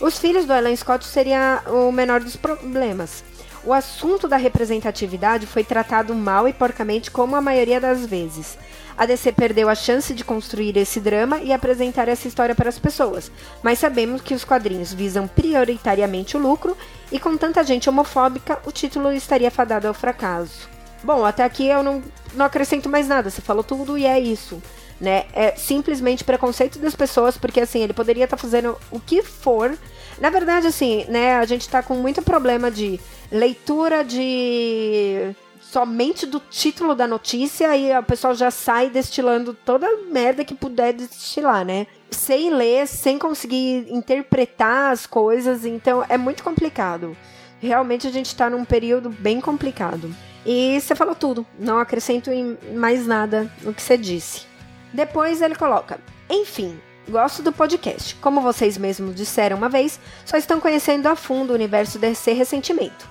Os filhos do Alan Scott seria o menor dos problemas. O assunto da representatividade foi tratado mal e porcamente, como a maioria das vezes. A DC perdeu a chance de construir esse drama e apresentar essa história para as pessoas, mas sabemos que os quadrinhos visam prioritariamente o lucro e com tanta gente homofóbica, o título estaria fadado ao fracasso. Bom, até aqui eu não, não acrescento mais nada, você falou tudo e é isso. Né? É simplesmente preconceito das pessoas, porque assim, ele poderia estar tá fazendo o que for. Na verdade, assim, né, a gente está com muito problema de leitura de somente do título da notícia e o pessoal já sai destilando toda a merda que puder destilar, né? Sem ler, sem conseguir interpretar as coisas, então é muito complicado. Realmente a gente tá num período bem complicado. E você falou tudo, não acrescento mais nada no que você disse. Depois ele coloca: Enfim, gosto do podcast. Como vocês mesmos disseram uma vez, só estão conhecendo a fundo o universo DC recentemente.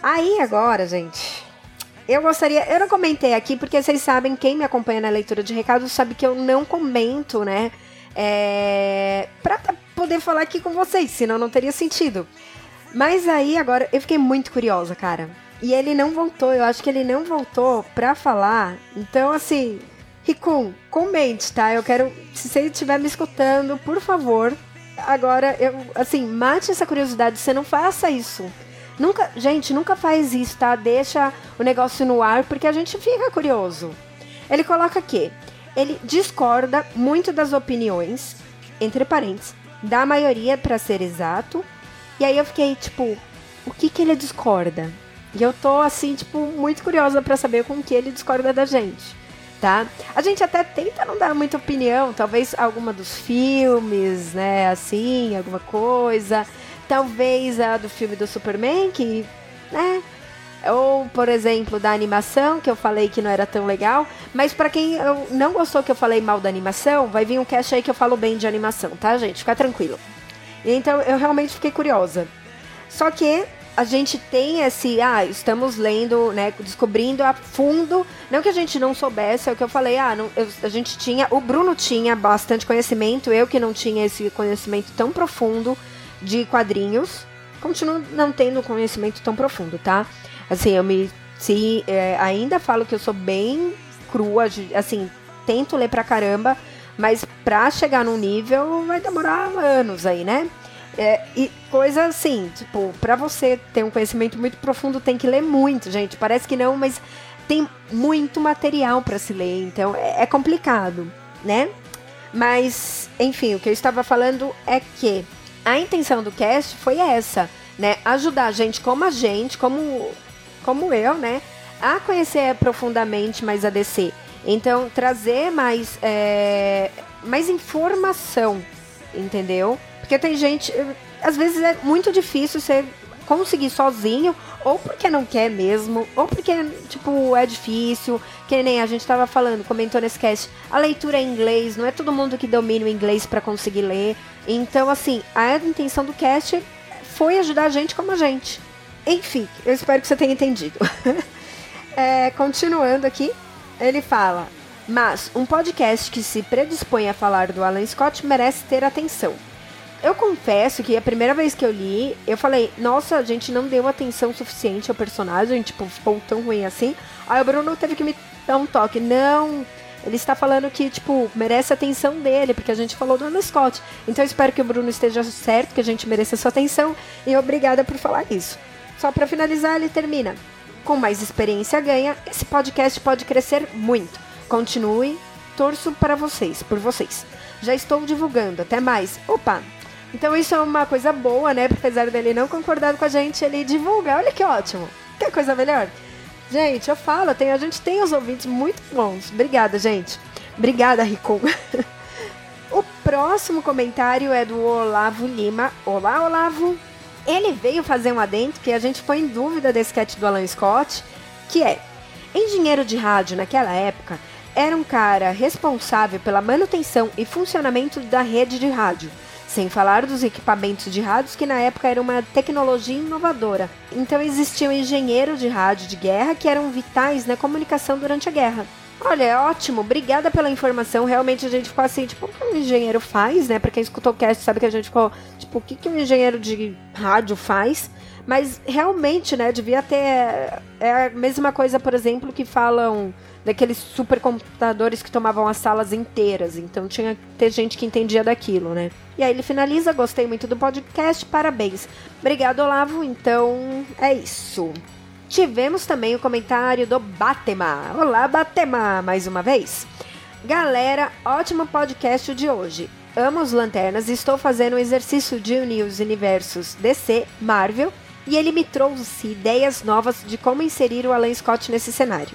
Aí agora, gente, eu gostaria. Eu não comentei aqui porque vocês sabem, quem me acompanha na leitura de recados sabe que eu não comento, né? É, pra poder falar aqui com vocês, senão não teria sentido. Mas aí agora eu fiquei muito curiosa, cara. E ele não voltou, eu acho que ele não voltou pra falar. Então, assim, Ricum, comente, tá? Eu quero. Se você estiver me escutando, por favor. Agora, eu, assim, mate essa curiosidade. Você não faça isso. Nunca, gente, nunca faz isso, tá? Deixa o negócio no ar porque a gente fica curioso. Ele coloca aqui, ele discorda muito das opiniões, entre parênteses, da maioria para ser exato. E aí eu fiquei tipo, o que que ele discorda? E eu tô assim, tipo, muito curiosa para saber com que ele discorda da gente. Tá? A gente até tenta não dar muita opinião, talvez alguma dos filmes, né, assim, alguma coisa. Talvez a do filme do Superman, que, né? Ou, por exemplo, da animação, que eu falei que não era tão legal. Mas para quem não gostou que eu falei mal da animação, vai vir um cast aí que eu falo bem de animação, tá, gente? Fica tranquilo. Então eu realmente fiquei curiosa. Só que a gente tem esse, ah, estamos lendo, né, descobrindo a fundo, não que a gente não soubesse, é o que eu falei, ah, não, eu, a gente tinha, o Bruno tinha bastante conhecimento, eu que não tinha esse conhecimento tão profundo, de quadrinhos. Continuo não tendo conhecimento tão profundo, tá? Assim, eu me. Se, é, ainda falo que eu sou bem crua, assim, tento ler pra caramba, mas pra chegar num nível vai demorar anos aí, né? É, e coisa assim, tipo, pra você ter um conhecimento muito profundo, tem que ler muito, gente. Parece que não, mas tem muito material para se ler, então é, é complicado, né? Mas, enfim, o que eu estava falando é que a intenção do cast foi essa, né? Ajudar a gente como a gente, como, como eu, né? A conhecer profundamente mais a DC. Então, trazer mais, é, mais informação, entendeu? Porque tem gente. Às vezes é muito difícil você conseguir sozinho, ou porque não quer mesmo, ou porque, tipo, é difícil, que nem a gente tava falando, comentou nesse cast, a leitura em inglês, não é todo mundo que domina o inglês para conseguir ler. Então, assim, a intenção do cast foi ajudar a gente como a gente. Enfim, eu espero que você tenha entendido. é, continuando aqui, ele fala: Mas um podcast que se predispõe a falar do Alan Scott merece ter atenção. Eu confesso que a primeira vez que eu li, eu falei, nossa, a gente não deu atenção suficiente ao personagem, tipo, ficou tão ruim assim. Aí o Bruno teve que me dar um toque. Não, ele está falando que, tipo, merece a atenção dele, porque a gente falou do Alan Scott. Então eu espero que o Bruno esteja certo, que a gente mereça a sua atenção. E obrigada por falar isso. Só para finalizar, ele termina. Com mais experiência ganha, esse podcast pode crescer muito. Continue, torço para vocês, por vocês. Já estou divulgando, até mais. Opa! Então isso é uma coisa boa, né? Apesar dele não concordar com a gente, ele divulga. Olha que ótimo. Que coisa melhor. Gente, eu falo, tem, a gente tem os ouvintes muito bons. Obrigada, gente. Obrigada, Rico. o próximo comentário é do Olavo Lima. Olá, Olavo. Ele veio fazer um adendo que a gente foi em dúvida desse sketch do Alan Scott, que é: engenheiro de rádio naquela época era um cara responsável pela manutenção e funcionamento da rede de rádio. Sem falar dos equipamentos de rádios que na época era uma tecnologia inovadora. Então existiam engenheiros de rádio de guerra que eram vitais na comunicação durante a guerra. Olha, é ótimo, obrigada pela informação. Realmente a gente ficou assim, tipo, o que um engenheiro faz, né? Pra quem escutou o cast sabe que a gente ficou, tipo, o que, que um engenheiro de rádio faz? Mas realmente, né, devia ter. É a mesma coisa, por exemplo, que falam daqueles supercomputadores que tomavam as salas inteiras. Então tinha que ter gente que entendia daquilo, né? E aí ele finaliza, gostei muito do podcast, parabéns. Obrigado, Olavo. Então é isso. Tivemos também o comentário do Batema. Olá, Batema, mais uma vez. Galera, ótimo podcast de hoje. Amo os lanternas e estou fazendo um exercício de unir os universos DC, Marvel, e ele me trouxe ideias novas de como inserir o Alan Scott nesse cenário.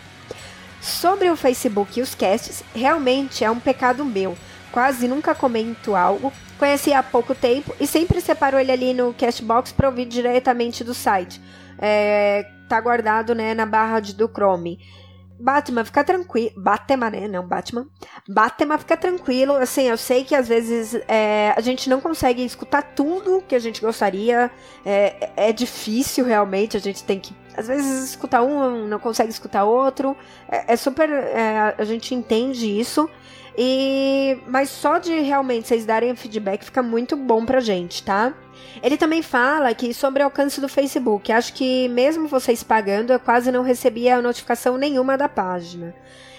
Sobre o Facebook e os casts, realmente é um pecado meu. Quase nunca comento algo, conheci há pouco tempo e sempre separo ele ali no Castbox para ouvir diretamente do site. É, tá guardado, né, na barra de, do Chrome. Batman, fica tranquilo. Batman, né? Não, Batman. Batman, fica tranquilo. Assim, eu sei que às vezes é, a gente não consegue escutar tudo que a gente gostaria. É, é difícil, realmente. A gente tem que. Às vezes escutar um, não consegue escutar outro. É, é super. É, a gente entende isso. E, mas só de realmente vocês darem feedback fica muito bom pra gente, tá? Ele também fala que sobre o alcance do Facebook, acho que mesmo vocês pagando, eu quase não recebia notificação nenhuma da página.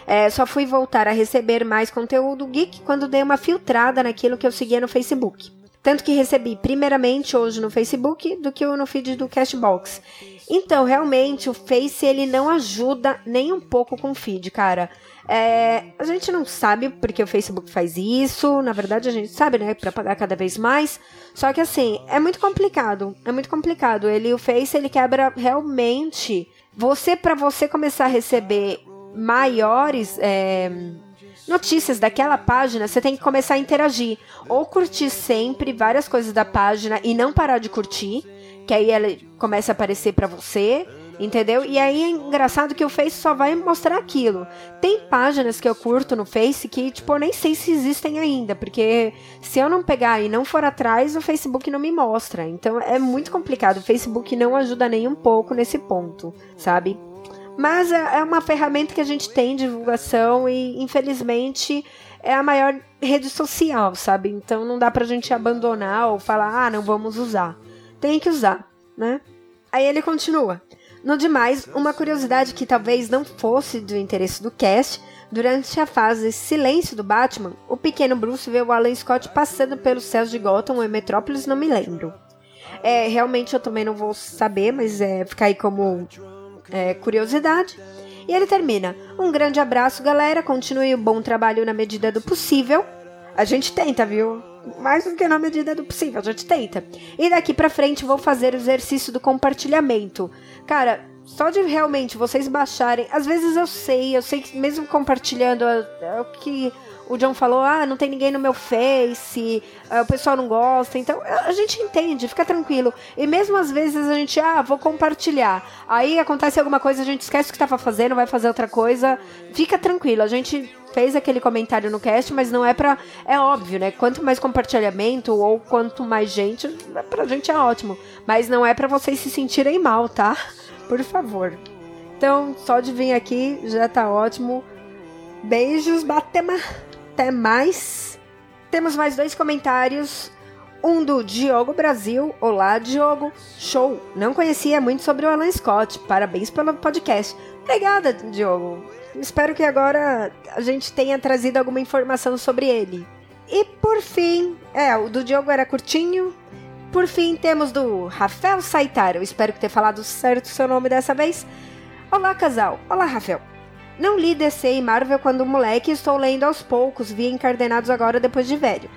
É, só fui voltar a receber mais conteúdo geek quando dei uma filtrada naquilo que eu seguia no Facebook. Tanto que recebi primeiramente hoje no Facebook do que no feed do Cashbox. Então, realmente, o Face ele não ajuda nem um pouco com o feed, cara. É, a gente não sabe porque o Facebook faz isso. Na verdade, a gente sabe, né? Para pagar cada vez mais. Só que assim, é muito complicado. É muito complicado. Ele, o Face, ele quebra realmente. Você, para você começar a receber maiores. É, notícias daquela página, você tem que começar a interagir. Ou curtir sempre várias coisas da página e não parar de curtir, que aí ela começa a aparecer para você. Entendeu? E aí é engraçado que o Face só vai mostrar aquilo. Tem páginas que eu curto no Face que, tipo, eu nem sei se existem ainda, porque se eu não pegar e não for atrás, o Facebook não me mostra. Então é muito complicado. O Facebook não ajuda nem um pouco nesse ponto, sabe? Mas é, é uma ferramenta que a gente tem divulgação e, infelizmente, é a maior rede social, sabe? Então não dá pra gente abandonar ou falar, ah, não vamos usar. Tem que usar, né? Aí ele continua. No demais, uma curiosidade que talvez não fosse do interesse do cast, durante a fase Silêncio do Batman, o pequeno Bruce vê o Alan Scott passando pelos céus de Gotham ou Metrópolis, não me lembro. É, realmente eu também não vou saber, mas é, fica aí como é, curiosidade. E ele termina. Um grande abraço, galera. Continue o bom trabalho na medida do possível. A gente tenta, viu? Mais do que na medida do possível, a gente tenta. E daqui pra frente vou fazer o exercício do compartilhamento. Cara, só de realmente vocês baixarem. Às vezes eu sei, eu sei que mesmo compartilhando é, é o que o John falou: ah, não tem ninguém no meu Face, é, o pessoal não gosta. Então a gente entende, fica tranquilo. E mesmo às vezes a gente, ah, vou compartilhar. Aí acontece alguma coisa, a gente esquece o que estava fazendo, vai fazer outra coisa. Fica tranquilo, a gente fez aquele comentário no cast, mas não é pra. É óbvio, né? Quanto mais compartilhamento ou quanto mais gente, pra gente é ótimo. Mas não é para vocês se sentirem mal, tá? Por favor. Então, só de vir aqui já tá ótimo. Beijos, Batema. Até mais. Temos mais dois comentários. Um do Diogo Brasil. Olá, Diogo. Show. Não conhecia muito sobre o Alan Scott. Parabéns pelo podcast. Obrigada, Diogo. Espero que agora a gente tenha trazido alguma informação sobre ele. E por fim, é, o do Diogo era curtinho. Por fim, temos do Rafael Saitar. Eu espero que tenha falado certo o seu nome dessa vez. Olá, casal. Olá, Rafael. Não li DC e Marvel quando moleque estou lendo aos poucos, vi encardenados agora depois de velho.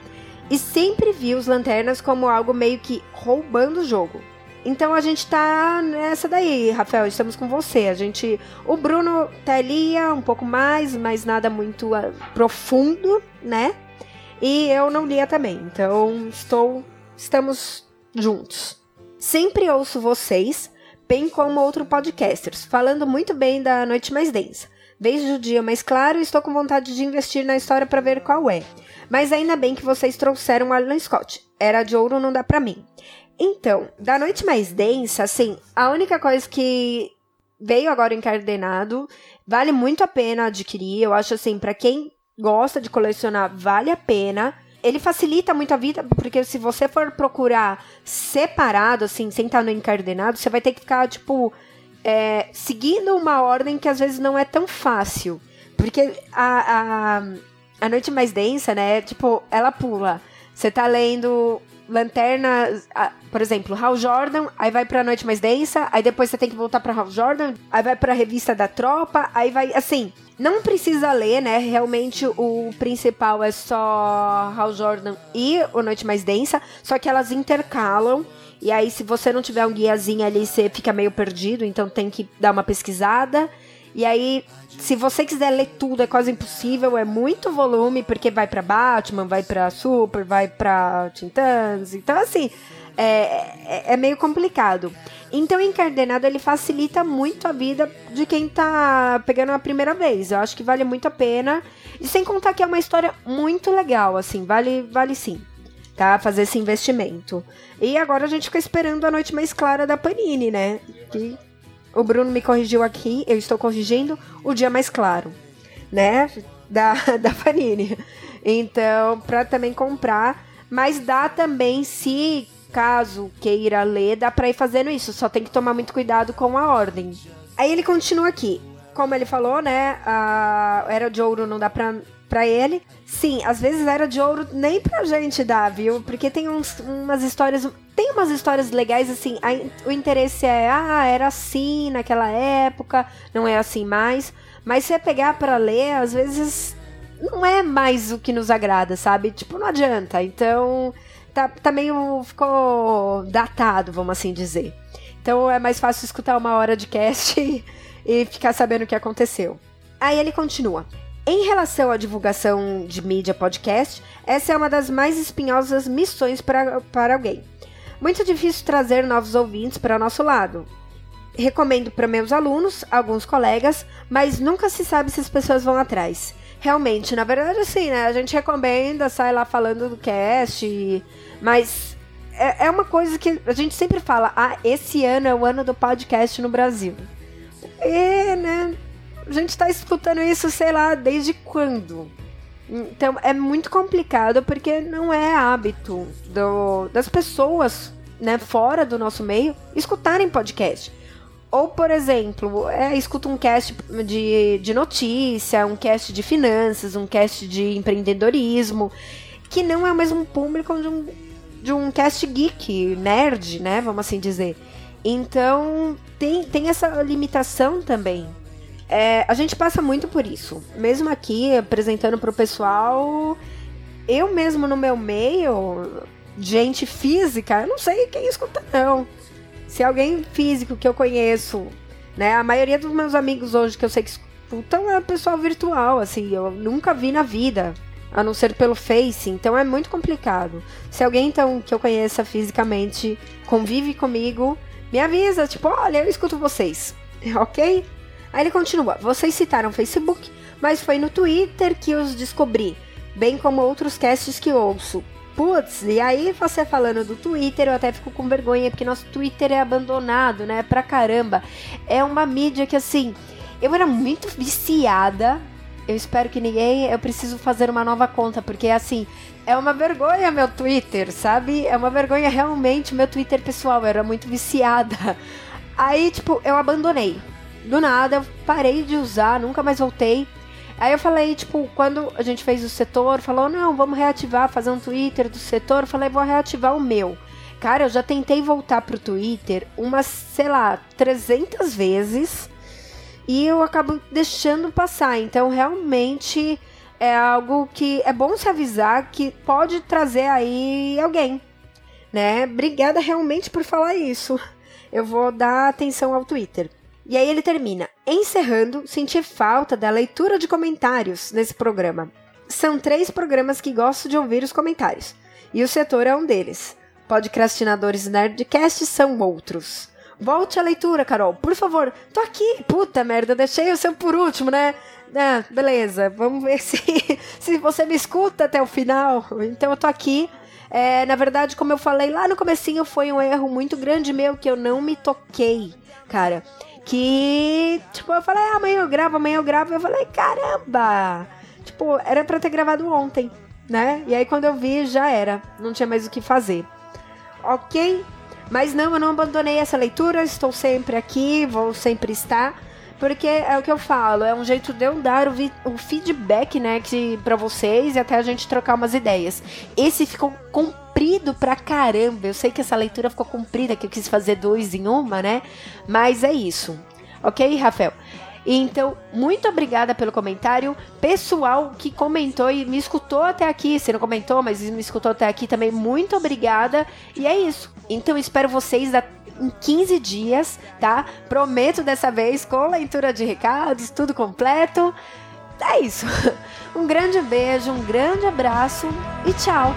E sempre vi os lanternas como algo meio que roubando o jogo. Então a gente tá nessa daí, Rafael, estamos com você. A gente. O Bruno tá ali um pouco mais, mas nada muito uh, profundo, né? E eu não lia também. Então estou. Estamos juntos. Sempre ouço vocês, bem como outros podcasters, falando muito bem da Noite Mais Densa. Vejo o dia mais claro e estou com vontade de investir na história para ver qual é. Mas ainda bem que vocês trouxeram Alan Scott. Era de ouro, não dá para mim. Então, da noite mais densa, assim, a única coisa que veio agora encardenado, vale muito a pena adquirir. Eu acho assim, para quem gosta de colecionar, vale a pena. Ele facilita muito a vida, porque se você for procurar separado, assim, sem estar no encardenado, você vai ter que ficar, tipo, é, seguindo uma ordem que às vezes não é tão fácil. Porque a, a, a noite mais densa, né? Tipo, ela pula. Você tá lendo Lanterna, por exemplo, Hal Jordan, aí vai pra Noite Mais Densa, aí depois você tem que voltar pra Hal Jordan, aí vai pra Revista da Tropa, aí vai, assim, não precisa ler, né? Realmente o principal é só Hal Jordan e o Noite Mais Densa, só que elas intercalam. E aí, se você não tiver um guiazinho ali, você fica meio perdido, então tem que dar uma pesquisada. E aí, se você quiser ler tudo, é quase impossível, é muito volume, porque vai para Batman, vai para Super, vai para Titãs. Então, assim, é, é, é, meio complicado. Então, Encardenado, ele facilita muito a vida de quem tá pegando a primeira vez. Eu acho que vale muito a pena. E sem contar que é uma história muito legal, assim, vale, vale sim. Tá? Fazer esse investimento. E agora a gente fica esperando a noite mais clara da Panini, né? Que o Bruno me corrigiu aqui, eu estou corrigindo o dia mais claro, né? Da, da Panini. Então, para também comprar, mas dá também se caso queira ler, dá para ir fazendo isso, só tem que tomar muito cuidado com a ordem. Aí ele continua aqui. Como ele falou, né? A era de ouro não dá pra para ele. Sim, às vezes era de ouro nem pra gente dar, viu? Porque tem uns, umas histórias. Tem umas histórias legais, assim. A, o interesse é, ah, era assim naquela época, não é assim mais. Mas se pegar para ler, às vezes não é mais o que nos agrada, sabe? Tipo, não adianta. Então, tá, tá meio. ficou datado, vamos assim dizer. Então é mais fácil escutar uma hora de cast e ficar sabendo o que aconteceu. Aí ele continua. Em relação à divulgação de mídia podcast, essa é uma das mais espinhosas missões para, para alguém. Muito difícil trazer novos ouvintes para o nosso lado. Recomendo para meus alunos, alguns colegas, mas nunca se sabe se as pessoas vão atrás. Realmente, na verdade, assim, né? A gente recomenda, sai lá falando do cast, mas é, é uma coisa que a gente sempre fala: ah, esse ano é o ano do podcast no Brasil. E, né? A gente tá escutando isso, sei lá, desde quando? Então é muito complicado porque não é hábito do, das pessoas, né, fora do nosso meio, escutarem podcast. Ou, por exemplo, é, escuta um cast de, de notícia, um cast de finanças, um cast de empreendedorismo, que não é o mesmo público de um, de um cast geek, nerd, né? Vamos assim dizer. Então, tem, tem essa limitação também. É, a gente passa muito por isso. Mesmo aqui, apresentando pro pessoal, eu mesmo no meu meio, gente física, eu não sei quem escuta, não. Se alguém físico que eu conheço, né? A maioria dos meus amigos hoje que eu sei que escutam é pessoal virtual, assim, eu nunca vi na vida. A não ser pelo Face, então é muito complicado. Se alguém então que eu conheça fisicamente convive comigo, me avisa, tipo, olha, eu escuto vocês, ok? Aí ele continua: Vocês citaram Facebook, mas foi no Twitter que os descobri, bem como outros casts que ouço. Putz, e aí você falando do Twitter, eu até fico com vergonha, porque nosso Twitter é abandonado, né? Pra caramba. É uma mídia que, assim, eu era muito viciada. Eu espero que ninguém. Eu preciso fazer uma nova conta, porque, assim, é uma vergonha meu Twitter, sabe? É uma vergonha realmente meu Twitter pessoal. Eu era muito viciada. Aí, tipo, eu abandonei do nada, parei de usar, nunca mais voltei. Aí eu falei, tipo, quando a gente fez o setor, falou, não, vamos reativar, fazer um Twitter do setor. Eu falei, vou reativar o meu. Cara, eu já tentei voltar pro Twitter umas, sei lá, 300 vezes e eu acabo deixando passar. Então, realmente é algo que é bom se avisar que pode trazer aí alguém, né? Obrigada realmente por falar isso. Eu vou dar atenção ao Twitter. E aí ele termina: encerrando, senti falta da leitura de comentários nesse programa. São três programas que gosto de ouvir os comentários, e o setor é um deles. Podcastinadores Nerdcast são outros. Volte à leitura, Carol. Por favor. Tô aqui. Puta merda, deixei o seu por último, né? Ah, beleza. Vamos ver se, se você me escuta até o final. Então eu tô aqui. É, na verdade, como eu falei lá no comecinho, foi um erro muito grande meu que eu não me toquei, cara. Que, tipo, eu falei, ah, amanhã eu gravo, amanhã eu gravo. Eu falei, caramba! Tipo, era pra ter gravado ontem, né? E aí quando eu vi, já era. Não tinha mais o que fazer. Ok? Mas não, eu não abandonei essa leitura, estou sempre aqui, vou sempre estar. Porque é o que eu falo, é um jeito de eu dar o, o feedback, né, que, pra vocês e até a gente trocar umas ideias. Esse ficou comprido pra caramba. Eu sei que essa leitura ficou comprida, que eu quis fazer dois em uma, né? Mas é isso. Ok, Rafael? Então, muito obrigada pelo comentário. Pessoal que comentou e me escutou até aqui, você não comentou, mas me escutou até aqui também, muito obrigada. E é isso. Então, espero vocês da em 15 dias, tá? Prometo dessa vez com leitura de recados, tudo completo. É isso. Um grande beijo, um grande abraço e tchau!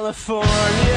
California.